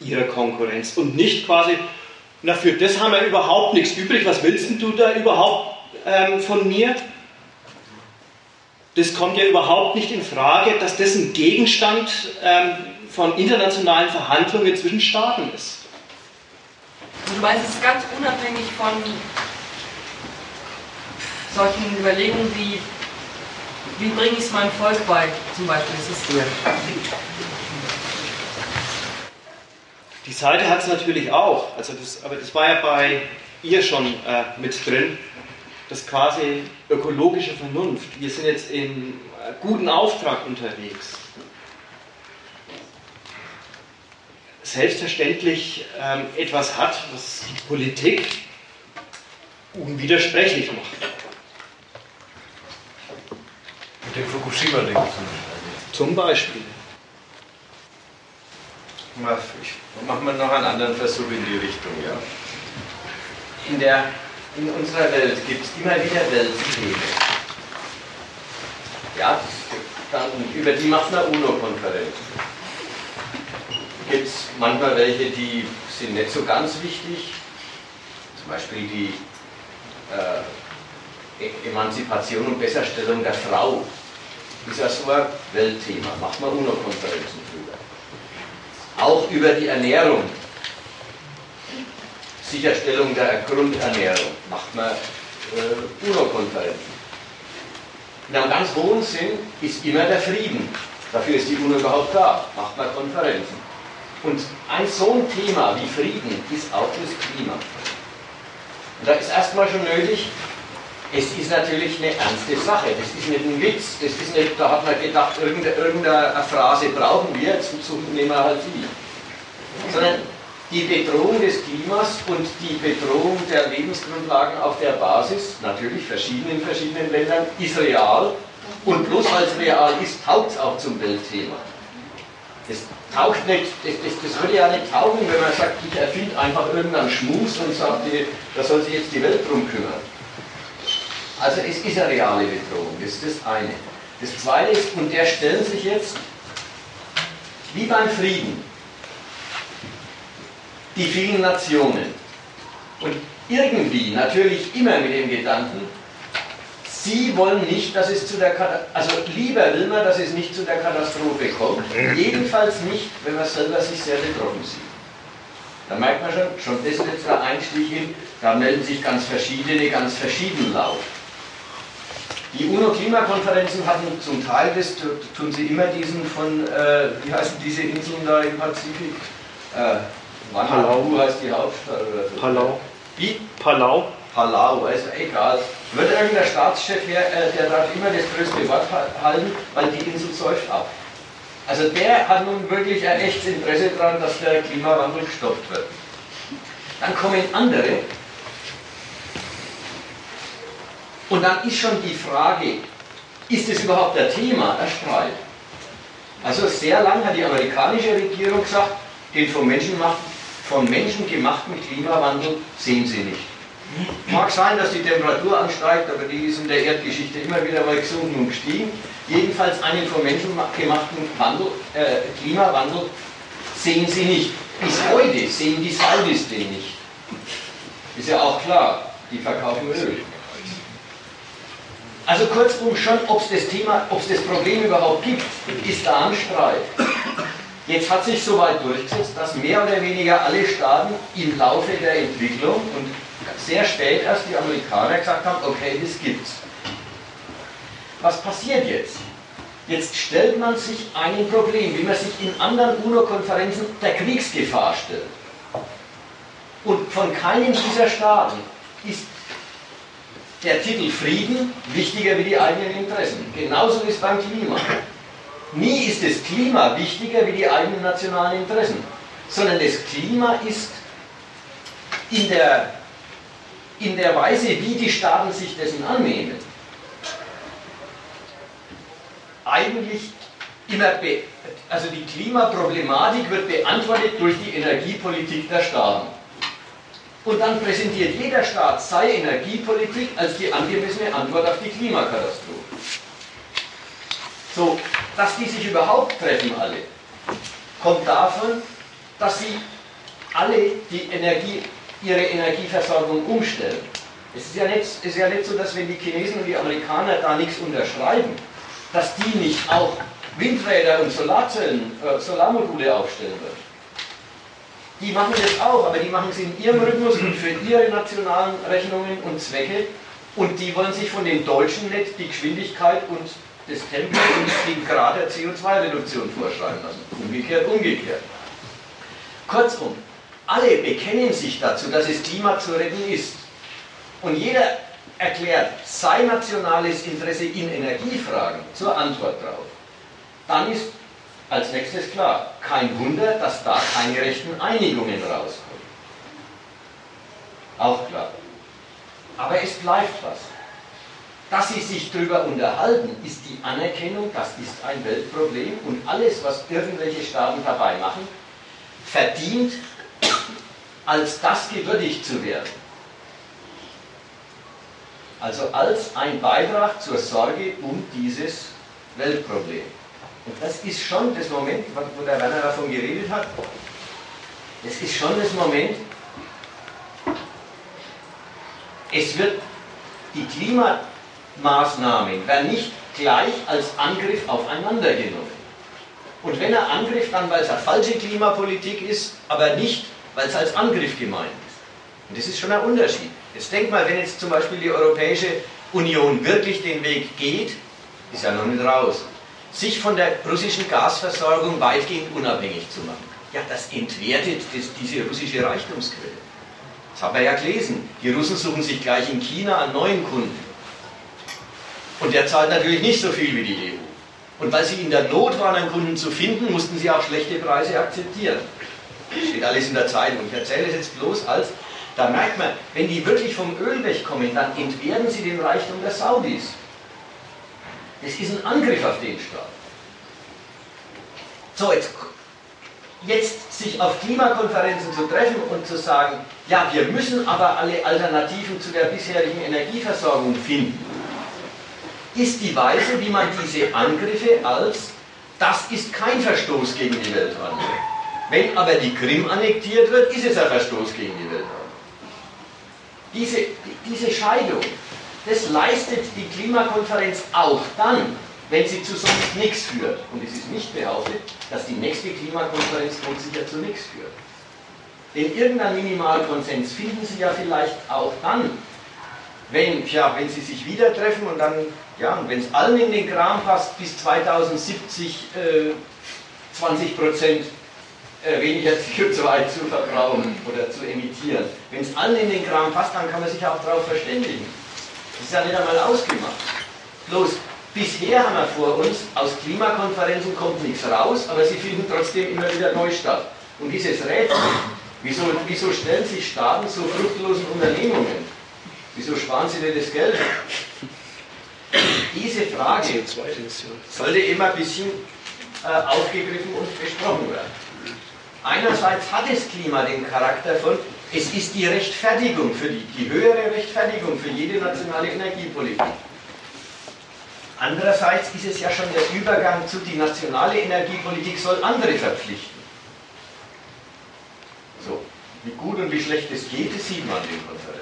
ihrer Konkurrenz und nicht quasi, na für das haben wir überhaupt nichts übrig, was willst du da überhaupt ähm, von mir? Das kommt ja überhaupt nicht in Frage, dass das ein Gegenstand ähm, von internationalen Verhandlungen zwischen Staaten ist. Du meinst, es ist ganz unabhängig von solchen Überlegungen wie, wie bringe ich es meinem Volk bei, zum Beispiel. Die Seite hat es natürlich auch, also das, aber das war ja bei ihr schon äh, mit drin, das quasi ökologische Vernunft. Wir sind jetzt in äh, guten Auftrag unterwegs. Selbstverständlich ähm, etwas hat, was die Politik unwidersprechlich macht. Mit dem Fukushima-Ding zum Beispiel. Zum Beispiel. Ich mache mal noch einen anderen Versuch in die Richtung. Ja. In, der, in unserer Welt gibt es immer wieder Weltthemen. Ja, dann, über die macht man UNO-Konferenzen. Gibt es manchmal welche, die sind nicht so ganz wichtig. Zum Beispiel die äh, e-, Emanzipation und Besserstellung der Frau. Ist ja so ein Weltthema. Macht man UNO-Konferenzen drüber auch über die Ernährung. Sicherstellung der Grundernährung macht man äh, UNO-Konferenzen. In einem ganz hohen Sinn ist immer der Frieden. Dafür ist die UNO überhaupt da, macht man Konferenzen. Und ein so ein Thema wie Frieden ist auch das Klima. Und da ist erstmal schon nötig, es ist natürlich eine ernste Sache. Das ist nicht ein Witz. Das ist nicht, da hat man gedacht, irgendeine, irgendeine Phrase brauchen wir, jetzt nehmen wir halt die. Sondern die Bedrohung des Klimas und die Bedrohung der Lebensgrundlagen auf der Basis, natürlich verschieden in verschiedenen Ländern, ist real. Und bloß weil es real ist, taugt es auch zum Weltthema. Das taucht nicht, das, das, das, würde ja nicht taugen, wenn man sagt, ich erfinde einfach irgendeinen Schmus und sagt, da soll sich jetzt die Welt drum kümmern. Also es ist eine reale Bedrohung, das ist das eine. Das zweite ist, und der stellt sich jetzt, wie beim Frieden, die vielen Nationen. Und irgendwie, natürlich immer mit dem Gedanken, Sie wollen nicht, dass es zu der Katastrophe, also lieber will man, dass es nicht zu der Katastrophe kommt, jedenfalls nicht, wenn man selber sich sehr betroffen sieht. Da merkt man schon, schon das jetzt der Einstieg hin, da melden sich ganz verschiedene, ganz verschieden laut. Die UNO-Klimakonferenzen hatten zum Teil, das tun sie immer diesen von, äh, wie heißen diese Inseln da im Pazifik? Äh, Palau heißt die Hauptstadt oder so. Palau. Wie? Palau. Palau, ist egal. Wird irgendein Staatschef her, äh, der darf immer das größte Wort halten, weil die Insel säuft ab. Also der hat nun wirklich ein echtes Interesse daran, dass der Klimawandel gestoppt wird. Dann kommen andere, Und dann ist schon die Frage, ist es überhaupt der Thema, der Streit? Also sehr lange hat die amerikanische Regierung gesagt, den vom Menschen, Menschen gemachten Klimawandel sehen sie nicht. Mag sein, dass die Temperatur ansteigt, aber die ist in der Erdgeschichte immer wieder mal gesunken und gestiegen. Jedenfalls einen vom Menschen gemachten Wandel, äh, Klimawandel sehen sie nicht. Bis heute sehen die Saudis den nicht. Ist ja auch klar, die verkaufen Öl. Also kurzum schon, ob es das Thema, ob es das Problem überhaupt gibt, ist da ein Streit. Jetzt hat sich soweit durchgesetzt, dass mehr oder weniger alle Staaten im Laufe der Entwicklung, und sehr spät erst die Amerikaner gesagt haben, okay, das gibt's. Was passiert jetzt? Jetzt stellt man sich ein Problem, wie man sich in anderen UNO-Konferenzen der Kriegsgefahr stellt. Und von keinem dieser Staaten ist der Titel Frieden wichtiger wie die eigenen Interessen. Genauso ist beim Klima. Nie ist das Klima wichtiger wie die eigenen nationalen Interessen, sondern das Klima ist in der, in der Weise, wie die Staaten sich dessen annehmen, eigentlich immer, be also die Klimaproblematik wird beantwortet durch die Energiepolitik der Staaten. Und dann präsentiert jeder Staat seine Energiepolitik als die angemessene Antwort auf die Klimakatastrophe. So, dass die sich überhaupt treffen alle, kommt davon, dass sie alle die Energie, ihre Energieversorgung umstellen. Es ist ja, nicht, es ist ja nicht so, dass wenn die Chinesen und die Amerikaner da nichts unterschreiben, dass die nicht auch Windräder und Solarzellen, äh, Solarmodule aufstellen würden. Die machen das auch, aber die machen es in ihrem Rhythmus und für ihre nationalen Rechnungen und Zwecke. Und die wollen sich von den Deutschen nicht die Geschwindigkeit und das Tempo und den Grad der CO2-Reduktion vorschreiben lassen. Umgekehrt, umgekehrt. Kurzum, alle bekennen sich dazu, dass das Klima zu retten ist. Und jeder erklärt sein nationales Interesse in Energiefragen zur Antwort darauf. Dann ist als nächstes klar, kein Wunder, dass da keine rechten Einigungen rauskommen. Auch klar. Aber es bleibt was. Dass sie sich darüber unterhalten, ist die Anerkennung, das ist ein Weltproblem und alles, was irgendwelche Staaten dabei machen, verdient, als das gewürdigt zu werden. Also als ein Beitrag zur Sorge um dieses Weltproblem. Und das ist schon das Moment, wo der Werner davon geredet hat, das ist schon das Moment, es wird die Klima Maßnahmen werden nicht gleich als Angriff aufeinander genommen. Und wenn er Angriff, dann weil es eine falsche Klimapolitik ist, aber nicht, weil es als Angriff gemeint ist. Und das ist schon ein Unterschied. Jetzt denkt mal, wenn jetzt zum Beispiel die Europäische Union wirklich den Weg geht, ist ja noch nicht raus, sich von der russischen Gasversorgung weitgehend unabhängig zu machen. Ja, das entwertet das, diese russische Reichtumsquelle. Das haben wir ja gelesen. Die Russen suchen sich gleich in China einen neuen Kunden. Und der zahlt natürlich nicht so viel wie die EU. Und weil sie in der Not waren, einen Kunden zu finden, mussten sie auch schlechte Preise akzeptieren. Steht alles in der Zeitung. Ich erzähle es jetzt bloß als, da merkt man, wenn die wirklich vom Öl wegkommen, dann entwerten sie den Reichtum der Saudis. Das ist ein Angriff auf den Staat. So, jetzt, jetzt sich auf Klimakonferenzen zu treffen und zu sagen, ja, wir müssen aber alle Alternativen zu der bisherigen Energieversorgung finden ist die Weise, wie man diese Angriffe als, das ist kein Verstoß gegen die Weltordnung. Wenn aber die Krim annektiert wird, ist es ein Verstoß gegen die Weltordnung. Diese, diese Scheidung, das leistet die Klimakonferenz auch dann, wenn sie zu sonst nichts führt. Und es ist nicht behauptet, dass die nächste Klimakonferenz sicher zu nichts führt. Denn irgendeinen Minimalkonsens finden Sie ja vielleicht auch dann, wenn, ja, wenn Sie sich wieder treffen und dann ja, und wenn es allen in den Kram passt, bis 2070 äh, 20 Prozent äh, weniger CO2 zu verbrauchen oder zu emittieren. Wenn es allen in den Kram passt, dann kann man sich auch darauf verständigen. Das ist ja nicht einmal ausgemacht. Bloß, bisher haben wir vor uns, aus Klimakonferenzen kommt nichts raus, aber sie finden trotzdem immer wieder neu statt. Und dieses Rätsel, wieso, wieso stellen sich Staaten so fruchtlosen Unternehmungen? Wieso sparen sie denn das Geld? Diese Frage sollte immer ein bisschen äh, aufgegriffen und besprochen werden. Einerseits hat das Klima den Charakter von, es ist die Rechtfertigung für die, die höhere Rechtfertigung für jede nationale Energiepolitik. Andererseits ist es ja schon der Übergang zu, die nationale Energiepolitik soll andere verpflichten. So, wie gut und wie schlecht es geht, das sieht man in den Konferenzen.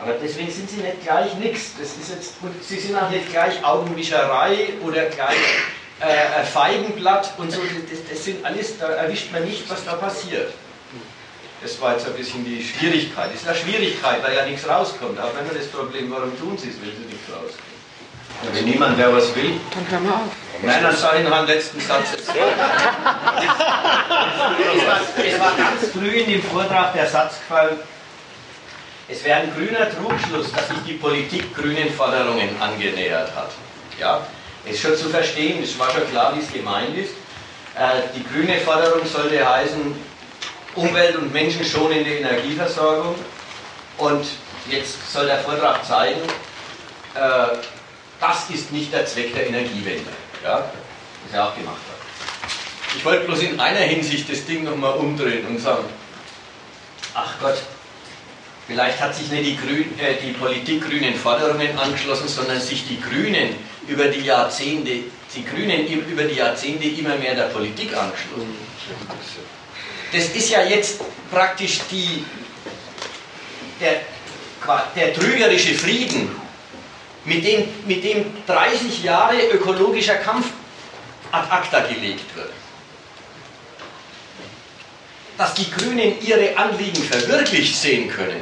Aber deswegen sind sie nicht gleich nichts. Das ist jetzt, und sie sind auch nicht gleich Augenwischerei oder gleich äh, Feigenblatt und so. Das, das, sind alles, da erwischt man nicht, was da passiert. Das war jetzt ein bisschen die Schwierigkeit. Das ist eine Schwierigkeit, weil ja nichts rauskommt. Auch wenn wir das Problem, warum tun sie es, wenn sie nichts rauskommt. Und wenn niemand mehr was will, dann hören wir auf. Nein, dann sage ich noch einen letzten Satz. es, war, es war ganz früh in dem Vortrag der Satz gefallen, es wäre ein grüner Trugschluss, dass sich die Politik grünen Forderungen angenähert hat. Ja, ist schon zu verstehen, es war schon klar, wie es gemeint ist. Äh, die grüne Forderung sollte heißen, Umwelt- und menschenschonende Energieversorgung. Und jetzt soll der Vortrag zeigen, äh, das ist nicht der Zweck der Energiewende. Ja, das er auch gemacht hat. Ich wollte bloß in einer Hinsicht das Ding nochmal umdrehen und sagen, ach Gott, vielleicht hat sich nicht die, Grün, äh, die Politik grünen Forderungen angeschlossen, sondern sich die Grünen über die Jahrzehnte, die Grünen über die Jahrzehnte immer mehr der Politik angeschlossen. Das ist ja jetzt praktisch die, der, der trügerische Frieden, mit dem, mit dem 30 Jahre ökologischer Kampf ad acta gelegt wird. Dass die Grünen ihre Anliegen verwirklicht sehen können,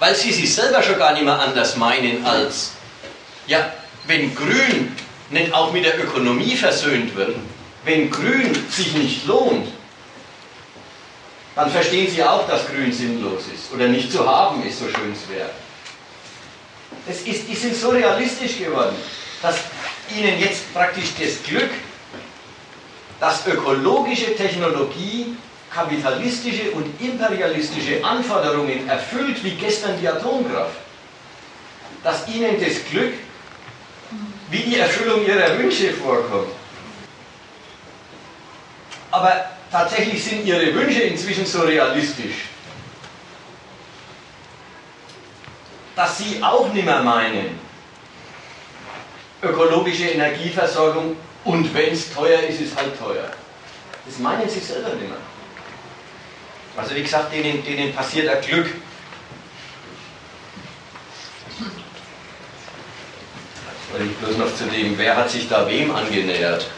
weil sie sich selber schon gar nicht mehr anders meinen als, ja, wenn Grün nicht auch mit der Ökonomie versöhnt wird, wenn Grün sich nicht lohnt, dann verstehen sie auch, dass Grün sinnlos ist oder nicht zu haben ist, so schön es wäre. Es ist, die sind so realistisch geworden, dass ihnen jetzt praktisch das Glück, dass ökologische Technologie kapitalistische und imperialistische Anforderungen erfüllt, wie gestern die Atomkraft, dass ihnen das Glück wie die Erfüllung ihrer Wünsche vorkommt. Aber tatsächlich sind ihre Wünsche inzwischen so realistisch, dass sie auch nicht mehr meinen, ökologische Energieversorgung und wenn es teuer ist, ist halt teuer. Das meinen sie selber nicht mehr. Also wie gesagt, denen, denen passiert ein Glück. Weil ich bloß noch zu dem, wer hat sich da wem angenähert?